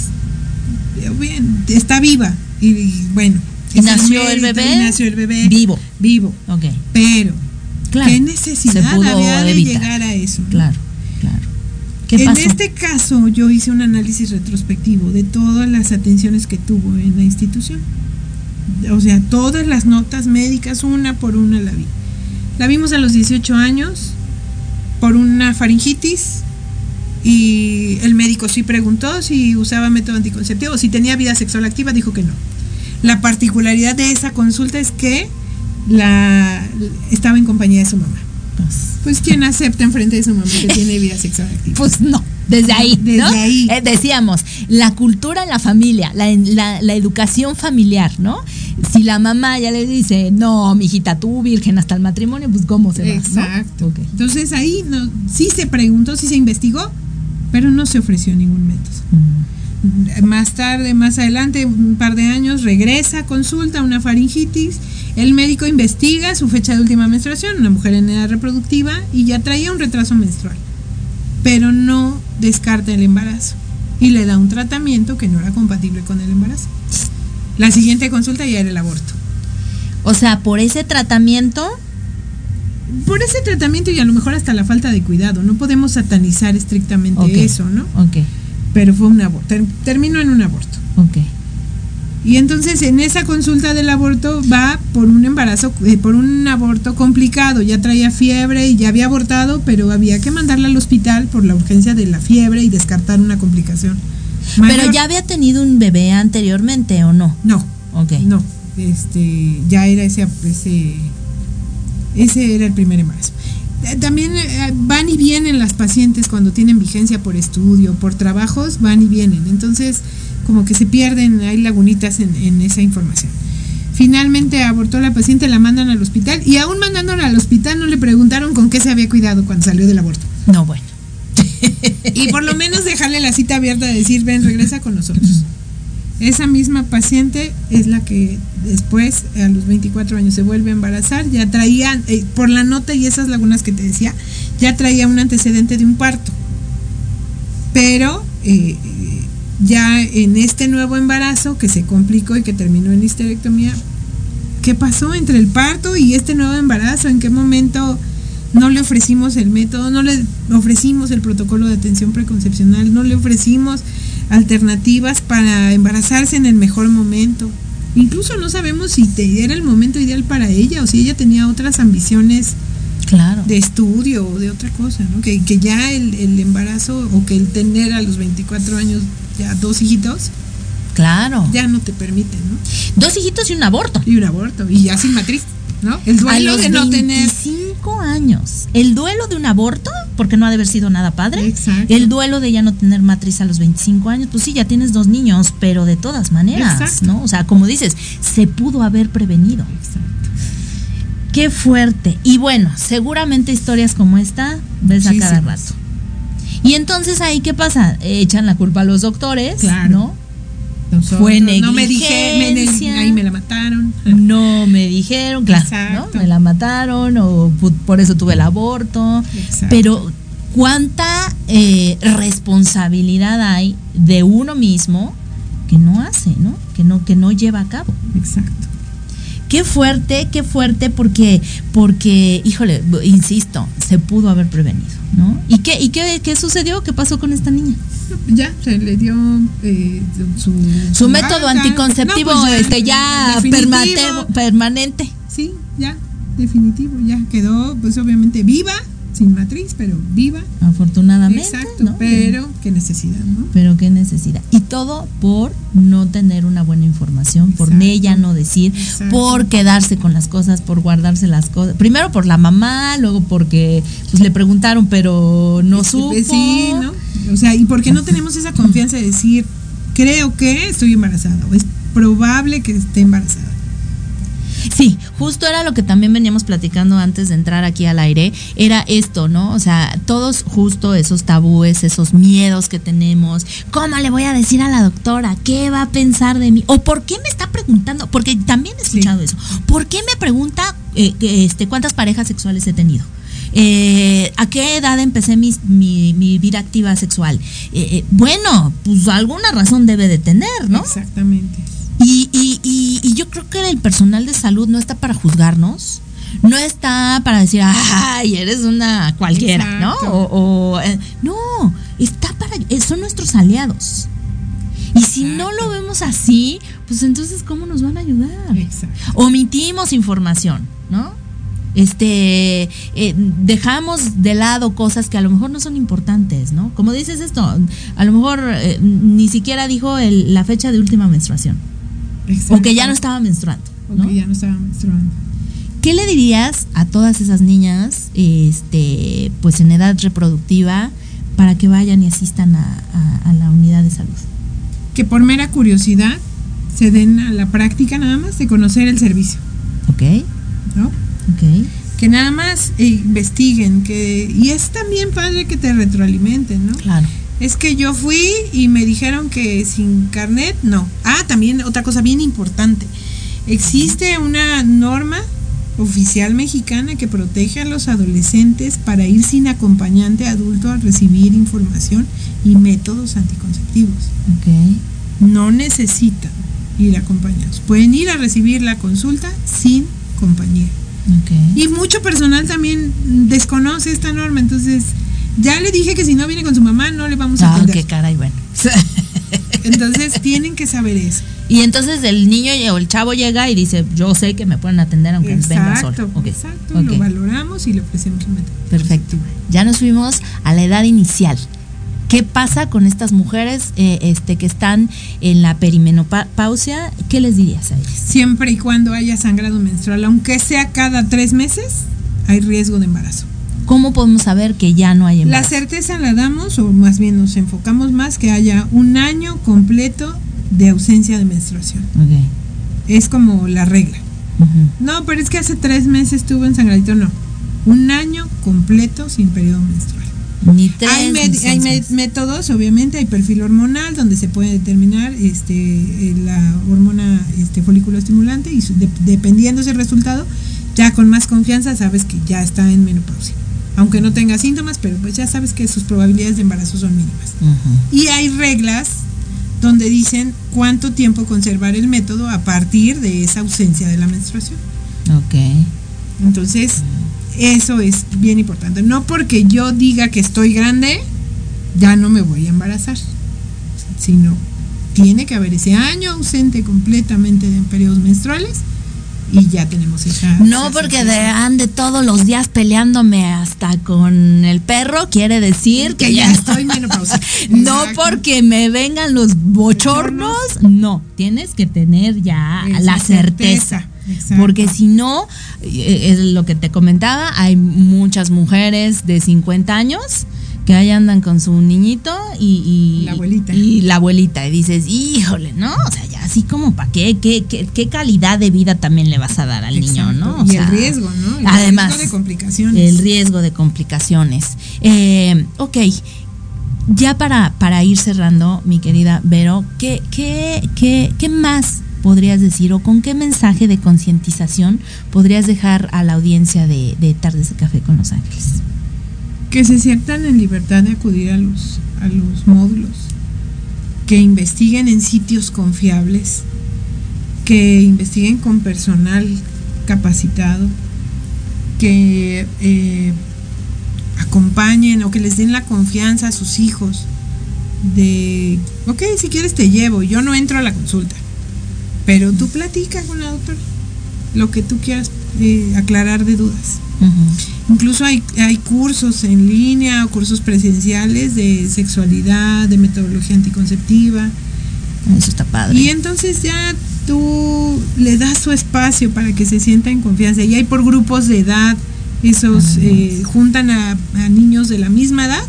eh, bien, está viva y, y bueno. ¿Y es nació el mérito, bebé? y nació el bebé Vivo. Vivo. Ok. Pero, Claro, ¿qué necesidad había de evitar. llegar a eso? Claro, claro. ¿Qué en pasó? este caso, yo hice un análisis retrospectivo de todas las atenciones que tuvo en la institución. O sea, todas las notas médicas, una por una la vi. La vimos a los 18 años por una faringitis y el médico sí preguntó si usaba método anticonceptivo, si tenía vida sexual activa, dijo que no. La particularidad de esa consulta es que la estaba en compañía de su mamá. Pues quien acepta enfrente de su mamá que tiene vida sexual activa. Pues no, desde ahí, Desde ¿no? ahí. Eh, decíamos, la cultura en la familia, la, la- la educación familiar, ¿no? Si la mamá ya le dice, no, mijita, tú virgen hasta el matrimonio, pues cómo se va, ¿no? Exacto. Ok. Entonces ahí no, sí se preguntó, sí se investigó, pero no se ofreció ningún método. Mm. Más tarde, más adelante, un par de años, regresa consulta, una faringitis. El médico investiga su fecha de última menstruación, una mujer en edad reproductiva, y ya traía un retraso menstrual. Pero no descarta el embarazo y le da un tratamiento que no era compatible con el embarazo. La siguiente consulta ya era el aborto. O sea, por ese tratamiento, Por ese tratamiento y a lo mejor hasta la falta de cuidado, no podemos satanizar estrictamente eso, ¿no? ok, Pero fue un aborto, ter- terminó en un aborto. ok. Y entonces en esa consulta del aborto va por un embarazo, eh, por un aborto complicado. Ya traía fiebre y ya había abortado, pero había que mandarla al hospital por la urgencia de la fiebre y descartar una complicación. Pero ya había tenido un bebé anteriormente, ¿o no? No, Ok. no. Este, ya era ese, ese, ese era el primer embarazo. Eh, También eh, van y vienen las pacientes cuando tienen vigencia por estudio, por trabajos, van y vienen. Entonces, como que se pierden, hay lagunitas en, en esa información. Finalmente abortó la paciente, la mandan al hospital y aún mandándola al hospital no le preguntaron con qué se había cuidado cuando salió del aborto. No, bueno. Y por lo menos dejarle la cita abierta de decir, ven, regresa con nosotros. Esa misma paciente es la que después, a los 24 años, se vuelve a embarazar. Ya traía, eh, por la nota y esas lagunas que te decía, ya traía un antecedente de un parto. Pero eh, ya en este nuevo embarazo que se complicó y que terminó en histerectomía, ¿qué pasó entre el parto y este nuevo embarazo? ¿En qué momento no le ofrecimos el método, no le ofrecimos el protocolo de atención preconcepcional, no le ofrecimos alternativas para embarazarse en el mejor momento? Incluso no sabemos si era el momento ideal para ella o si ella tenía otras ambiciones Claro. de estudio o de otra cosa, ¿no? Que, que ya el, el embarazo o que el tener a los 24 años ya dos hijitos Claro. ya no te permite, ¿no? Dos hijitos y un aborto. Y un aborto, y ya sin matriz, ¿no? El a duelo los de no tener 25 años. El duelo de un aborto, porque no ha de haber sido nada padre. Exacto. El duelo de ya no tener matriz a los 25 años, pues sí, ya tienes dos niños, pero de todas maneras, Exacto. ¿no? O sea, como dices, se pudo haber prevenido. Qué fuerte. Y bueno, seguramente historias como esta ves a cada rato. Y entonces ahí, ¿qué pasa? Echan la culpa a los doctores, Claro. ¿no? Nosotros, Fue no me dije, me- negligencia. ahí me la mataron. No me dijeron, claro, Exacto. ¿no? Me la mataron o por eso tuve el aborto. Exacto. Pero cuánta eh, responsabilidad hay de uno mismo que no hace, ¿no? Que no que no lleva a cabo. Exacto. Qué fuerte, qué fuerte porque porque híjole, insisto, se pudo haber prevenido, ¿no? ¿Y qué y qué, qué sucedió? ¿Qué pasó con esta niña? Ya, se le dio eh, su, Su método anticonceptivo No, pues este ya permanente. Sí, ya, definitivo, ya quedó, pues obviamente viva, sin matriz, pero viva. Afortunadamente. Exacto, ¿no? pero qué necesidad, ¿no? Pero qué necesidad. Y todo por no tener una buena información, por ella no decir, por quedarse con las cosas, por guardarse las cosas. Primero por la mamá, luego porque pues, le preguntaron, pero no supo. Sí, ¿no? O sea, ¿y por qué no tenemos esa confianza de decir, creo que estoy embarazada o es probable que esté embarazada? Sí, justo era lo que también veníamos platicando antes de entrar aquí al aire, era esto, ¿no? O sea, todos justo esos tabúes, esos miedos que tenemos, ¿cómo le voy a decir a la doctora? ¿Qué va a pensar de mí? ¿O por qué me está preguntando? Porque también he escuchado eso. ¿Por qué me pregunta eh, este, cuántas parejas sexuales he tenido? Eh, ¿A qué edad empecé mi, mi, vida activa sexual? Eh, eh, bueno, pues alguna razón debe de tener, ¿no? Exactamente. Y, y, y, yo creo que el personal de salud no está para juzgarnos, no está para decir, ay, eres una cualquiera, ¿no? O, no, está para, son nuestros aliados. Y si no lo vemos así, pues entonces, ¿cómo nos van a ayudar? Exacto. Omitimos información, ¿no? este eh, dejamos de lado cosas que a lo mejor no son importantes, ¿no? Como dices esto, a lo mejor eh, ni siquiera dijo la fecha de última menstruación. O que ya no estaba menstruando. O que ya no estaba menstruando. ¿Qué le dirías a todas esas niñas, este, pues en edad reproductiva, para que vayan y asistan a, a la unidad de salud? Que por mera curiosidad se den a la práctica nada más de conocer el servicio. Ok. ¿No? Que nada más investiguen, que y es también padre que te retroalimenten, ¿no? Claro. Es que yo fui y me dijeron que sin carnet, no. Ah, también otra cosa bien importante. Existe una norma oficial mexicana que protege a los adolescentes para ir sin acompañante adulto a recibir información y métodos anticonceptivos. Okay. No necesitan ir acompañados. Pueden ir a recibir la consulta sin compañía. Y mucho personal también desconoce esta norma, entonces ya le dije que si no viene con su mamá no le vamos a ah, atender. qué caray, bueno. entonces tienen que saber eso. Y entonces el niño o el chavo llega y dice, yo sé que me pueden atender aunque venga solo. Exacto, lo valoramos y le ofrecemos un método. Perfecto. Ya nos fuimos a la edad inicial. ¿Qué pasa con estas mujeres eh, este, que están en la perimenopausia? ¿Qué les dirías a ellas? Siempre y cuando haya sangrado menstrual, aunque sea cada tres meses, hay riesgo de embarazo. ¿Cómo podemos saber que ya no hay embarazo? La certeza la damos, o más bien nos enfocamos más, que haya un año completo de ausencia de menstruación. Es como la regla. No, pero es que hace tres meses tuvo ensangradito, no. Un año completo sin periodo menstrual hay, métodos, obviamente, hay perfil hormonal donde se puede determinar este, eh, la hormona este, folículo estimulante y dependiendo ese resultado, ya con más confianza sabes que ya está en menopausia. Aunque no tenga síntomas, pero pues ya sabes que sus probabilidades de embarazo son mínimas. Y hay reglas donde dicen cuánto tiempo conservar el método a partir de esa ausencia de la menstruación. Ok. Entonces, eso es bien importante. No porque yo diga que estoy grande, ya no me voy a embarazar, sino tiene que haber ese año ausente completamente de periodos menstruales y ya tenemos esa. No porque de, ande todos los días peleándome hasta con el perro, quiere decir que, ya, estoy menopausia. no porque me vengan los bochornos, no, tienes que tener ya la certeza. Porque si no, eh, es lo que te comentaba, hay muchas mujeres de 50 años que ahí andan con su niñito y, la abuelita. Y la abuelita. Y dices, híjole, ¿no? O sea, ya así como para qué, qué, qué, calidad de vida también le vas a dar al niño, ¿no? y el riesgo, ¿no? El además, riesgo de complicaciones. El riesgo de complicaciones. Eh, ok. Ya para, para ir cerrando, mi querida Vero, ¿qué, qué, qué, qué más podrías decir o con qué mensaje de concientización podrías dejar a la audiencia de, Tardes de Café con Los Ángeles? Que se sientan en libertad de acudir a los, a los módulos, que investiguen en sitios confiables, que investiguen con personal capacitado, que eh, acompañen o que les den la confianza a sus hijos de, ok, si quieres te llevo, yo no entro a la consulta, pero tú platica con la doctora lo que tú quieras eh, aclarar de dudas. Incluso hay, hay cursos en línea o cursos presenciales de sexualidad, de metodología anticonceptiva. Eso está padre. Y entonces ya tú le das su espacio para que se sienta en confianza. Y hay por grupos de edad, esos eh, juntan a, a niños de la misma edad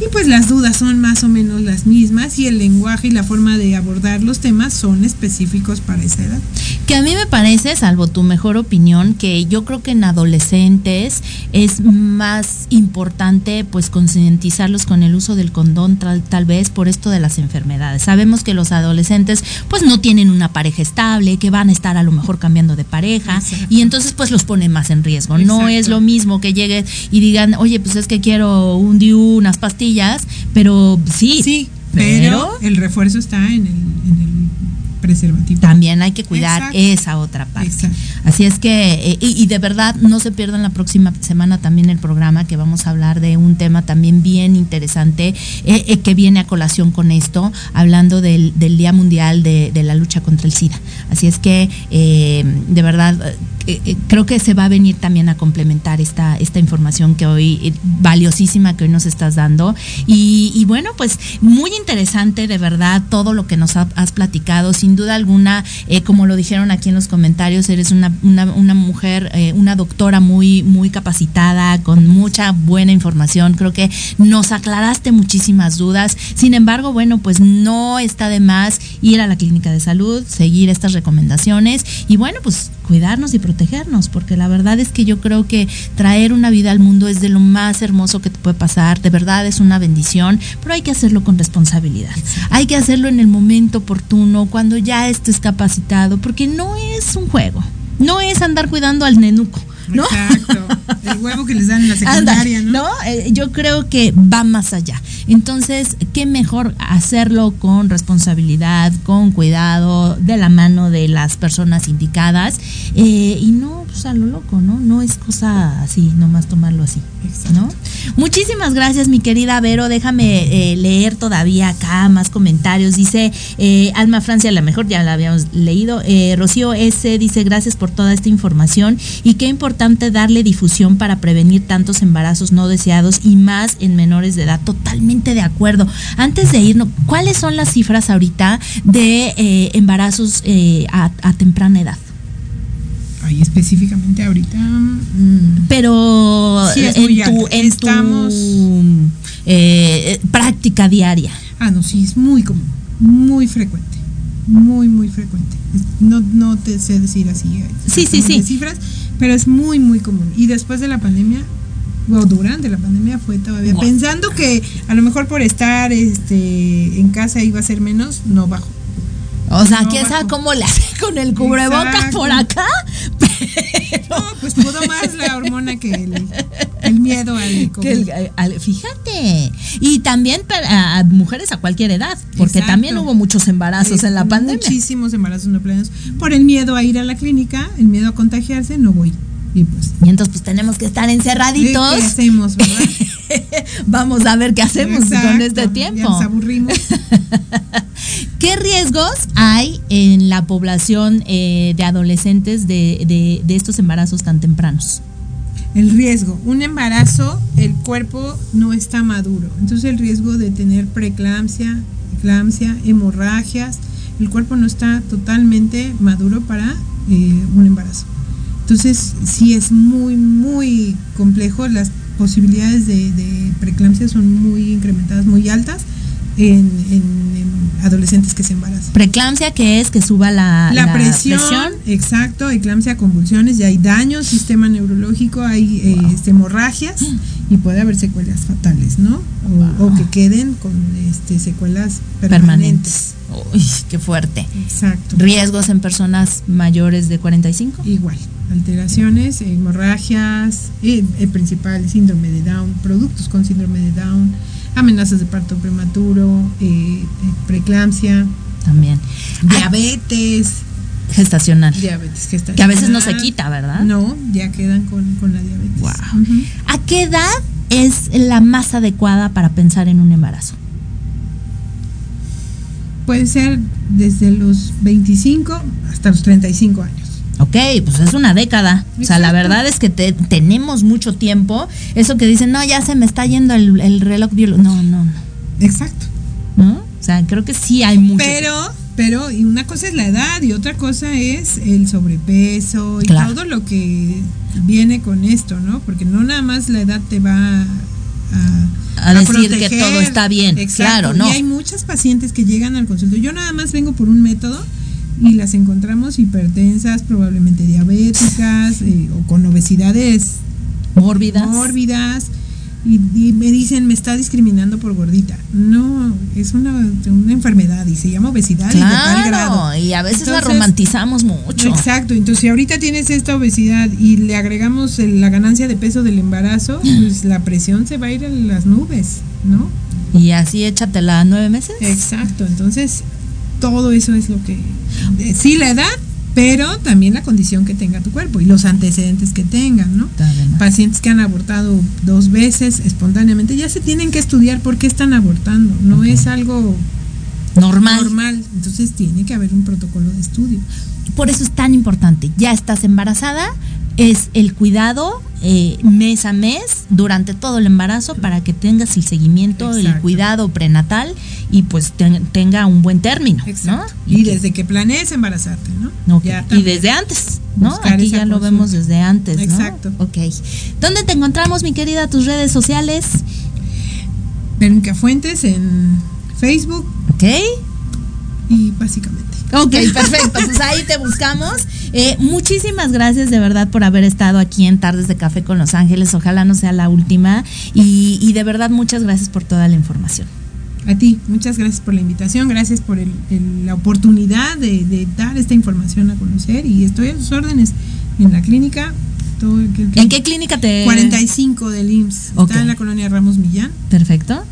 y pues las dudas son más o menos las mismas y el lenguaje y la forma de abordar los temas son específicos para esa edad. Que a mí me parece, salvo tu mejor opinión, que yo creo que en adolescentes es más importante pues concientizarlos con el uso del condón tal, tal vez por esto de las enfermedades. Sabemos que los adolescentes pues no tienen una pareja estable, que van a estar a lo mejor cambiando de pareja y entonces pues los pone más en riesgo. No es lo mismo que lleguen y digan, oye pues es que quiero un DIU, unas pastillas, pero sí. Sí, pero, el refuerzo está en el, en el preservativo. También hay que cuidar Exacto. esa otra parte. Así es que, eh, y, y de verdad, no se pierdan la próxima semana también el programa que vamos a hablar de un tema también bien interesante eh, eh, que viene a colación con esto, hablando del, del Día Mundial de, de la Lucha contra el SIDA. Así es que, eh, de verdad, creo que se va a venir también a complementar esta, esta información que hoy, valiosísima que hoy nos estás dando. Y, y bueno, pues muy interesante, de verdad, todo lo que nos ha- has platicado. Sin duda alguna, eh, como lo dijeron aquí en los comentarios, eres una, una, mujer, eh, una doctora muy, muy capacitada, con mucha buena información. Creo que nos aclaraste muchísimas dudas. Sin embargo, bueno, pues no está de más ir a la clínica de salud, seguir estas recomendaciones y bueno, pues cuidarnos y protegernos, porque la verdad es que yo creo que traer una vida al mundo es de lo más hermoso que te puede pasar, de verdad es una bendición, pero hay que hacerlo con responsabilidad. Hay que hacerlo en el momento oportuno, cuando ya estés capacitado, porque no es un juego, no es andar cuidando al nenuco. ¿No? Exacto. El huevo que les dan en la secundaria, Anda, ¿no? Eh, yo creo que va más allá. Entonces, qué mejor hacerlo con responsabilidad, con cuidado, de la mano de las personas indicadas eh, y no pues, a lo loco, ¿no? No es cosa así, nomás tomarlo así, ¿no? Muchísimas gracias, mi querida Vero. Déjame eh, leer todavía acá más comentarios. Dice Alma Francia, la mejor, ya la habíamos leído. Rocío S. dice gracias por toda esta información y qué importante darle difusión para prevenir tantos embarazos no deseados y más en menores de edad. Totalmente de acuerdo. Antes de irnos, ¿cuáles son las cifras ahorita de eh, embarazos eh, a, a temprana edad? Ahí específicamente ahorita. mm, Pero Sí, es en, tu, en Estamos- tu eh, práctica diaria. Ah, no, sí, es muy común, muy frecuente, muy, muy frecuente. No, no te sé decir así. Sí, sí, sí. Cifras, pero es muy, muy común. Y después de la pandemia, o durante la pandemia fue todavía. Pensando que a lo mejor por estar este, en casa iba a ser menos, no bajo. O sea, No, ¿quién sabe cómo le hace con el cubrebocas Exacto. por acá? No, pues pudo más la hormona que el, el miedo al. Que el- al- fíjate. Y también para a mujeres a cualquier edad, porque Exacto. también hubo muchos embarazos Eh, en la pandemia. Muchísimos embarazos no planeados. Por el miedo a ir a la clínica, el miedo a contagiarse, no voy. Y pues. Y entonces pues tenemos que estar encerraditos. ¿Qué hacemos, verdad? Vamos a ver qué hacemos con Exacto, este ya tiempo. nos aburrimos. ¿Qué riesgos hay en la población eh, de adolescentes de, de- estos embarazos tan tempranos? El riesgo. Un embarazo, el cuerpo no está maduro. Entonces el riesgo de tener preeclampsia, eclampsia, hemorragias, el cuerpo no está totalmente maduro para eh, un embarazo. Entonces sí es muy, muy complejo. Las posibilidades de, de preeclampsia son muy incrementadas, muy altas en, en- en adolescentes que se embarazan. Preeclampsia, que es que suba la, La, presión, exacto, eclampsia, convulsiones, ya hay daño, sistema neurológico, hay eh, este, hemorragias y puede haber secuelas fatales, ¿no? O, o que queden con este, secuelas permanentes. permanentes. Uy, qué fuerte. Exacto. ¿Riesgos en personas mayores de 45? Igual, alteraciones, hemorragias, eh, el principal síndrome de Down, productos con síndrome de Down, amenazas de parto prematuro, eh, eh, preeclampsia, También. diabetes. Gestacional. Diabetes gestacional. Que a veces no se quita, ¿verdad? No, ya quedan con, con la diabetes. Ujú. ¿A qué edad es la más adecuada para pensar en un embarazo? Puede ser desde los 25 hasta los 35 años. Ok, pues es una década. O sea, la verdad es que tenemos mucho tiempo. Eso que dicen, no, ya se me está yendo el, reloj biológico. No, no, no. Exacto. ¿No? O sea, creo que sí hay mucho. Pero, pero, y una cosa es la edad y otra cosa es el sobrepeso y todo lo que viene con esto, ¿no? Porque no nada más la edad te va a, a, decir que todo está bien. Claro, ¿no? Y hay muchas pacientes que llegan al consultorio. Yo nada más vengo por un método y las encontramos hipertensas, probablemente diabéticas eh, o con obesidades mórbidas. mórbidas y, me dicen, me está discriminando por gordita. No, es una, una enfermedad y se llama obesidad y de tal grado. Y a veces la romantizamos mucho. Exacto, entonces si ahorita tienes esta obesidad y le agregamos la ganancia de peso del embarazo, pues la presión se va a ir a las nubes, ¿no? Y así échatela nueve meses. Exacto, entonces todo eso es lo que... Sí, la edad, pero también la condición que tenga tu cuerpo y los antecedentes que tengan, ¿no? Pacientes que han abortado dos veces espontáneamente ya se tienen que estudiar por qué están abortando, no es algo normal. normal, entonces tiene que haber un protocolo de estudio. Por eso es tan importante, ya estás embarazada, es el cuidado eh, mes a mes durante todo el embarazo para que tengas el seguimiento, el cuidado prenatal y pues tenga un buen término. Y, desde que planees embarazarte, ¿no? y desde antes, ¿no? Aquí ya lo vemos desde antes. Exacto. Ok. ¿Dónde te encontramos, mi querida, tus redes sociales? Verónica Fuentes en Facebook. Ok. Y básicamente. Ok, perfecto. Pues ahí te buscamos. Eh, muchísimas gracias de verdad por haber estado aquí en Tardes de Café con Los Ángeles. Ojalá no sea la última. Y, de verdad muchas gracias por toda la información. A ti, muchas gracias por la invitación, gracias por la oportunidad de, dar esta información a conocer y estoy a sus órdenes en la clínica. ¿En qué clínica te...? 45 del IMSS, está en la colonia Ramos Millán. Perfecto.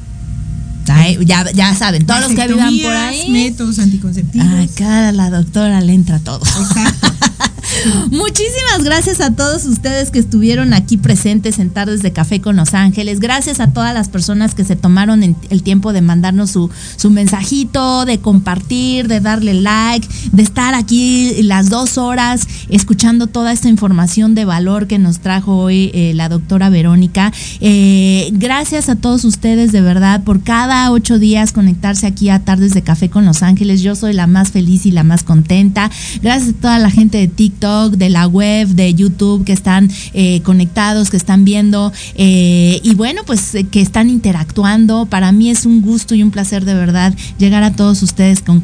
Ya, ya saben, todos los que vivan por ahí. métodos anticonceptivos. Cada la doctora le entra todo. Exacto. Muchísimas gracias a todos ustedes que estuvieron aquí presentes en Tardes de Café con Los Ángeles. Gracias a todas las personas que se tomaron el tiempo de mandarnos su, su mensajito, de compartir, de darle like, de estar aquí las dos horas escuchando toda esta información de valor que nos trajo hoy eh, la doctora Verónica. Eh, gracias a todos ustedes de verdad por cada ocho días conectarse aquí a Tardes de Café con Los Ángeles. Yo soy la más feliz y la más contenta. Gracias a toda la gente de TikTok de la web, de YouTube que están eh, conectados, que están viendo eh, y bueno, pues eh, que están interactuando. Para mí es un gusto y un placer de verdad llegar a todos ustedes con,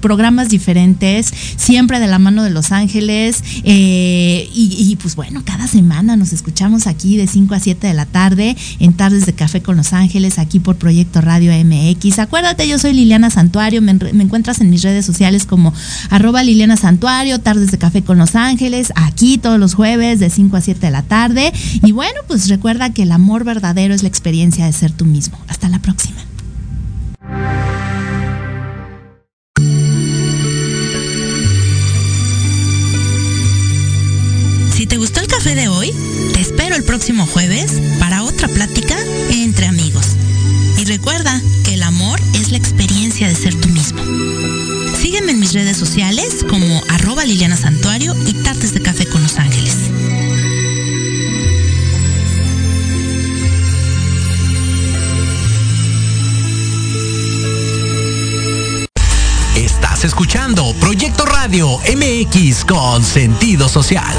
programas diferentes, siempre de la mano de Los Ángeles y, pues bueno, cada semana nos escuchamos aquí de 5 a 7 de la tarde en Tardes de Café con Los Ángeles, aquí por Proyecto Radio MX. Acuérdate, yo soy Liliana Santuario, me, encuentras en mis redes sociales como arroba Liliana Santuario, De Café con Los Ángeles, aquí todos los jueves de 5 a 7 de la tarde. Y bueno, pues recuerda que el amor verdadero es la experiencia de ser tú mismo. Hasta la próxima. Si te gustó el café de hoy, te espero el próximo jueves para otra plática entre amigos. Y recuerda que el amor es la experiencia de ser tú mismo. Sígueme en mis redes sociales arroba Liliana Santuario y Tartes de Café con Los Ángeles. Estás escuchando Proyecto Radio MX con sentido social.